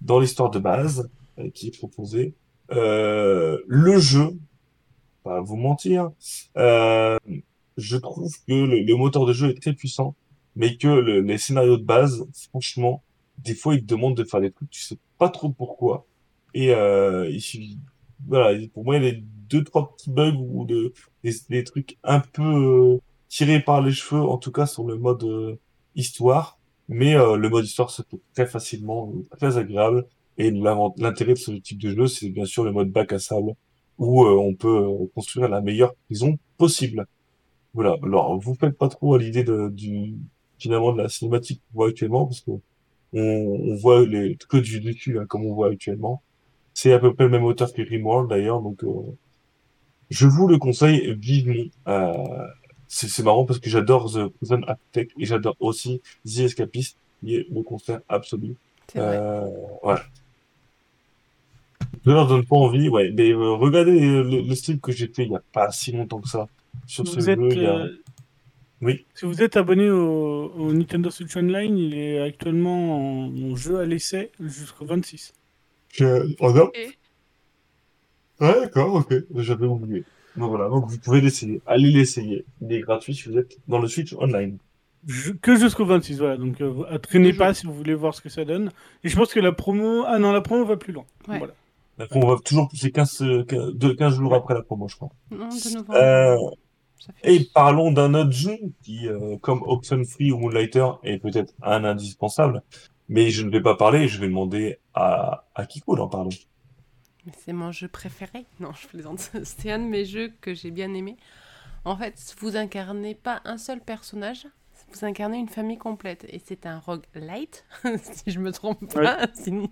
dans l'histoire de base euh, qui est proposée. Euh, le jeu, pas vous mentir, euh, je trouve que le, le moteur de jeu est très puissant, mais que le- les scénarios de base, franchement, des fois, ils te demandent de faire des trucs, tu sais pas trop pourquoi. Et euh, voilà, pour moi, il y a deux, trois petits bugs ou de, des, trucs un peu tirés par les cheveux, en tout cas sur le mode euh, histoire. Mais euh, le mode histoire se fait très facilement, très agréable. Et l'intérêt de ce type de jeu, c'est bien sûr le mode bac à sable, où euh, on peut euh, construire la meilleure prison possible. Voilà. Alors, vous faites pas trop à l'idée de, du, finalement, de la cinématique qu'on voit actuellement, parce que on, on voit les, que du dessus, hein, comme on voit actuellement. C'est à peu près le même auteur que Rimworld, d'ailleurs, donc, euh, je vous le conseille vivement. Euh, c'est c'est marrant parce que j'adore The Prison Architect et j'adore aussi The Escapist, qui est le concert absolu. Euh, ouais. Je leur donne pas envie, ouais. Mais euh, regardez le, le stream que j'ai fait il y a pas si longtemps que ça sur ce êtes, jeu. Il y a... euh, Oui. si vous êtes abonné au, au Nintendo Switch Online, il est actuellement en, en jeu à l'essai jusqu'au 26. Je... Oh non. Et Ouais, d'accord, ok. J'avais oublié. Donc voilà, donc vous pouvez l'essayer. Allez l'essayer. Il est gratuit si vous êtes dans le Switch Online. Je- que jusqu'au 26, voilà. Donc, euh, Deux pas si vous voulez voir ce que ça donne. Et je pense que la promo. Ah non, la promo va plus loin. Ouais. Voilà. Après, on va toujours pousser 15, euh, 15 de- 15 jours après la promo, je crois. Non, de novembre. Euh, Et parlons d'un autre jeu qui, euh, comme Oxenfree ou Moonlighter, est peut-être un indispensable. Mais je ne vais pas parler, je vais demander à, à Kiko d'en parler. Mais C'est mon jeu préféré. [laughs] Non, je plaisante. C'est un de mes jeux que j'ai bien aimé. En fait, vous incarnez pas un seul personnage, vous incarnez une famille complète. Et c'est un roguelite, [laughs] si je me trompe pas. [laughs] Sinon...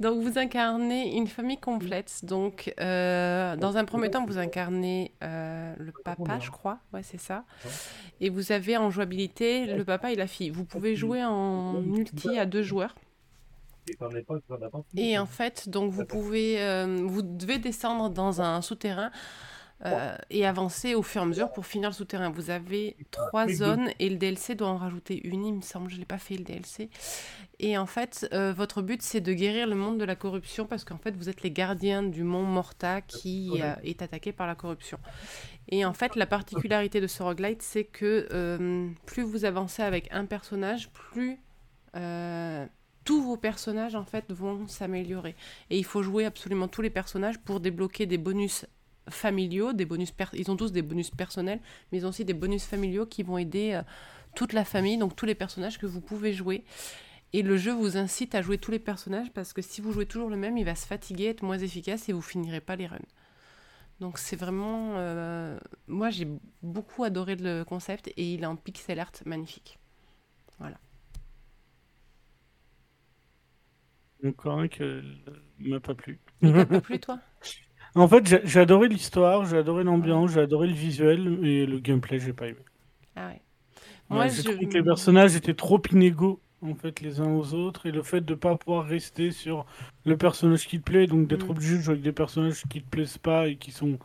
Donc, vous incarnez une famille complète. Donc, euh, dans un premier temps, vous incarnez euh, le papa, je crois. Ouais, c'est ça. Et vous avez en jouabilité le papa et la fille. Vous pouvez jouer en multi à deux joueurs. Et en fait, donc vous pouvez, euh, vous devez descendre dans un souterrain euh, et avancer au fur et à mesure pour finir le souterrain. Vous avez trois zones et le DLC doit en rajouter une, il me semble. Je l'ai pas fait le DLC. Et en fait, euh, votre but c'est de guérir le monde de la corruption parce qu'en fait vous êtes les gardiens du mont Morta qui est attaqué par la corruption. Et en fait, la particularité de ce roguelite, c'est que plus vous avancez avec un personnage, plus tous vos personnages en fait vont s'améliorer. Et il faut jouer absolument tous les personnages pour débloquer des bonus familiaux, des bonus ils ont tous des bonus personnels, mais ils ont aussi des bonus familiaux qui vont aider euh, toute la famille, donc tous les personnages que vous pouvez jouer. Et le jeu vous incite à jouer tous les personnages parce que si vous jouez toujours le même, il va se fatiguer, être moins efficace et vous finirez pas les runs. Donc c'est vraiment... euh, Moi j'ai beaucoup adoré le concept et il est en pixel art magnifique. Encore un que m'a pas plu. Il t'a pas plu toi? [laughs] En fait, j'ai j'ai adoré l'histoire, j'ai adoré l'ambiance, j'ai adoré le visuel et le gameplay, j'ai pas aimé. Ah ouais. Moi, j'ai trouvé que les personnages étaient trop inégaux en fait les uns aux autres et le fait de pas pouvoir rester sur le personnage qui te plaît, donc d'être Mm. obligé de jouer avec des personnages qui te plaisent pas et qui sont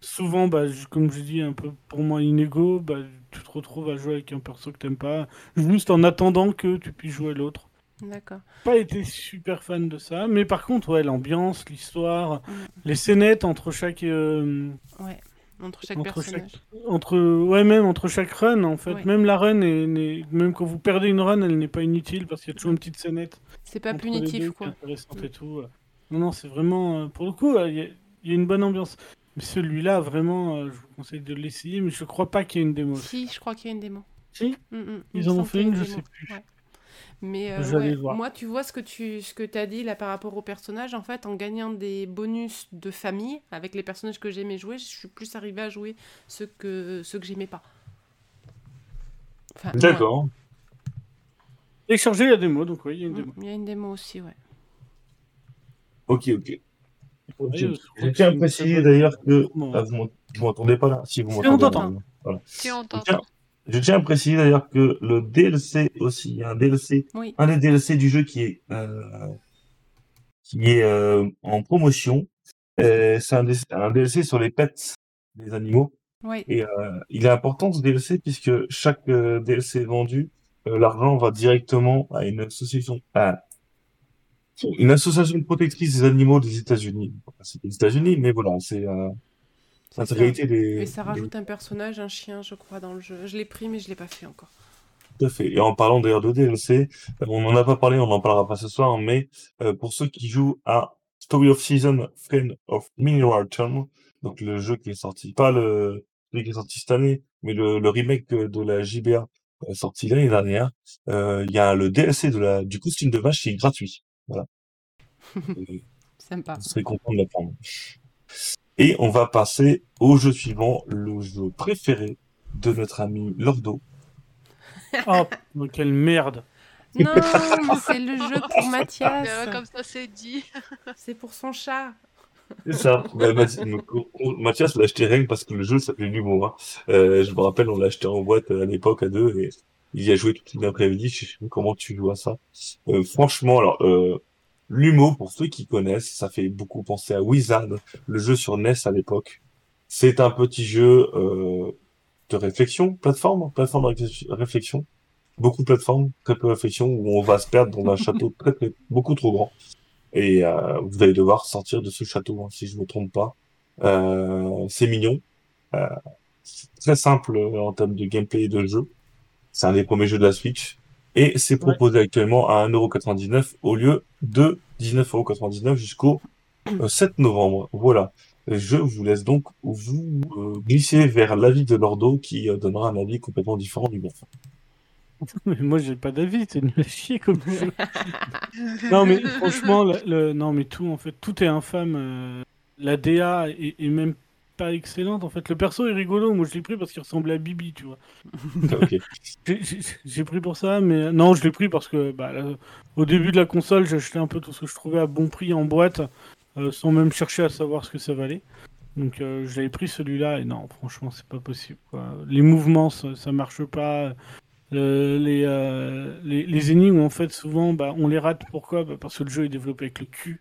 souvent, bah, comme je dis, un peu pour moi inégaux, bah, tu te retrouves à jouer avec un perso que t'aimes pas, juste en attendant que tu puisses jouer l'autre. D'accord. Pas été super fan de ça, mais par contre, ouais, l'ambiance, l'histoire, Mm. les scénettes entre chaque. euh, Ouais. Entre chaque entre personnage. chaque entre ouais même entre chaque run en fait Ouais. même la run est, même quand vous perdez une run elle n'est pas inutile parce qu'il y a toujours une petite scénette C'est pas punitif deux quoi. intéressante et tout non non c'est vraiment euh, pour le coup il y, a- il y a une bonne ambiance mais celui-là vraiment euh, je vous conseille de l'essayer mais je crois pas qu'il y ait une démo Si, je crois qu'il y a une démo. Si Mm, mm. Ils en ont fait une, je sais plus. Ouais. Mais euh, ouais, moi, tu vois ce que tu ce que as dit là par rapport aux personnages, en fait, en gagnant des bonus de famille avec les personnages que j'aimais jouer, je suis plus arrivée à jouer ceux que, ceux que j'aimais pas. Enfin, D'accord. Donc oui, il y a une ouais. démo. Il y a une démo aussi, ouais. Ok, ok. Ouais, Je, je tiens à préciser d'ailleurs que. Bon. Ah, vous m'ent- vous m'entendez pas là Si vous Si, m'entendez. on t'entend. Voilà. Si on t'entend. Je tiens à préciser d'ailleurs que le DLC aussi, il y a un DLC, Oui. un des DLC du jeu qui est, euh, qui est euh, en promotion. C'est un, DLC sur les pets, les animaux. Oui. Et euh, il est important ce DLC puisque chaque euh, DLC vendu, euh, l'argent va directement à une association, à une association protectrice des animaux des États-Unis. C'est les États-Unis, mais voilà, c'est C'est ça. l'intégralité des. Et ça des- rajoute un personnage, un chien, je crois, dans le jeu. Je l'ai pris, mais je l'ai pas fait encore. Tout à fait. Et en parlant d'ailleurs de DLC, euh, on n'en a pas parlé, on n'en parlera pas ce soir, mais euh, pour ceux qui jouent à Story of Season, Friend of Mineral Town, donc le jeu qui est sorti, pas le celui qui est sorti cette année, mais le, le remake de, de la JBA euh, sorti l'année dernière, euh, il y a le DLC de la, du costume de vache qui est gratuit. Voilà. [laughs] Sympa. vous serez content de l'apprendre. Et on va passer au jeu suivant, le jeu préféré de notre ami Lordo. [laughs] Oh, quelle merde. Non, mais c'est le jeu pour Euh, [laughs] Mathias. comme ça, c'est dit. [laughs] C'est pour son chat. C'est ça. Bah, Mathias l'a acheté rien parce que le jeu s'appelait L'humour. Hein. Euh, je me rappelle, on l'a acheté en boîte à l'époque à deux et il y a joué toute une après-midi. Je sais pas comment tu joues à ça. Euh, franchement, alors, euh, L'humour, pour ceux qui connaissent, ça fait beaucoup penser à Wizard, le jeu sur NES à l'époque. C'est un petit jeu euh, de réflexion, plateforme, plateforme de réflexion-. Beaucoup de plateformes, très peu de réflexion, où on va se perdre dans un château très, très, beaucoup trop grand. Et euh, vous allez devoir sortir de ce château, hein, si je me trompe pas. Euh, c'est mignon. Euh, très simple euh, en termes de gameplay et de jeu. C'est un des premiers jeux de la Switch. Et c'est proposé actuellement à 1,99€ au lieu de 19,99€ jusqu'au euh, 7 novembre. Voilà. Je vous laisse donc vous euh, glisser vers l'avis de Lordo qui euh, donnera un avis complètement différent du bon. [laughs] Mais moi, j'ai pas d'avis, c'est nul à chier comme jeu. [laughs] non, mais franchement, le, le- non, mais tout, en fait, tout est infâme. euh, la DA est, est même pas excellente. En fait, le perso est rigolo. Moi, je l'ai pris parce qu'il ressemblait à Bibi, tu vois. [laughs] J'ai- pris pour ça, mais non, je l'ai pris parce que bah, là, au début de la console, j'ai acheté un peu tout ce que je trouvais à bon prix en boîte, euh, sans même chercher à savoir ce que ça valait. Donc, euh, j'avais pris celui-là et non, franchement, c'est pas possible. Quoi. Les mouvements, ça, ça marche pas. Euh, les, les, les énigmes, en fait, souvent, bah, on les rate. Pourquoi? Bah, Parce que le jeu est développé avec le cul.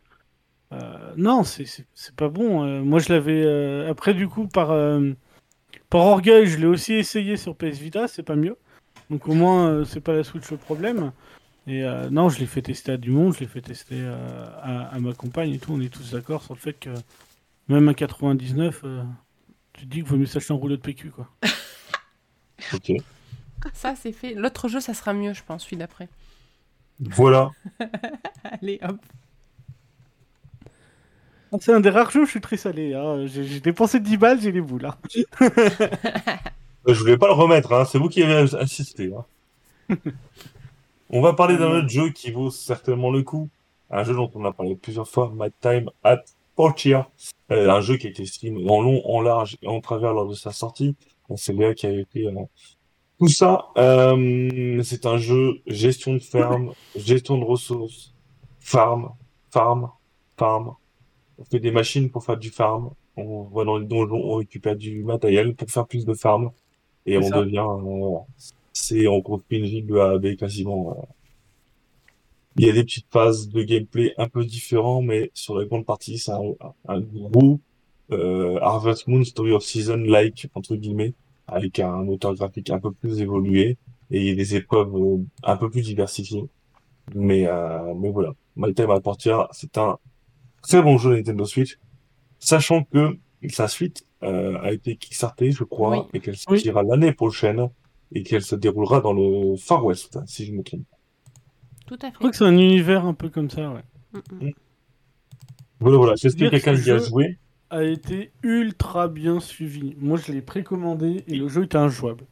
Euh, non, c'est- pas bon. Euh, moi, je l'avais. euh, Après, du coup, par, euh, par orgueil, je l'ai aussi essayé sur PS Vita, c'est pas mieux. Donc, au moins, euh, c'est pas la Switch le problème. Et euh, non, je l'ai fait tester à du monde, je l'ai fait tester euh, à, à ma compagne et tout. On est tous d'accord sur le fait que même à 99, euh, tu te dis qu'il vaut mieux s'acheter un rouleau de PQ, quoi. [laughs] Ok. Ça, c'est fait. L'autre jeu, ça sera mieux, je pense, celui d'après. Voilà. [laughs] Allez, hop. C'est un des rares jeux où je suis très salé. hein. J'ai dépensé 10 balles, j'ai les boules. hein. [laughs] Je voulais pas le remettre, hein. c'est vous qui avez insisté. Hein. [laughs] on va parler d'un autre jeu qui vaut certainement le coup. Un jeu dont on a parlé plusieurs fois, My Time at Portia. Euh, un jeu qui a été streamé en long, en large et en travers lors de sa sortie. C'est là qui a été euh, tout ça. Euh, c'est un jeu gestion de ferme, gestion de ressources, farm, farm, farm. On fait des machines pour faire du farm. On va dans les donjons, on récupère du matériel pour faire plus de farm. Et on ça. devient, euh, c'est, on construit une ville de A à B quasiment. euh. Il y a des petites phases de gameplay un peu différents, mais sur la grande partie, c'est un, un gros euh, Harvest Moon Story of Season like entre guillemets, avec un moteur graphique un peu plus évolué et des épreuves euh, un peu plus diversifiées. Mais euh, mais voilà, My Time c'est un très bon jeu Nintendo Switch, sachant que sa suite euh, a été kickstartée, je crois, Oui. et qu'elle sortira l'année prochaine et qu'elle se déroulera dans le Far West, si je me trompe. Tout à Je crois fait. que c'est un univers un peu comme ça, ouais. Mm, mm. Voilà, voilà. Est-ce que Dire que quelqu'un ce y a jeu- joué A été ultra bien suivi. Moi, je l'ai précommandé et le jeu était injouable.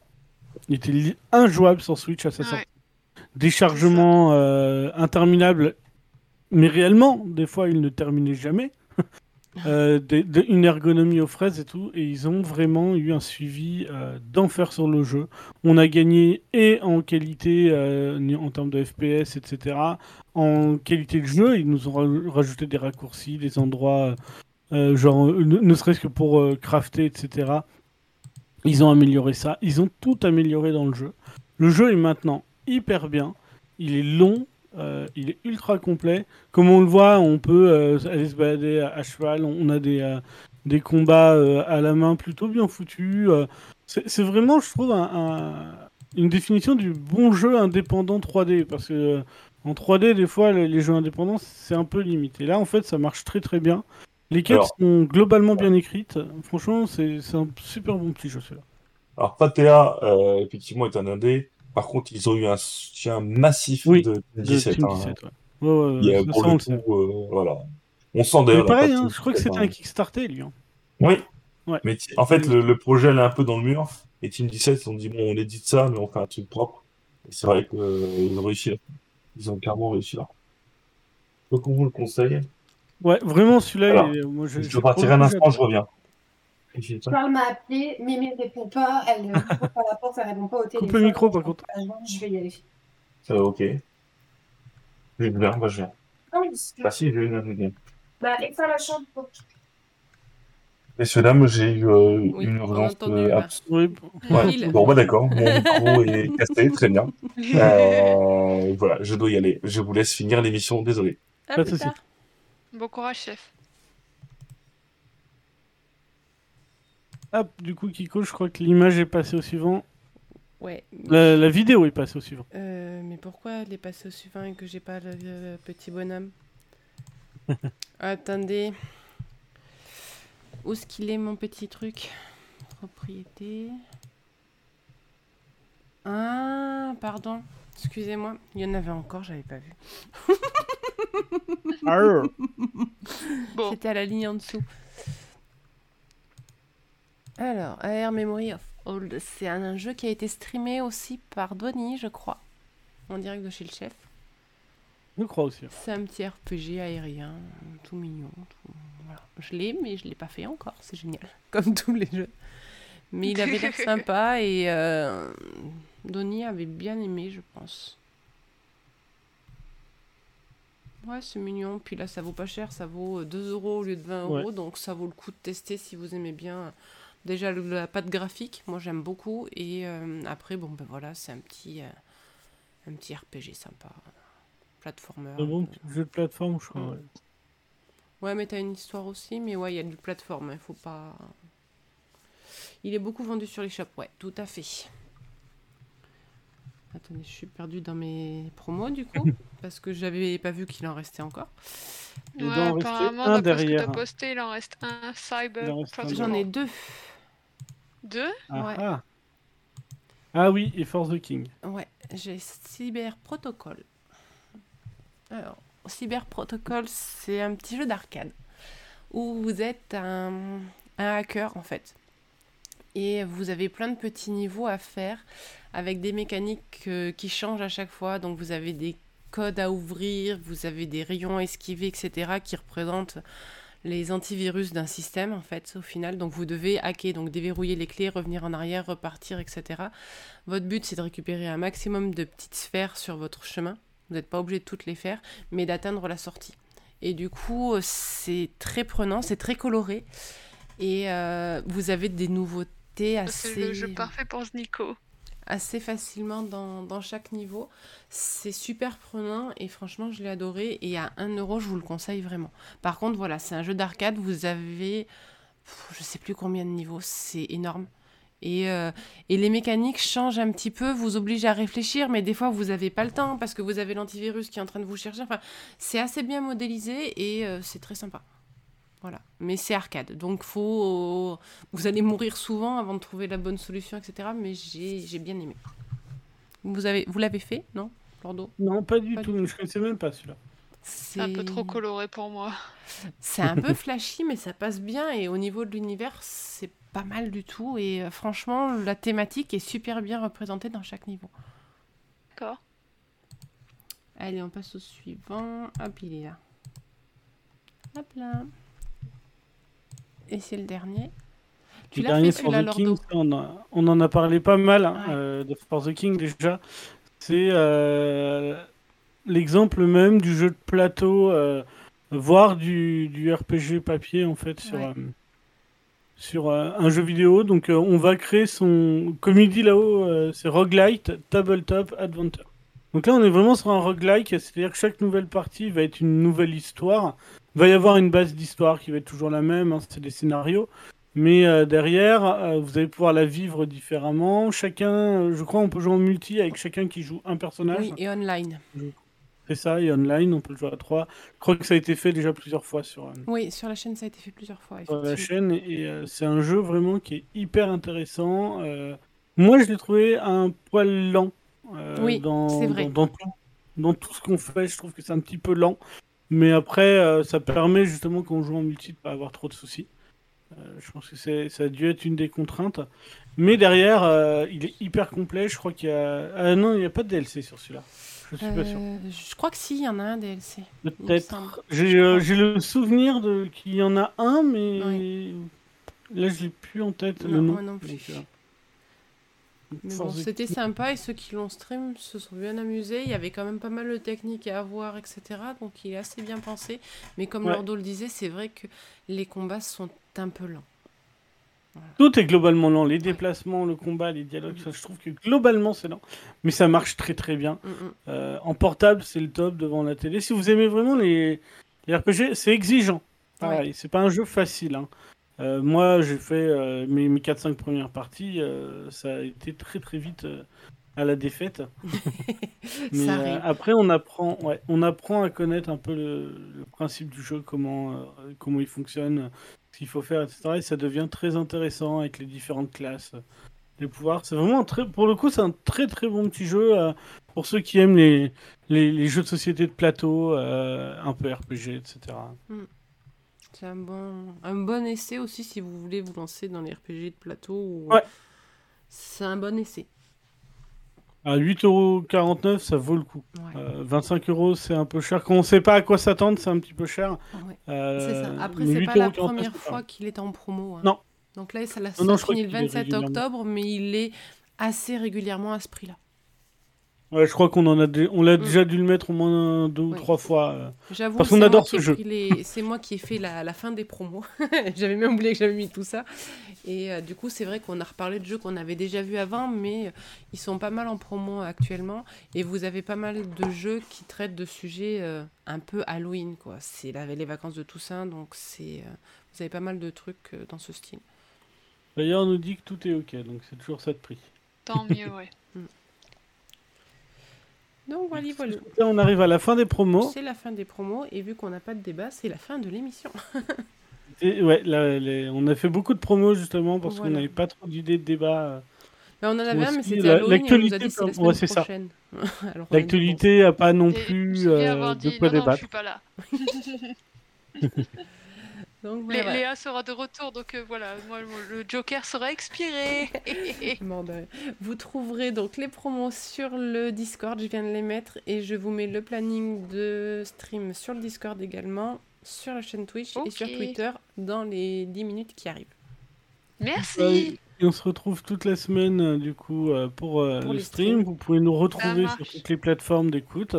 Il était injouable sur Switch à sa Ouais. sortie. Déchargement euh, interminable, mais réellement, des fois, il ne terminait jamais. [laughs] euh, une ergonomie aux fraises et tout, et ils ont vraiment eu un suivi euh, d'enfer sur le jeu. On a gagné et en qualité, euh, en termes de FPS, etc. En qualité de jeu, ils nous ont ra- rajouté des raccourcis, des endroits, genre, ne, ne serait-ce que pour crafter, etc. Ils ont amélioré ça, ils ont tout amélioré dans le jeu. Le jeu est maintenant hyper bien, il est long, euh, il est ultra complet. Comme on le voit, on peut euh, aller se balader à, à cheval, on a des, euh, des combats à la main plutôt bien foutus. c'est vraiment, je trouve, un- un- une définition du bon jeu indépendant 3D. Parce que en 3D, des fois, les, les jeux indépendants, c'est un peu limité. Là, en fait, ça marche très très bien. Les quêtes Alors- sont globalement bien écrites. Franchement, c'est un super bon petit jeu celui-là. Alors, Patea, effectivement, est un indé. Par contre, ils ont eu un soutien massif Oui, de De 17. Team hein. 17, ouais. Ouais, ouais, Il y a, ça, pour ça, le coup, euh, voilà. On sent d'ailleurs. pareil, hein, je crois que 17, c'était un Kickstarter, lui. hein. Oui. Ouais. Mais en fait, le, le projet elle est un peu dans le mur. Et Team 17, ils ont dit bon, on édite ça, mais on fait un truc propre. Et c'est vrai qu'ils ont réussi. là. Ils ont clairement réussi là. Donc, on vous le conseille. Ouais, vraiment, celui-là, moi, je, Je je- dois partir pour le un instant, je reviens. Ça. Charles m'a appelé, Mémé ne répond pas, elle ne [laughs] répond pas à la porte, elle répond pas au téléphone. le micro, par contre. Je vais y aller. Euh, ok. Je viens, bah, je viens. Ah oui, Bah, si, je viens, je viens. bah, faire la chambre. pour- Messieurs, dames, j'ai eu euh, Oui, une on a urgence. entendu, euh, là. abs- Oui, bon. Ouais. Phil. Bon, bah d'accord, mon micro [laughs] est cassé, très bien. Euh, voilà, je dois y aller. Je vous laisse finir l'émission, désolé. À Pas de plus souci. tard. Bon courage, chef. Hop, du coup, Kiko, je crois que l'image est passée au suivant. Ouais. La, la vidéo est passée au suivant. Euh, mais pourquoi elle est passée au suivant et que j'ai pas le, le petit bonhomme [laughs] Attendez. Où est-ce qu'il est mon petit truc? Propriété. Ah, pardon. Excusez-moi. Il y en avait encore, j'avais pas vu. [laughs] C'était à la ligne en dessous. Alors, AR Memory of Old, c'est un jeu qui a été streamé aussi par Donny, je crois, en direct de chez le chef. Je crois aussi. C'est un petit RPG aérien, tout mignon. tout- Voilà. Je l'ai, mais je l'ai pas fait encore. C'est génial, [laughs] comme tous les jeux. Mais il avait l'air [laughs] sympa et euh, Donny avait bien aimé, je pense. Ouais, c'est mignon. Puis là, ça vaut pas cher. Ça vaut euh, 2 euros au lieu de 20 euros. Donc ça vaut le coup de tester si vous aimez bien. Déjà, le- la patte graphique, moi j'aime beaucoup. Et euh, après, bon, ben voilà, c'est un petit, euh, un petit RPG sympa. Platformer. Un bon petit jeu de plateforme, je crois. Mm. ouais. Ouais, mais t'as une histoire aussi, mais ouais, il y a du plateforme, il faut pas... Il est beaucoup vendu sur les shops, ouais, tout à fait. Attendez, je suis perdue dans mes promos, du coup, [laughs] parce que j'avais pas vu qu'il en restait encore. Il ouais, apparemment, un d'après ce que derrière. t'as posté, il en reste un Cyber. J'en ai deux. Deux Ah, Ouais. ah. Ah oui, et Force the King. Ouais, j'ai Cyber Protocol. Alors, Cyber Protocol, c'est un petit jeu d'arcade où vous êtes un, un hacker en fait. Et vous avez plein de petits niveaux à faire avec des mécaniques euh, qui changent à chaque fois. Donc vous avez des codes à ouvrir, vous avez des rayons à esquiver, etc. qui représentent les antivirus d'un système en fait au final. Donc vous devez hacker, donc déverrouiller les clés, revenir en arrière, repartir, etc. Votre but, c'est de récupérer un maximum de petites sphères sur votre chemin. Vous n'êtes pas obligé de toutes les faire, mais d'atteindre la sortie. Et du coup, euh, c'est très prenant, c'est très coloré. Et euh, vous avez des nouveautés C'est assez, le jeu parfait pour Nico. Assez facilement dans, chaque niveau. C'est super prenant et franchement, je l'ai adoré. Et à 1 euro, je vous le conseille vraiment. Par contre, voilà, c'est un jeu d'arcade. Vous avez, je sais plus combien de niveaux, c'est énorme. Et, euh, et les mécaniques changent un petit peu, vous obligent à réfléchir, mais des fois vous n'avez pas le temps parce que vous avez l'antivirus qui est en train de vous chercher. Enfin, c'est assez bien modélisé et euh, c'est très sympa. Voilà. Mais c'est arcade, donc faut, vous allez mourir souvent avant de trouver la bonne solution, etc. Mais j'ai j'ai bien aimé. Vous avez, vous l'avez fait, non, Lordo Non, pas du Pas tout. du Je connaissais même pas celui-là. C'est un peu trop coloré pour moi. C'est un [laughs] peu flashy, mais ça passe bien. Et au niveau de l'univers, c'est pas mal du tout. Et euh, franchement, la thématique est super bien représentée dans chaque niveau. D'accord. Allez, on passe au suivant. Hop, il est là. Hop là. Et c'est le dernier. Tu Le dernier fait For celui-là, the King, on, a- on en a parlé pas mal hein, Ouais. euh, de For the King déjà. C'est euh, l'exemple même du jeu de plateau, euh, voire du, du RPG papier en fait sur, Ouais. sur un jeu vidéo. Donc on va créer son, comme il dit là-haut, c'est roguelite tabletop adventure. Donc là on est vraiment sur un roguelike, c'est-à-dire que chaque nouvelle partie va être une nouvelle histoire. Il va y avoir une base d'histoire qui va être toujours la même, hein, c'est des scénarios. Mais euh, derrière, euh, vous allez pouvoir la vivre différemment. Chacun, euh, je crois, on peut jouer en multi avec chacun qui joue un personnage. Oui, et online. C'est ça, et online, on peut le jouer à trois. Je crois que ça a été fait déjà plusieurs fois sur, euh, Oui, sur la chaîne, ça a été fait plusieurs fois. sur la chaîne. Et c'est un jeu vraiment qui est hyper intéressant. Moi, je l'ai trouvé un poil lent. Oui, c'est vrai. Dans, dans tout, dans tout ce qu'on fait, je trouve que c'est un petit peu lent. Mais après, euh, ça permet justement quand on joue en multi de pas avoir trop de soucis. Euh, je pense que c'est, ça a dû être une des contraintes. Mais derrière, euh, il est hyper complet. Je crois qu'il y a. Ah non, il n'y a pas de DLC sur celui-là. Je suis pas sûr. Je crois que si, il y en a un DLC. Peut-être. J'ai, le souvenir de qu'il y en a un, mais là je l'ai plus en tête le Non, nom. moi non plus. Donc, bon, c'était sympa et ceux qui l'ont stream se sont bien amusés. Il y avait quand même pas mal de techniques à avoir, etc. Donc il est assez bien pensé. Mais comme Ouais. Lordo le disait, c'est vrai que les combats sont un peu lents. Tout est globalement lent. Les déplacements, le combat, les dialogues, ça, je trouve que globalement c'est lent. Mais ça marche très très bien. Mm, mm. Euh, en portable, c'est le top devant la télé. Si vous aimez vraiment les, les RPG, c'est exigeant. Pareil, c'est pas un jeu facile. hein. Euh, moi, j'ai fait euh, mes, mes 4-5 premières parties. euh, ça a été très très vite à la défaite. [laughs] Mais après, on apprend, ouais, on apprend à connaître un peu le, le principe du jeu, comment, comment il fonctionne, ce qu'il faut faire, etc. Et ça devient très intéressant avec les différentes classes, les pouvoirs. C'est vraiment un très, pour le coup, c'est un très très bon petit jeu pour ceux qui aiment les, les, les jeux de société de plateau, un peu RPG, etc. C'est un bon, un bon essai aussi si vous voulez vous lancer dans les RPG de plateau. ou- Ouais. C'est un bon essai. À 8,49€, ça vaut le coup. Ouais. Euh, 25 euros, c'est un peu cher. Quand on sait pas à quoi s'attendre, c'est un petit peu cher. Ouais. Euh, C'est ça. Après, c'est pas la 8,49, première fois qu'il est en promo. hein. Non. Donc là, ça, l'a- finit le qu'il est 27 régulièrement. octobre, mais il est assez régulièrement à ce prix-là. Ouais, je crois qu'on en a, dé- on l'a Mm. déjà dû le mettre au moins deux ou trois fois. euh. J'avoue, Parce c'est qu'on moi adore qui ce ai jeu. les- C'est moi qui ai fait la, la fin des promos. [laughs] j'avais même oublié que j'avais mis tout ça. Et euh, du coup, c'est vrai qu'on a reparlé de jeux qu'on avait déjà vus avant, mais euh, ils sont pas mal en promo actuellement. Et vous avez pas mal de jeux qui traitent de sujets euh, un peu Halloween, quoi. C'est la- les vacances de Toussaint, donc c'est euh, vous avez pas mal de trucs euh, dans ce style. D'ailleurs, on nous dit que tout est ok, donc c'est toujours ça de prix. Tant mieux, [laughs] ouais. Donc voilà, voilà. Là, on arrive à la fin des promos. C'est la fin des promos, et vu qu'on n'a pas de débat, c'est la fin de l'émission. [laughs] Et, ouais, là, les- on a fait beaucoup de promos justement parce qu'on n'avait pas trop d'idées de débat. Mais on en avait un, mais c'était la- l'actualité, c'est la ouais, semaine c'est ça. [laughs] L'actualité a pas non plus euh, de quoi non, non, je débattre. suis pas là. [laughs] Donc Lé- voilà. Léa sera de retour, donc euh, voilà, moi le Joker sera expiré. [laughs] Vous trouverez donc les promos sur le Discord, je viens de les mettre, et je vous mets le planning de stream sur le Discord également, sur la chaîne Twitch et sur. Twitter dans les 10 minutes qui arrivent. Merci. Ouais, et on se retrouve toute la semaine euh, du coup euh, pour, euh, Pour le stream. Vous pouvez nous retrouver sur toutes les plateformes d'écoute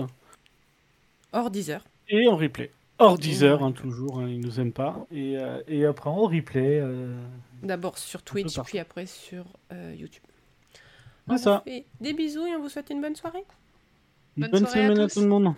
Hors 10 heures. et en replay. Hors 10 heures, hein, toujours, hein, ils nous aiment pas. Et, euh, et après en replay. euh, D'abord sur Twitch, puis après sur euh, YouTube. On ça. vous fait des bisous et on vous souhaite une bonne soirée. Une Bonne bonne soirée semaine à tous. tout le monde.